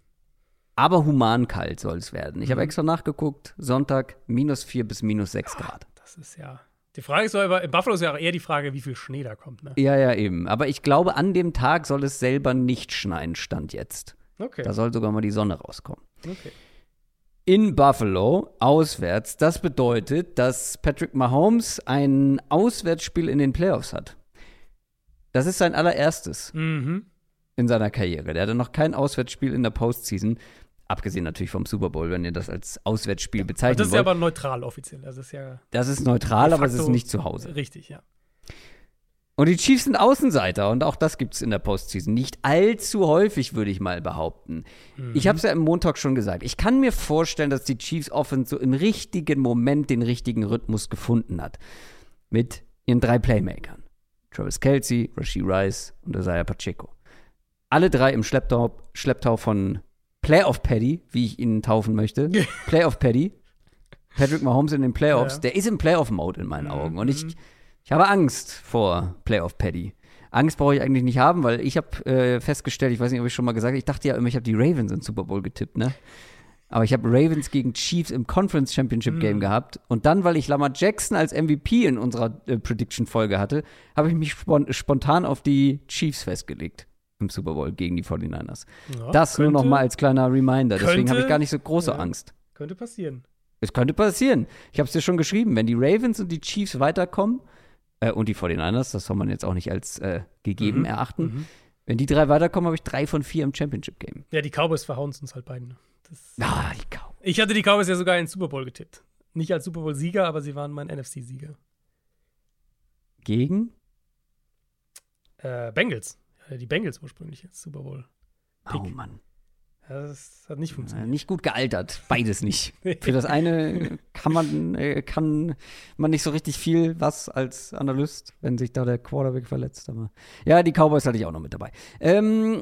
Aber human kalt soll es werden. Ich mhm. habe extra nachgeguckt, Sonntag minus 4 bis minus 6 Grad. Das ist ja die Frage ist aber, in Buffalo ist ja auch eher die Frage, wie viel Schnee da kommt, ne? Ja, ja, eben. Aber ich glaube, an dem Tag soll es selber nicht schneien, stand jetzt. Okay. Da soll sogar mal die Sonne rauskommen. Okay. In Buffalo, auswärts, das bedeutet, dass Patrick Mahomes ein Auswärtsspiel in den Playoffs hat. Das ist sein allererstes mhm. in seiner Karriere. Der hatte noch kein Auswärtsspiel in der Postseason. Abgesehen natürlich vom Super Bowl, wenn ihr das als Auswärtsspiel bezeichnet. wollt. Das ist ja aber neutral offiziell. Das ist ja. Das ist neutral, aber es ist nicht zu Hause. Richtig, ja. Und die Chiefs sind Außenseiter und auch das gibt es in der Postseason. Nicht allzu häufig, würde ich mal behaupten. Mhm. Ich habe es ja im Montag schon gesagt. Ich kann mir vorstellen, dass die Chiefs Offense so im richtigen Moment den richtigen Rhythmus gefunden hat. Mit ihren drei Playmakern. Travis Kelsey, Rasheed Rice und Isaiah Pacheco. Alle drei im Schlepptau, Schlepptau von Playoff Paddy, wie ich ihn taufen möchte. Playoff Paddy. Patrick Mahomes in den Playoffs, ja. der ist im Playoff-Mode in meinen mhm. Augen. Und ich, ich habe Angst vor Playoff Paddy. Angst brauche ich eigentlich nicht haben, weil ich habe äh, festgestellt, ich weiß nicht, ob ich schon mal gesagt habe, ich dachte ja immer, ich habe die Ravens in Super Bowl getippt, ne? Aber ich habe Ravens gegen Chiefs im Conference Championship Game mhm. gehabt. Und dann, weil ich Lamar Jackson als MVP in unserer äh, Prediction-Folge hatte, habe ich mich spontan auf die Chiefs festgelegt im Super Bowl gegen die 49ers. Ja, das könnte, nur noch mal als kleiner Reminder. Deswegen habe ich gar nicht so große ja, Angst. Könnte passieren. Es könnte passieren. Ich habe es dir schon geschrieben. Wenn die Ravens und die Chiefs weiterkommen, äh, und die 49ers, das soll man jetzt auch nicht als äh, gegeben mhm, erachten. Mhm. Wenn die drei weiterkommen, habe ich drei von vier im Championship-Game. Ja, die Cowboys verhauen es uns halt beiden. Das, ah, die Cowboys. Ich hatte die Cowboys ja sogar in den Super Bowl getippt. Nicht als Super Bowl-Sieger, aber sie waren mein NFC-Sieger. Gegen? Äh, Bengals. Äh, die Bengals ursprünglich jetzt Super Bowl. -Pick. Oh Mann. Das hat nicht funktioniert. nicht gut gealtert, beides nicht. Für das eine kann man, äh, kann man nicht so richtig viel was als Analyst, wenn sich da der Quarterback verletzt. Aber ja, die Cowboys hatte ich auch noch mit dabei. Ähm,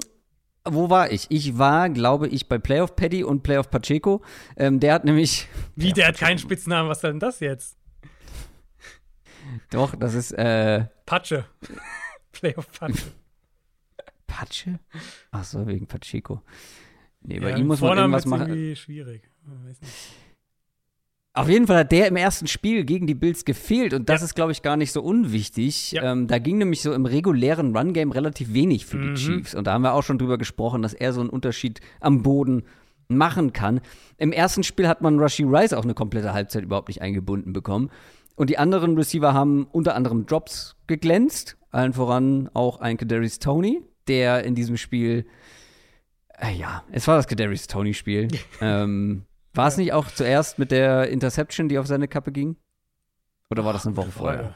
wo war ich? Ich war, glaube ich, bei Playoff Paddy und Playoff Pacheco. Ähm, der hat nämlich. Wie, der hat keinen Spitznamen, was ist denn das jetzt? Doch, das ist, äh. Patsche. Playoff Patsche. Patsche? Ach so, wegen Pacheco. Nee, bei Ja, ihm muss man irgendwas machen. irgendwie schwierig. Ich weiß nicht. Auf jeden Fall hat der im ersten Spiel gegen die Bills gefehlt und das Ja. ist, glaube ich, gar nicht so unwichtig. Ja. Ähm, da ging nämlich so im regulären Run-Game relativ wenig für die Mhm. Chiefs und da haben wir auch schon drüber gesprochen, dass er so einen Unterschied am Boden machen kann. Im ersten Spiel hat man Rushy Rice auch eine komplette Halbzeit überhaupt nicht eingebunden bekommen. Und die anderen Receiver haben unter anderem Drops geglänzt, allen voran auch ein Kadarius Tony, der in diesem Spiel, äh, ja, es war das Kadarius Tony-Spiel. ähm, war es nicht auch zuerst mit der Interception, die auf seine Kappe ging? Oder war das eine Woche vorher?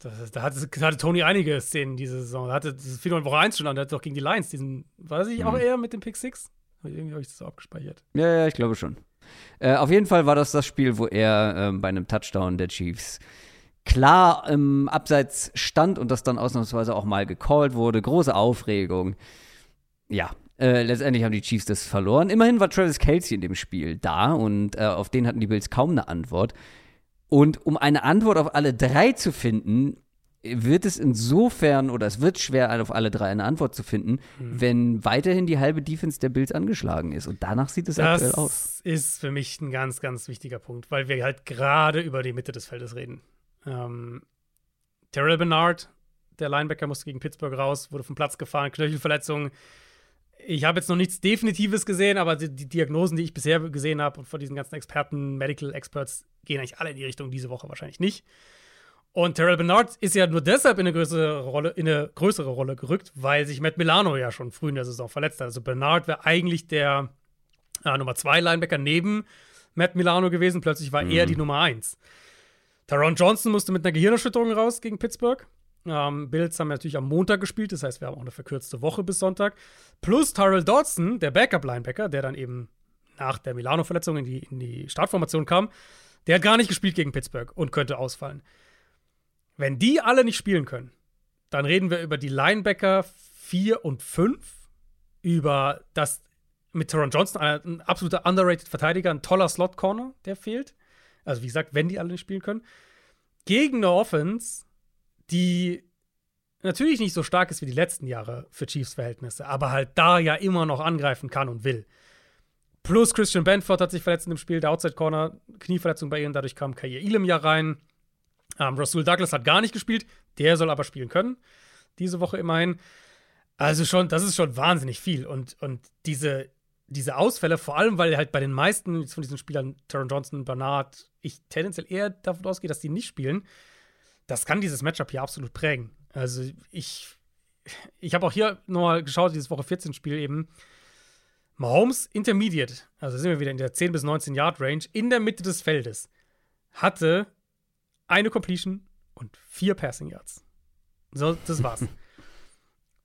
Das, da hatte, hatte Tony einige Szenen diese Saison. Da hatte das Final in Woche 1 schon an, der hat doch gegen die Lions diesen, war das nicht auch Mhm. eher mit dem Pick 6? Irgendwie habe ich das so abgespeichert. Ja, ja, ich glaube schon. Äh, auf jeden Fall war das das Spiel, wo er ähm, bei einem Touchdown der Chiefs klar im Abseits stand und das dann ausnahmsweise auch mal gecallt wurde. Große Aufregung. Ja, äh, letztendlich haben die Chiefs das verloren. Immerhin war Travis Kelsey in dem Spiel da und äh, auf den hatten die Bills kaum eine Antwort. Und um eine Antwort auf alle drei zu finden, wird es insofern oder es wird schwer, auf alle drei eine Antwort zu finden, wenn weiterhin die halbe Defense der Bills angeschlagen ist. Und danach sieht es aktuell aus. Das ist für mich ein ganz, ganz wichtiger Punkt, weil wir halt gerade über die Mitte des Feldes reden. Ähm, Terrell Bernard, der Linebacker, musste gegen Pittsburgh raus, wurde vom Platz gefahren, Knöchelverletzung. Ich habe jetzt noch nichts Definitives gesehen, aber die, die Diagnosen, die ich bisher gesehen habe und von diesen ganzen Experten, Medical Experts, gehen eigentlich alle in die Richtung diese Woche wahrscheinlich nicht. Und Terrell Bernard ist ja nur deshalb in eine größere Rolle, in eine größere Rolle gerückt, weil sich Matt Milano ja schon früh in der Saison verletzt hat. Also Bernard wäre eigentlich der äh, Nummer 2 Linebacker neben Matt Milano gewesen. Plötzlich war er die Nummer 1. Taron Johnson musste mit einer Gehirnerschütterung raus gegen Pittsburgh. Ähm, Bills haben natürlich am Montag gespielt, das heißt, wir haben auch eine verkürzte Woche bis Sonntag. Plus Tyrell Dodson, der Backup-Linebacker, der dann eben nach der Milano-Verletzung in die, in die Startformation kam, der hat gar nicht gespielt gegen Pittsburgh und könnte ausfallen. Wenn die alle nicht spielen können, dann reden wir über die Linebacker 4 und 5, über das mit Taron Johnson, ein absoluter underrated Verteidiger, ein toller Slot-Corner, der fehlt. Also wie gesagt, wenn die alle nicht spielen können. Gegen eine Offense, die natürlich nicht so stark ist wie die letzten Jahre für Chiefs-Verhältnisse, aber halt da ja immer noch angreifen kann und will. Plus Christian Benford hat sich verletzt in dem Spiel, der Outside-Corner, Knieverletzung bei ihnen, dadurch kam Kair Elam ja rein. Ähm, Rasul Douglas hat gar nicht gespielt, der soll aber spielen können. Diese Woche immerhin. Also schon, das ist schon wahnsinnig viel. Und, und diese, diese Ausfälle, vor allem, weil halt bei den meisten von diesen Spielern, Taron Johnson, Bernard, ich tendenziell eher davon ausgehe, dass die nicht spielen, das kann dieses Matchup hier absolut prägen. Also ich, ich habe auch hier nochmal geschaut, dieses Woche 14-Spiel eben. Mahomes Intermediate, also sind wir wieder in der 10 bis 19 Yard Range, in der Mitte des Feldes, hatte eine Completion und vier Passing Yards. So, das war's.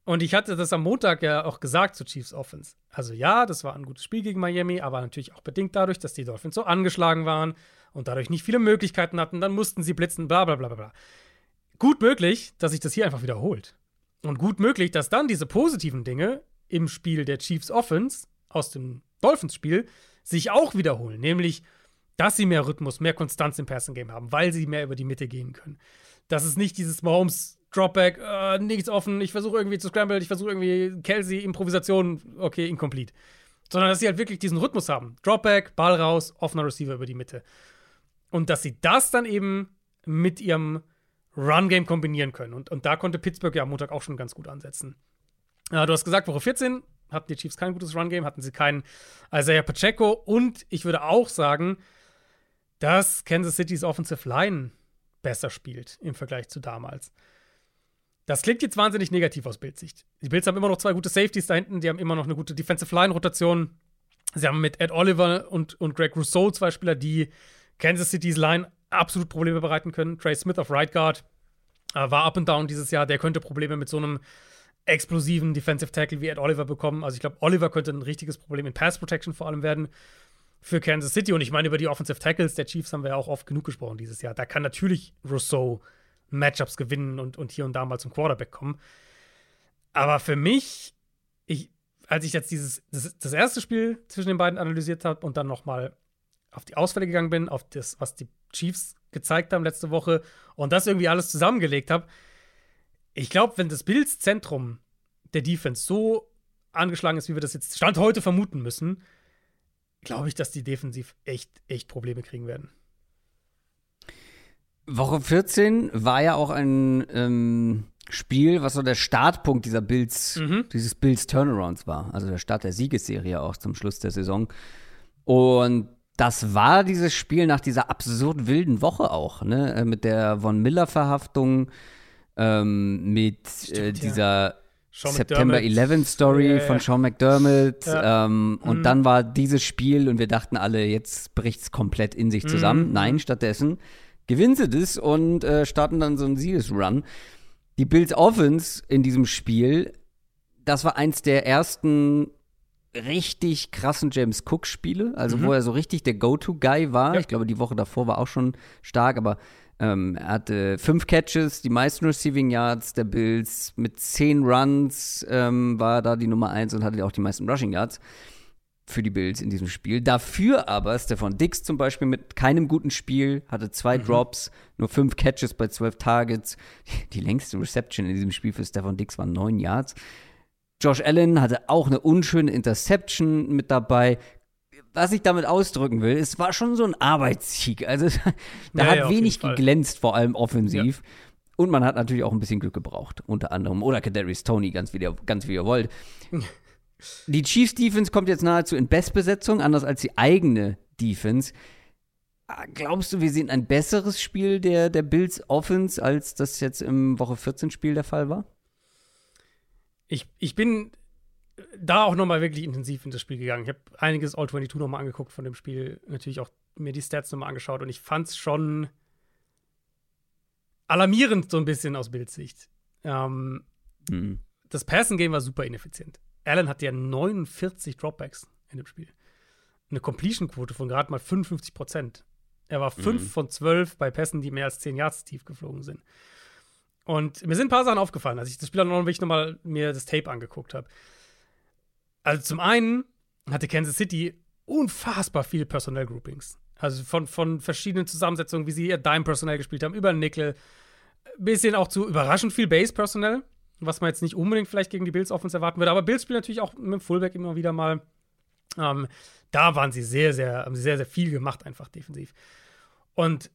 und ich hatte das am Montag ja auch gesagt zu Chiefs Offense. Also ja, das war ein gutes Spiel gegen Miami, aber natürlich auch bedingt dadurch, dass die Dolphins so angeschlagen waren und dadurch nicht viele Möglichkeiten hatten. Dann mussten sie blitzen, bla bla bla bla. Gut möglich, dass sich das hier einfach wiederholt. Und gut möglich, dass dann diese positiven Dinge im Spiel der Chiefs Offense aus dem Dolphins-Spiel sich auch wiederholen. Nämlich, dass sie mehr Rhythmus, mehr Konstanz im Passing-Game haben, weil sie mehr über die Mitte gehen können. Dass es nicht dieses Mahomes Dropback, äh, nichts offen, ich versuche irgendwie zu scramble, ich versuche irgendwie Kelsey, Improvisation, okay, incomplete. Sondern dass sie halt wirklich diesen Rhythmus haben. Dropback, Ball raus, offener Receiver über die Mitte. Und dass sie das dann eben mit ihrem Run-Game kombinieren können. Und, und da konnte Pittsburgh ja am Montag auch schon ganz gut ansetzen. Äh, du hast gesagt, Woche 14 hatten die Chiefs kein gutes Run-Game, hatten sie keinen Isaiah Pacheco. Und ich würde auch sagen, dass Kansas City's Offensive Line besser spielt im Vergleich zu damals. Das klingt jetzt wahnsinnig negativ aus Bildsicht. Die Bills haben immer noch zwei gute Safeties da hinten, die haben immer noch eine gute Defensive Line-Rotation. Sie haben mit Ed Oliver und, und Greg Rousseau zwei Spieler, die Kansas City's Line absolut Probleme bereiten können. Trey Smith auf Right Guard äh, war up and down dieses Jahr. Der könnte Probleme mit so einem explosiven Defensive Tackle wie Ed Oliver bekommen. Also ich glaube, Oliver könnte ein richtiges Problem in Pass Protection vor allem werden für Kansas City. Und ich meine, über die Offensive Tackles der Chiefs haben wir ja auch oft genug gesprochen dieses Jahr. Da kann natürlich Rousseau Matchups gewinnen und, und hier und da mal zum Quarterback kommen. Aber für mich, ich als ich jetzt dieses, das, das erste Spiel zwischen den beiden analysiert habe und dann nochmal auf die Ausfälle gegangen bin, auf das, was die Chiefs gezeigt haben letzte Woche und das irgendwie alles zusammengelegt habe, ich glaube, wenn das Bills Zentrum der Defense so angeschlagen ist, wie wir das jetzt Stand heute vermuten müssen, glaube ich, dass die defensiv echt, echt Probleme kriegen werden. Woche 14 war ja auch ein ähm, Spiel, was so der Startpunkt dieser Bills, mhm. dieses Bills Turnarounds war. Also der Start der Siegesserie auch zum Schluss der Saison. Und das war dieses Spiel nach dieser absurd wilden Woche auch, ne? Äh, mit der Von Miller-Verhaftung, ähm, mit Stimmt, äh, dieser ja. September 11 Story yeah. von Sean McDermott. Ja. Ähm, mhm. Und dann war dieses Spiel und wir dachten alle, jetzt bricht es komplett in sich zusammen. Mhm. Nein, stattdessen gewinnen sie das und äh, starten dann so einen Siegesrun. Die Bills Offense in diesem Spiel, das war eins der ersten richtig krassen James Cook-Spiele, also mhm. wo er so richtig der Go-To-Guy war. Ja. Ich glaube, die Woche davor war auch schon stark, aber ähm, er hatte fünf Catches, die meisten Receiving Yards der Bills. Mit zehn Runs ähm, war da die Nummer eins und hatte auch die meisten Rushing Yards für die Bills in diesem Spiel. Dafür aber Stefan Dix zum Beispiel mit keinem guten Spiel, hatte zwei mhm. Drops, nur fünf Catches bei zwölf Targets. Die längste Reception in diesem Spiel für Stefan Dix waren neun Yards. Josh Allen hatte auch eine unschöne Interception mit dabei. Was ich damit ausdrücken will, es war schon so ein Arbeitssieg. Also da ja, hat ja, wenig geglänzt, vor allem offensiv. Ja. Und man hat natürlich auch ein bisschen Glück gebraucht, unter anderem. Oder Kadarius Tony, ganz wie, der, ganz wie ihr wollt. Die Chiefs Defense kommt jetzt nahezu in Bestbesetzung, anders als die eigene Defense. Ah, glaubst du, wir sehen ein besseres Spiel der, der Bills Offense, als das jetzt im Woche 14 Spiel der Fall war? Ich, ich bin da auch nochmal wirklich intensiv in das Spiel gegangen. Ich habe einiges All 22 nochmal angeguckt von dem Spiel, natürlich auch mir die Stats nochmal angeschaut und ich fand es schon alarmierend so ein bisschen aus Bildsicht. Ähm, mhm. Das Passing-Game war super ineffizient. Allen hat ja 49 Dropbacks in dem Spiel. Eine Completion-Quote von gerade mal 55 Prozent. Er war 5 mhm. von 12 bei Pässen, die mehr als 10 Yards tief geflogen sind. Und mir sind ein paar Sachen aufgefallen, als ich das Spiel dann noch nochmal mir das Tape angeguckt habe. Also zum einen hatte Kansas City unfassbar viele Personell-Groupings. Also von, von verschiedenen Zusammensetzungen, wie sie ihr Dime-Personell gespielt haben, über Nickel, bisschen auch zu überraschend viel Base-Personell was man jetzt nicht unbedingt vielleicht gegen die Bills Offense erwarten würde. Aber Bills spielen natürlich auch mit dem Fullback immer wieder mal. Ähm, da waren sie sehr, sehr, sehr, sehr viel gemacht, einfach defensiv. Und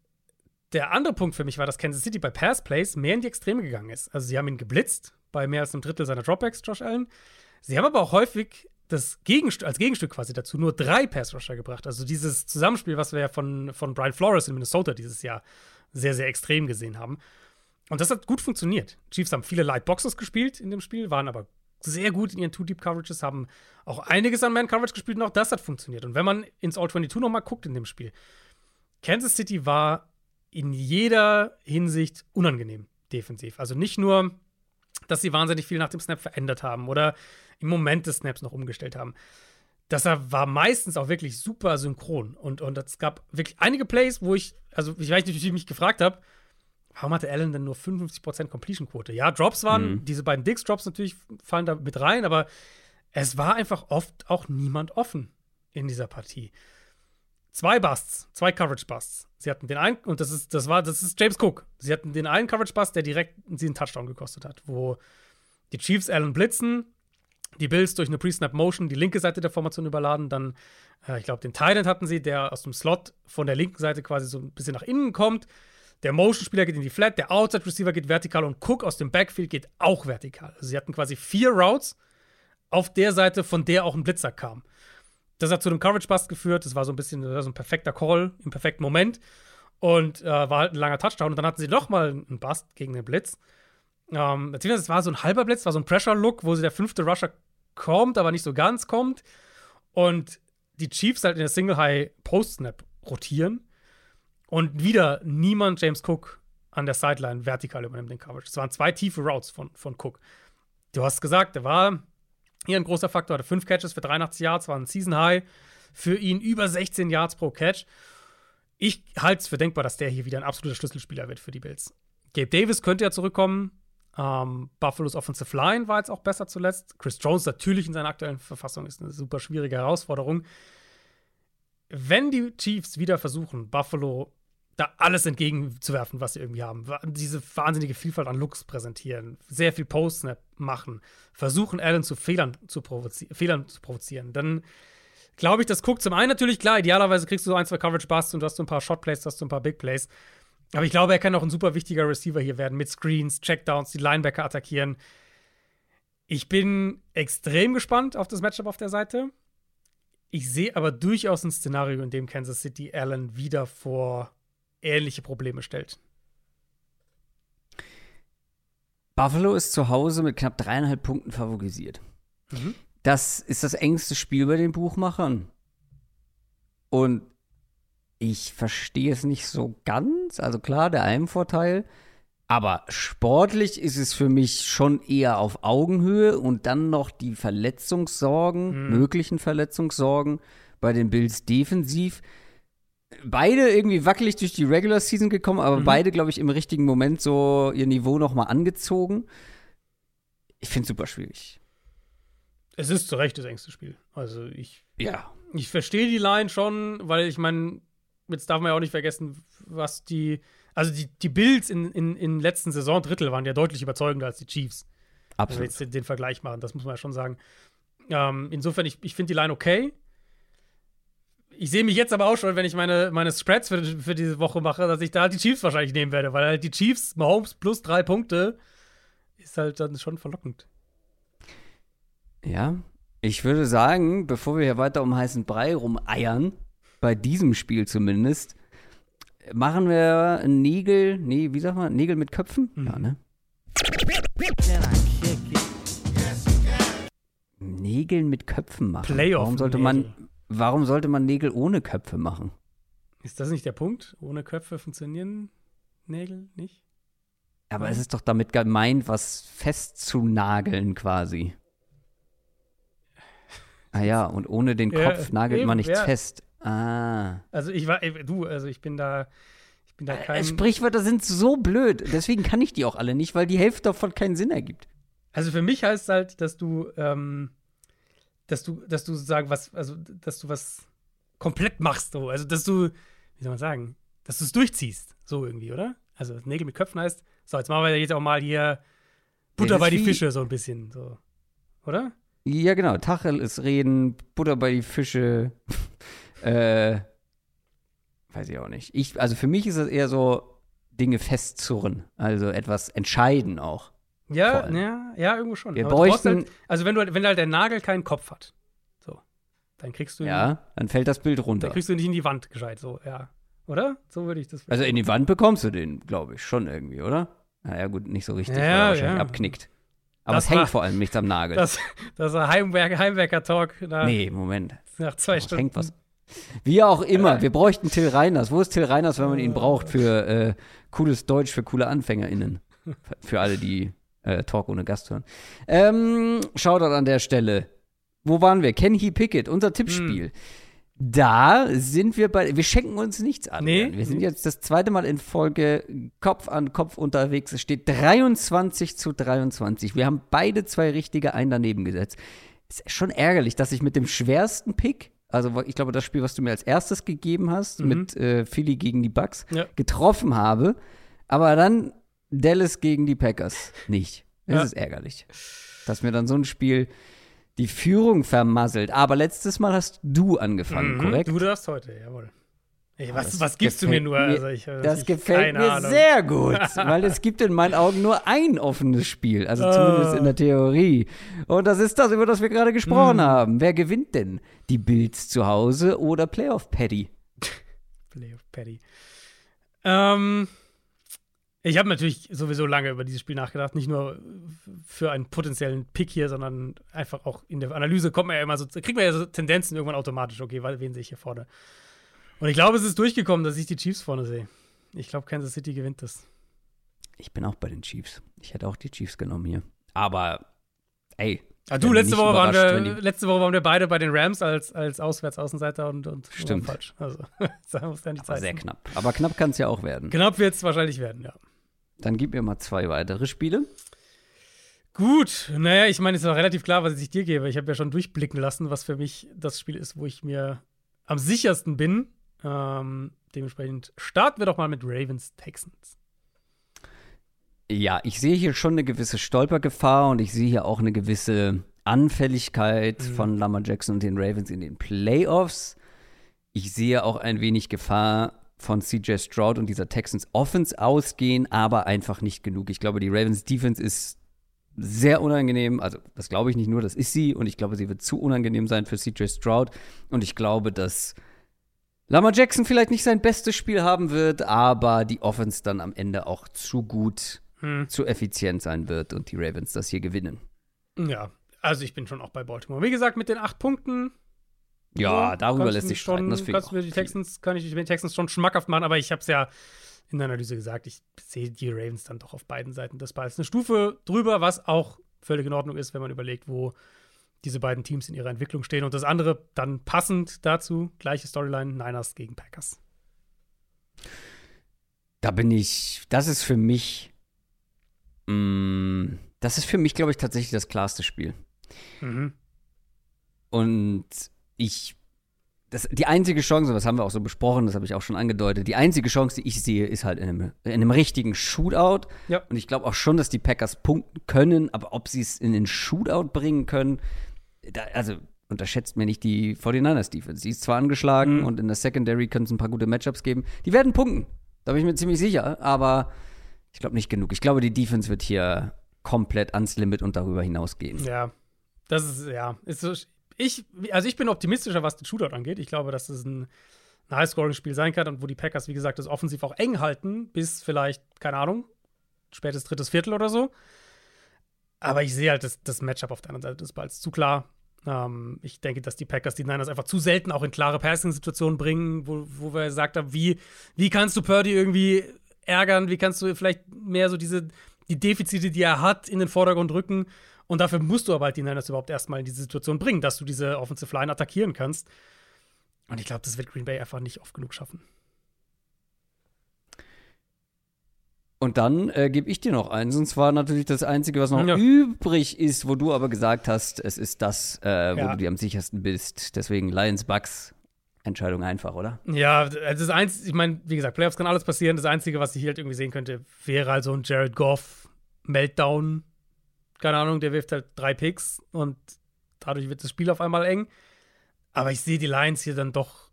der andere Punkt für mich war, dass Kansas City bei Pass Plays mehr in die Extreme gegangen ist. Also sie haben ihn geblitzt bei mehr als einem Drittel seiner Dropbacks, Josh Allen. Sie haben aber auch häufig das Gegenst als Gegenstück quasi dazu nur drei Pass-Rusher gebracht. Also dieses Zusammenspiel, was wir ja von, von Brian Flores in Minnesota dieses Jahr sehr, sehr extrem gesehen haben. Und das hat gut funktioniert. Chiefs haben viele Light Boxes gespielt in dem Spiel, waren aber sehr gut in ihren Two-Deep-Coverages, haben auch einiges an Man-Coverage gespielt und auch das hat funktioniert. Und wenn man ins All-22 nochmal guckt in dem Spiel, Kansas City war in jeder Hinsicht unangenehm defensiv. Also nicht nur, dass sie wahnsinnig viel nach dem Snap verändert haben oder im Moment des Snaps noch umgestellt haben. Das war meistens auch wirklich super synchron. Und, und es gab wirklich einige Plays, wo ich, also ich weiß nicht, wie ich mich gefragt habe, Warum hatte Allen denn nur 55% Completion-Quote? Ja, Drops waren, mhm. diese beiden Dix-Drops natürlich fallen da mit rein, aber es war einfach oft auch niemand offen in dieser Partie. Zwei Busts, zwei Coverage-Busts. Sie hatten den einen, und das ist, das war, das ist James Cook. Sie hatten den einen Coverage-Bust, der direkt sie einen Touchdown gekostet hat, wo die Chiefs Allen blitzen, die Bills durch eine Pre-Snap-Motion die linke Seite der Formation überladen, dann, äh, ich glaube, den Thailand hatten sie, der aus dem Slot von der linken Seite quasi so ein bisschen nach innen kommt der Motion-Spieler geht in die Flat, der Outside-Receiver geht vertikal und Cook aus dem Backfield geht auch vertikal. Also sie hatten quasi vier Routes auf der Seite, von der auch ein Blitzer kam. Das hat zu einem Coverage-Bust geführt. Das war so ein bisschen so ein perfekter Call im perfekten Moment. Und äh, war halt ein langer Touchdown. Und dann hatten sie nochmal einen Bust gegen den Blitz. Ähm, beziehungsweise es war so ein halber Blitz, war so ein Pressure-Look, wo sie der fünfte Rusher kommt, aber nicht so ganz kommt. Und die Chiefs halt in der Single-High-Post-Snap rotieren. Und wieder niemand James Cook an der Sideline vertikal übernimmt den Coverage. Es waren zwei tiefe Routes von, von Cook. Du hast gesagt, er war hier ein großer Faktor, hatte fünf Catches für 83 Yards, war ein Season High. Für ihn über 16 Yards pro Catch. Ich halte es für denkbar, dass der hier wieder ein absoluter Schlüsselspieler wird für die Bills. Gabe Davis könnte ja zurückkommen. Ähm, Buffalo's Offensive Line war jetzt auch besser zuletzt. Chris Jones natürlich in seiner aktuellen Verfassung ist eine super schwierige Herausforderung. Wenn die Chiefs wieder versuchen, Buffalo da alles entgegenzuwerfen, was sie irgendwie haben, diese wahnsinnige Vielfalt an Looks präsentieren, sehr viel Post-Snap machen, versuchen, Allen zu Fehlern zu, Fehlern zu provozieren, dann glaube ich, das guckt zum einen natürlich klar, idealerweise kriegst du so ein, zwei Coverage-Busts und du hast so ein paar Shot-Plays, hast du ein paar Big-Plays. Aber ich glaube, er kann auch ein super wichtiger Receiver hier werden mit Screens, Checkdowns, die Linebacker attackieren. Ich bin extrem gespannt auf das Matchup auf der Seite. Ich sehe aber durchaus ein Szenario, in dem Kansas City Allen wieder vor ähnliche Probleme stellt. Buffalo ist zu Hause mit knapp dreieinhalb Punkten favorisiert. Mhm. Das ist das engste Spiel bei den Buchmachern. Und ich verstehe es nicht so ganz. Also klar, der Heimvorteil. Aber sportlich ist es für mich schon eher auf Augenhöhe und dann noch die Verletzungssorgen, mhm. möglichen Verletzungssorgen bei den Bills defensiv. Beide irgendwie wackelig durch die Regular Season gekommen, aber mhm. beide, glaube ich, im richtigen Moment so ihr Niveau nochmal angezogen. Ich finde es super schwierig. Es ist zu Recht das engste Spiel. Also ich. Ja. Ich verstehe die Line schon, weil ich meine, jetzt darf man ja auch nicht vergessen, was die, also die, die Bills in, in, in letzten Saisondrittel waren ja deutlich überzeugender als die Chiefs. Absolut. Wenn wir jetzt den, den Vergleich machen, das muss man ja schon sagen. Ähm, insofern, ich, ich finde die Line okay. Ich sehe mich jetzt aber auch schon, wenn ich meine, meine Spreads für, für diese Woche mache, dass ich da halt die Chiefs wahrscheinlich nehmen werde, weil halt die Chiefs, Mahomes plus drei Punkte, ist halt dann schon verlockend. Ja, ich würde sagen, bevor wir hier weiter um heißen Brei rumeiern, bei diesem Spiel zumindest, machen wir Nägel, nee, wie sagt man, Nägel mit Köpfen? Mhm. Ja, ne? Nägeln mit Köpfen machen. Playoff warum sollte man, warum sollte man Nägel ohne Köpfe machen? Ist das nicht der Punkt? Ohne Köpfe funktionieren Nägel nicht? Aber es ist doch damit gemeint, was festzunageln quasi. Ah ja, und ohne den Kopf ja, nagelt eben, man nichts ja. fest. Ah. Also ich war, du, also ich bin da, ich bin da äh, kein. Sprichwörter sind so blöd. Deswegen kann ich die auch alle nicht, weil die Hälfte davon keinen Sinn ergibt. Also für mich heißt es halt, dass du, ähm, dass du, dass du sagen, was, also dass du was komplett machst, so. Also dass du, wie soll man sagen, dass du es durchziehst, so irgendwie, oder? Also Nägel mit Köpfen heißt, so, jetzt machen wir jetzt auch mal hier Butter bei die Fische, so ein bisschen, so. Oder? Ja, genau. Tachel ist reden, Butter bei die Fische. Äh, weiß ich auch nicht. Ich, also für mich ist es eher so, Dinge festzurren. Also etwas entscheiden auch. Ja, ja, ja, irgendwo schon. Wir bräuchten. Halt, also wenn du, wenn halt der Nagel keinen Kopf hat, so, dann kriegst du ihn, Ja, dann fällt das Bild runter. Dann kriegst du ihn nicht in die Wand gescheit, so, ja. Oder? So würde ich das Also in die Wand bekommst du den, glaube ich, schon irgendwie, oder? Naja, gut, nicht so richtig, ja, weil er wahrscheinlich ja. abknickt. Aber das es hängt vor allem nichts am Nagel. Das, das ist Heimwerker, Heimwerker-Talk. Nee, Moment. Nach zwei oh, Stunden. Hängt was, wie auch immer, wir bräuchten Till Reiners. Wo ist Till Reiners, wenn man ihn braucht für äh, cooles Deutsch für coole AnfängerInnen? Für alle, die äh, Talk ohne Gast hören. Ähm, Shoutout an der Stelle. Wo waren wir? Kenny Pickett, unser Tippspiel. Hm. Da sind wir bei, wir schenken uns nichts an. Nee. Wir sind jetzt das zweite Mal in Folge Kopf an Kopf unterwegs. Es steht 23 zu 23. Wir haben beide zwei richtige, ein daneben gesetzt. Ist schon ärgerlich, dass ich mit dem schwersten Pick also ich glaube, das Spiel, was du mir als erstes gegeben hast, mhm. mit äh, Philly gegen die Bucks, ja. getroffen habe. Aber dann Dallas gegen die Packers nicht. Das ja. ist ärgerlich. Dass mir dann so ein Spiel die Führung vermasselt. Aber letztes Mal hast du angefangen, mhm. korrekt? Du darfst heute, jawohl. Ey, was, was gibst du mir nur? Also ich, also das gefällt mir Ahnung. sehr gut, weil es gibt in meinen Augen nur ein offenes Spiel, also oh. zumindest in der Theorie. Und das ist das, über das wir gerade gesprochen mm. haben. Wer gewinnt denn? Die Bills zu Hause oder Playoff Paddy? Playoff Paddy. Ähm, ich habe natürlich sowieso lange über dieses Spiel nachgedacht, nicht nur für einen potenziellen Pick hier, sondern einfach auch in der Analyse kommt man ja immer so, kriegt man ja so Tendenzen irgendwann automatisch, okay, wen sehe ich hier vorne? Und ich glaube, es ist durchgekommen, dass ich die Chiefs vorne sehe. Ich glaube, Kansas City gewinnt das. Ich bin auch bei den Chiefs. Ich hätte auch die Chiefs genommen hier. Aber, ey. Ah, du, letzte Woche, waren wir, letzte Woche waren wir beide bei den Rams als, als Auswärtsaußenseiter und, und Stimmt. falsch. Also, da muss ja nicht Aber sehr knapp. Aber knapp kann es ja auch werden. Knapp wird es wahrscheinlich werden, ja. Dann gib mir mal zwei weitere Spiele. Gut, naja, ich meine, es ist auch relativ klar, was ich dir gebe. Ich habe ja schon durchblicken lassen, was für mich das Spiel ist, wo ich mir am sichersten bin. Ähm, dementsprechend starten wir doch mal mit Ravens Texans. Ja, ich sehe hier schon eine gewisse Stolpergefahr und ich sehe hier auch eine gewisse Anfälligkeit mhm. von Lamar Jackson und den Ravens in den Playoffs. Ich sehe auch ein wenig Gefahr von CJ Stroud und dieser Texans Offense ausgehen, aber einfach nicht genug. Ich glaube, die Ravens Defense ist sehr unangenehm. Also, das glaube ich nicht nur, das ist sie. Und ich glaube, sie wird zu unangenehm sein für CJ Stroud. Und ich glaube, dass Lamar Jackson vielleicht nicht sein bestes Spiel haben wird, aber die Offense dann am Ende auch zu gut hm. zu effizient sein wird und die Ravens das hier gewinnen. Ja, also ich bin schon auch bei Baltimore. Wie gesagt, mit den acht Punkten. Ja, darüber lässt sich streiten. Das kannst mir die Texans, kann ich den Texans schon schmackhaft machen, aber ich habe es ja in der Analyse gesagt, ich sehe die Ravens dann doch auf beiden Seiten des Balls eine Stufe drüber, was auch völlig in Ordnung ist, wenn man überlegt, wo diese beiden Teams in ihrer Entwicklung stehen. Und das andere dann passend dazu, gleiche Storyline, Niners gegen Packers. Da bin ich, das ist für mich Mm, das ist für mich, glaube ich, tatsächlich das klarste Spiel. Mhm. Und ich, das, die einzige Chance, was haben wir auch so besprochen, das habe ich auch schon angedeutet, die einzige Chance, die ich sehe, ist halt in einem, in einem richtigen Shootout. Ja. Und ich glaube auch schon, dass die Packers punkten können, aber ob sie es in den Shootout bringen können, da, also unterschätzt mir nicht die 49ers Defense. Die ist zwar angeschlagen mhm. und in der Secondary können es ein paar gute Matchups geben. Die werden punkten. Da bin ich mir ziemlich sicher, aber ich glaube nicht genug. Ich glaube, die Defense wird hier komplett ans Limit und darüber hinausgehen. Ja, das ist, ja. Ist so, ich, also ich bin optimistischer, was den Shootout angeht. Ich glaube, dass es ein, ein High-Scoring-Spiel sein kann und wo die Packers, wie gesagt, das offensiv auch eng halten, bis vielleicht, keine Ahnung, spätes drittes Viertel oder so. Aber ich sehe halt das, das Matchup auf der anderen Seite des Balls zu klar. Ähm, ich denke, dass die Packers die Niners einfach zu selten auch in klare Passing-Situationen bringen, wo, wo wir gesagt haben, wie, wie kannst du Purdy irgendwie ärgern? Wie kannst du vielleicht mehr so diese die Defizite, die er hat, in den Vordergrund rücken? Und dafür musst du aber halt die Niners überhaupt erstmal in diese Situation bringen, dass du diese Offensive Line attackieren kannst. Und ich glaube, das wird Green Bay einfach nicht oft genug schaffen. Und dann äh, gebe ich dir noch eins. Und zwar natürlich das Einzige, was noch ja. übrig ist, wo du aber gesagt hast, es ist das, äh, wo ja. du dir am sichersten bist. Deswegen Lions Bucks. Entscheidung einfach, oder? Ja, das Einzige, ich meine, wie gesagt, Playoffs kann alles passieren. Das Einzige, was ich hier halt irgendwie sehen könnte, wäre halt so ein Jared Goff Meltdown. Keine Ahnung, der wirft halt drei Picks und dadurch wird das Spiel auf einmal eng. Aber ich sehe die Lions hier dann doch,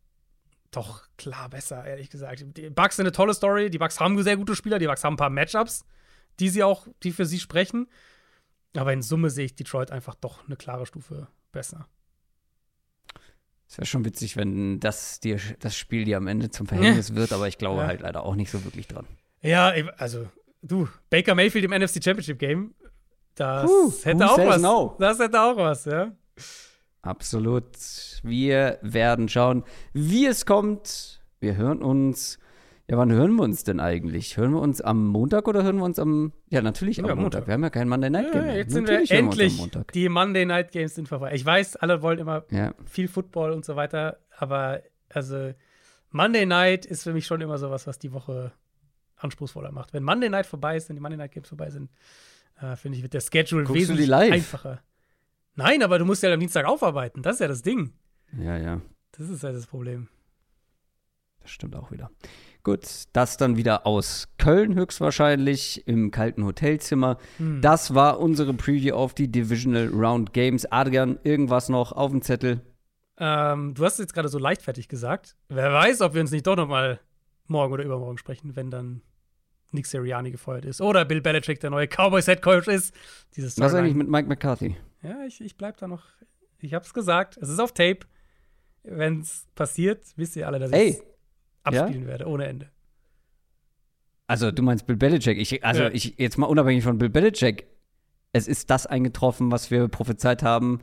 doch klar besser, ehrlich gesagt. Die Bucks sind eine tolle Story. Die Bucks haben sehr gute Spieler. Die Bucks haben ein paar Matchups, die sie auch, die für sie sprechen. Aber in Summe sehe ich Detroit einfach doch eine klare Stufe besser. Es wäre schon witzig, wenn das dir das Spiel dir am Ende zum Verhängnis wird, aber ich glaube ja. halt leider auch nicht so wirklich dran. Ja, also du, Baker Mayfield im NFC Championship Game, das Puh, hätte auch was. No? Das hätte auch was, ja. Absolut. Wir werden schauen, wie es kommt. Wir hören uns ja, wann hören wir uns denn eigentlich? Hören wir uns am Montag oder hören wir uns am. Ja, natürlich am ja, Montag. Montag. Wir haben ja kein Monday Night Game. Ja, jetzt sind wir endlich. Wir die Monday Night Games sind vorbei. Ich weiß, alle wollen immer ja. viel Football und so weiter, aber also Monday Night ist für mich schon immer sowas, was die Woche anspruchsvoller macht. Wenn Monday Night vorbei ist, wenn die Monday Night Games vorbei sind, äh, finde ich, wird der Schedule Guckst wesentlich einfacher. Nein, aber du musst ja am Dienstag aufarbeiten. Das ist ja das Ding. Ja, ja. Das ist ja das Problem. Das stimmt auch wieder. Gut, das dann wieder aus Köln höchstwahrscheinlich im kalten Hotelzimmer. Hm. Das war unsere Preview auf die Divisional Round Games. Adrian, irgendwas noch auf dem Zettel? Ähm, du hast es jetzt gerade so leichtfertig gesagt. Wer weiß, ob wir uns nicht doch noch mal morgen oder übermorgen sprechen, wenn dann Nick Sirianni gefeuert ist. Oder Bill Belichick der neue Cowboys-Head-Coach ist. Dieses Was eigentlich mit Mike McCarthy? Ja, ich, ich bleib da noch. Ich hab's gesagt. Es ist auf Tape. Wenn es passiert, wisst ihr alle, dass ich abspielen ja? werde, ohne Ende. Also, du meinst Bill Belichick. Ich, also, ja. ich, jetzt mal unabhängig von Bill Belichick, es ist das eingetroffen, was wir prophezeit haben,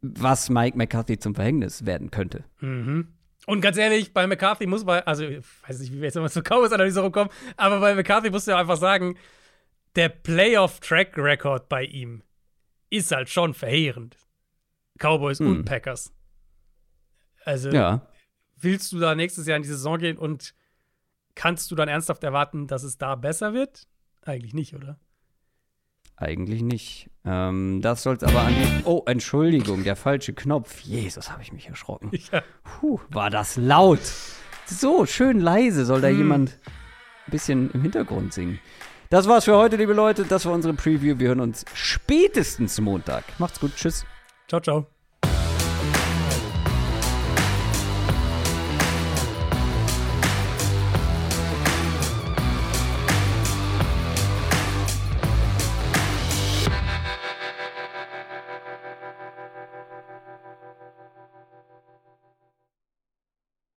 was Mike McCarthy zum Verhängnis werden könnte. Mhm. Und ganz ehrlich, bei McCarthy muss man, also ich weiß nicht, wie wir jetzt immer zur Cowboys-Analyse rumkommen, aber bei McCarthy musst du ja einfach sagen, der Playoff-Track-Record bei ihm ist halt schon verheerend. Cowboys hm. und Packers. Also, ja willst du da nächstes Jahr in die Saison gehen und kannst du dann ernsthaft erwarten, dass es da besser wird? Eigentlich nicht, oder? Eigentlich nicht. Ähm, das soll es aber an die. Oh, Entschuldigung, der falsche Knopf. Jesus, habe ich mich erschrocken. Ja. Puh, war das laut. So, schön leise soll da Hm. jemand ein bisschen im Hintergrund singen. Das war's für heute, liebe Leute. Das war unsere Preview. Wir hören uns spätestens Montag. Macht's gut. Tschüss. Ciao, ciao.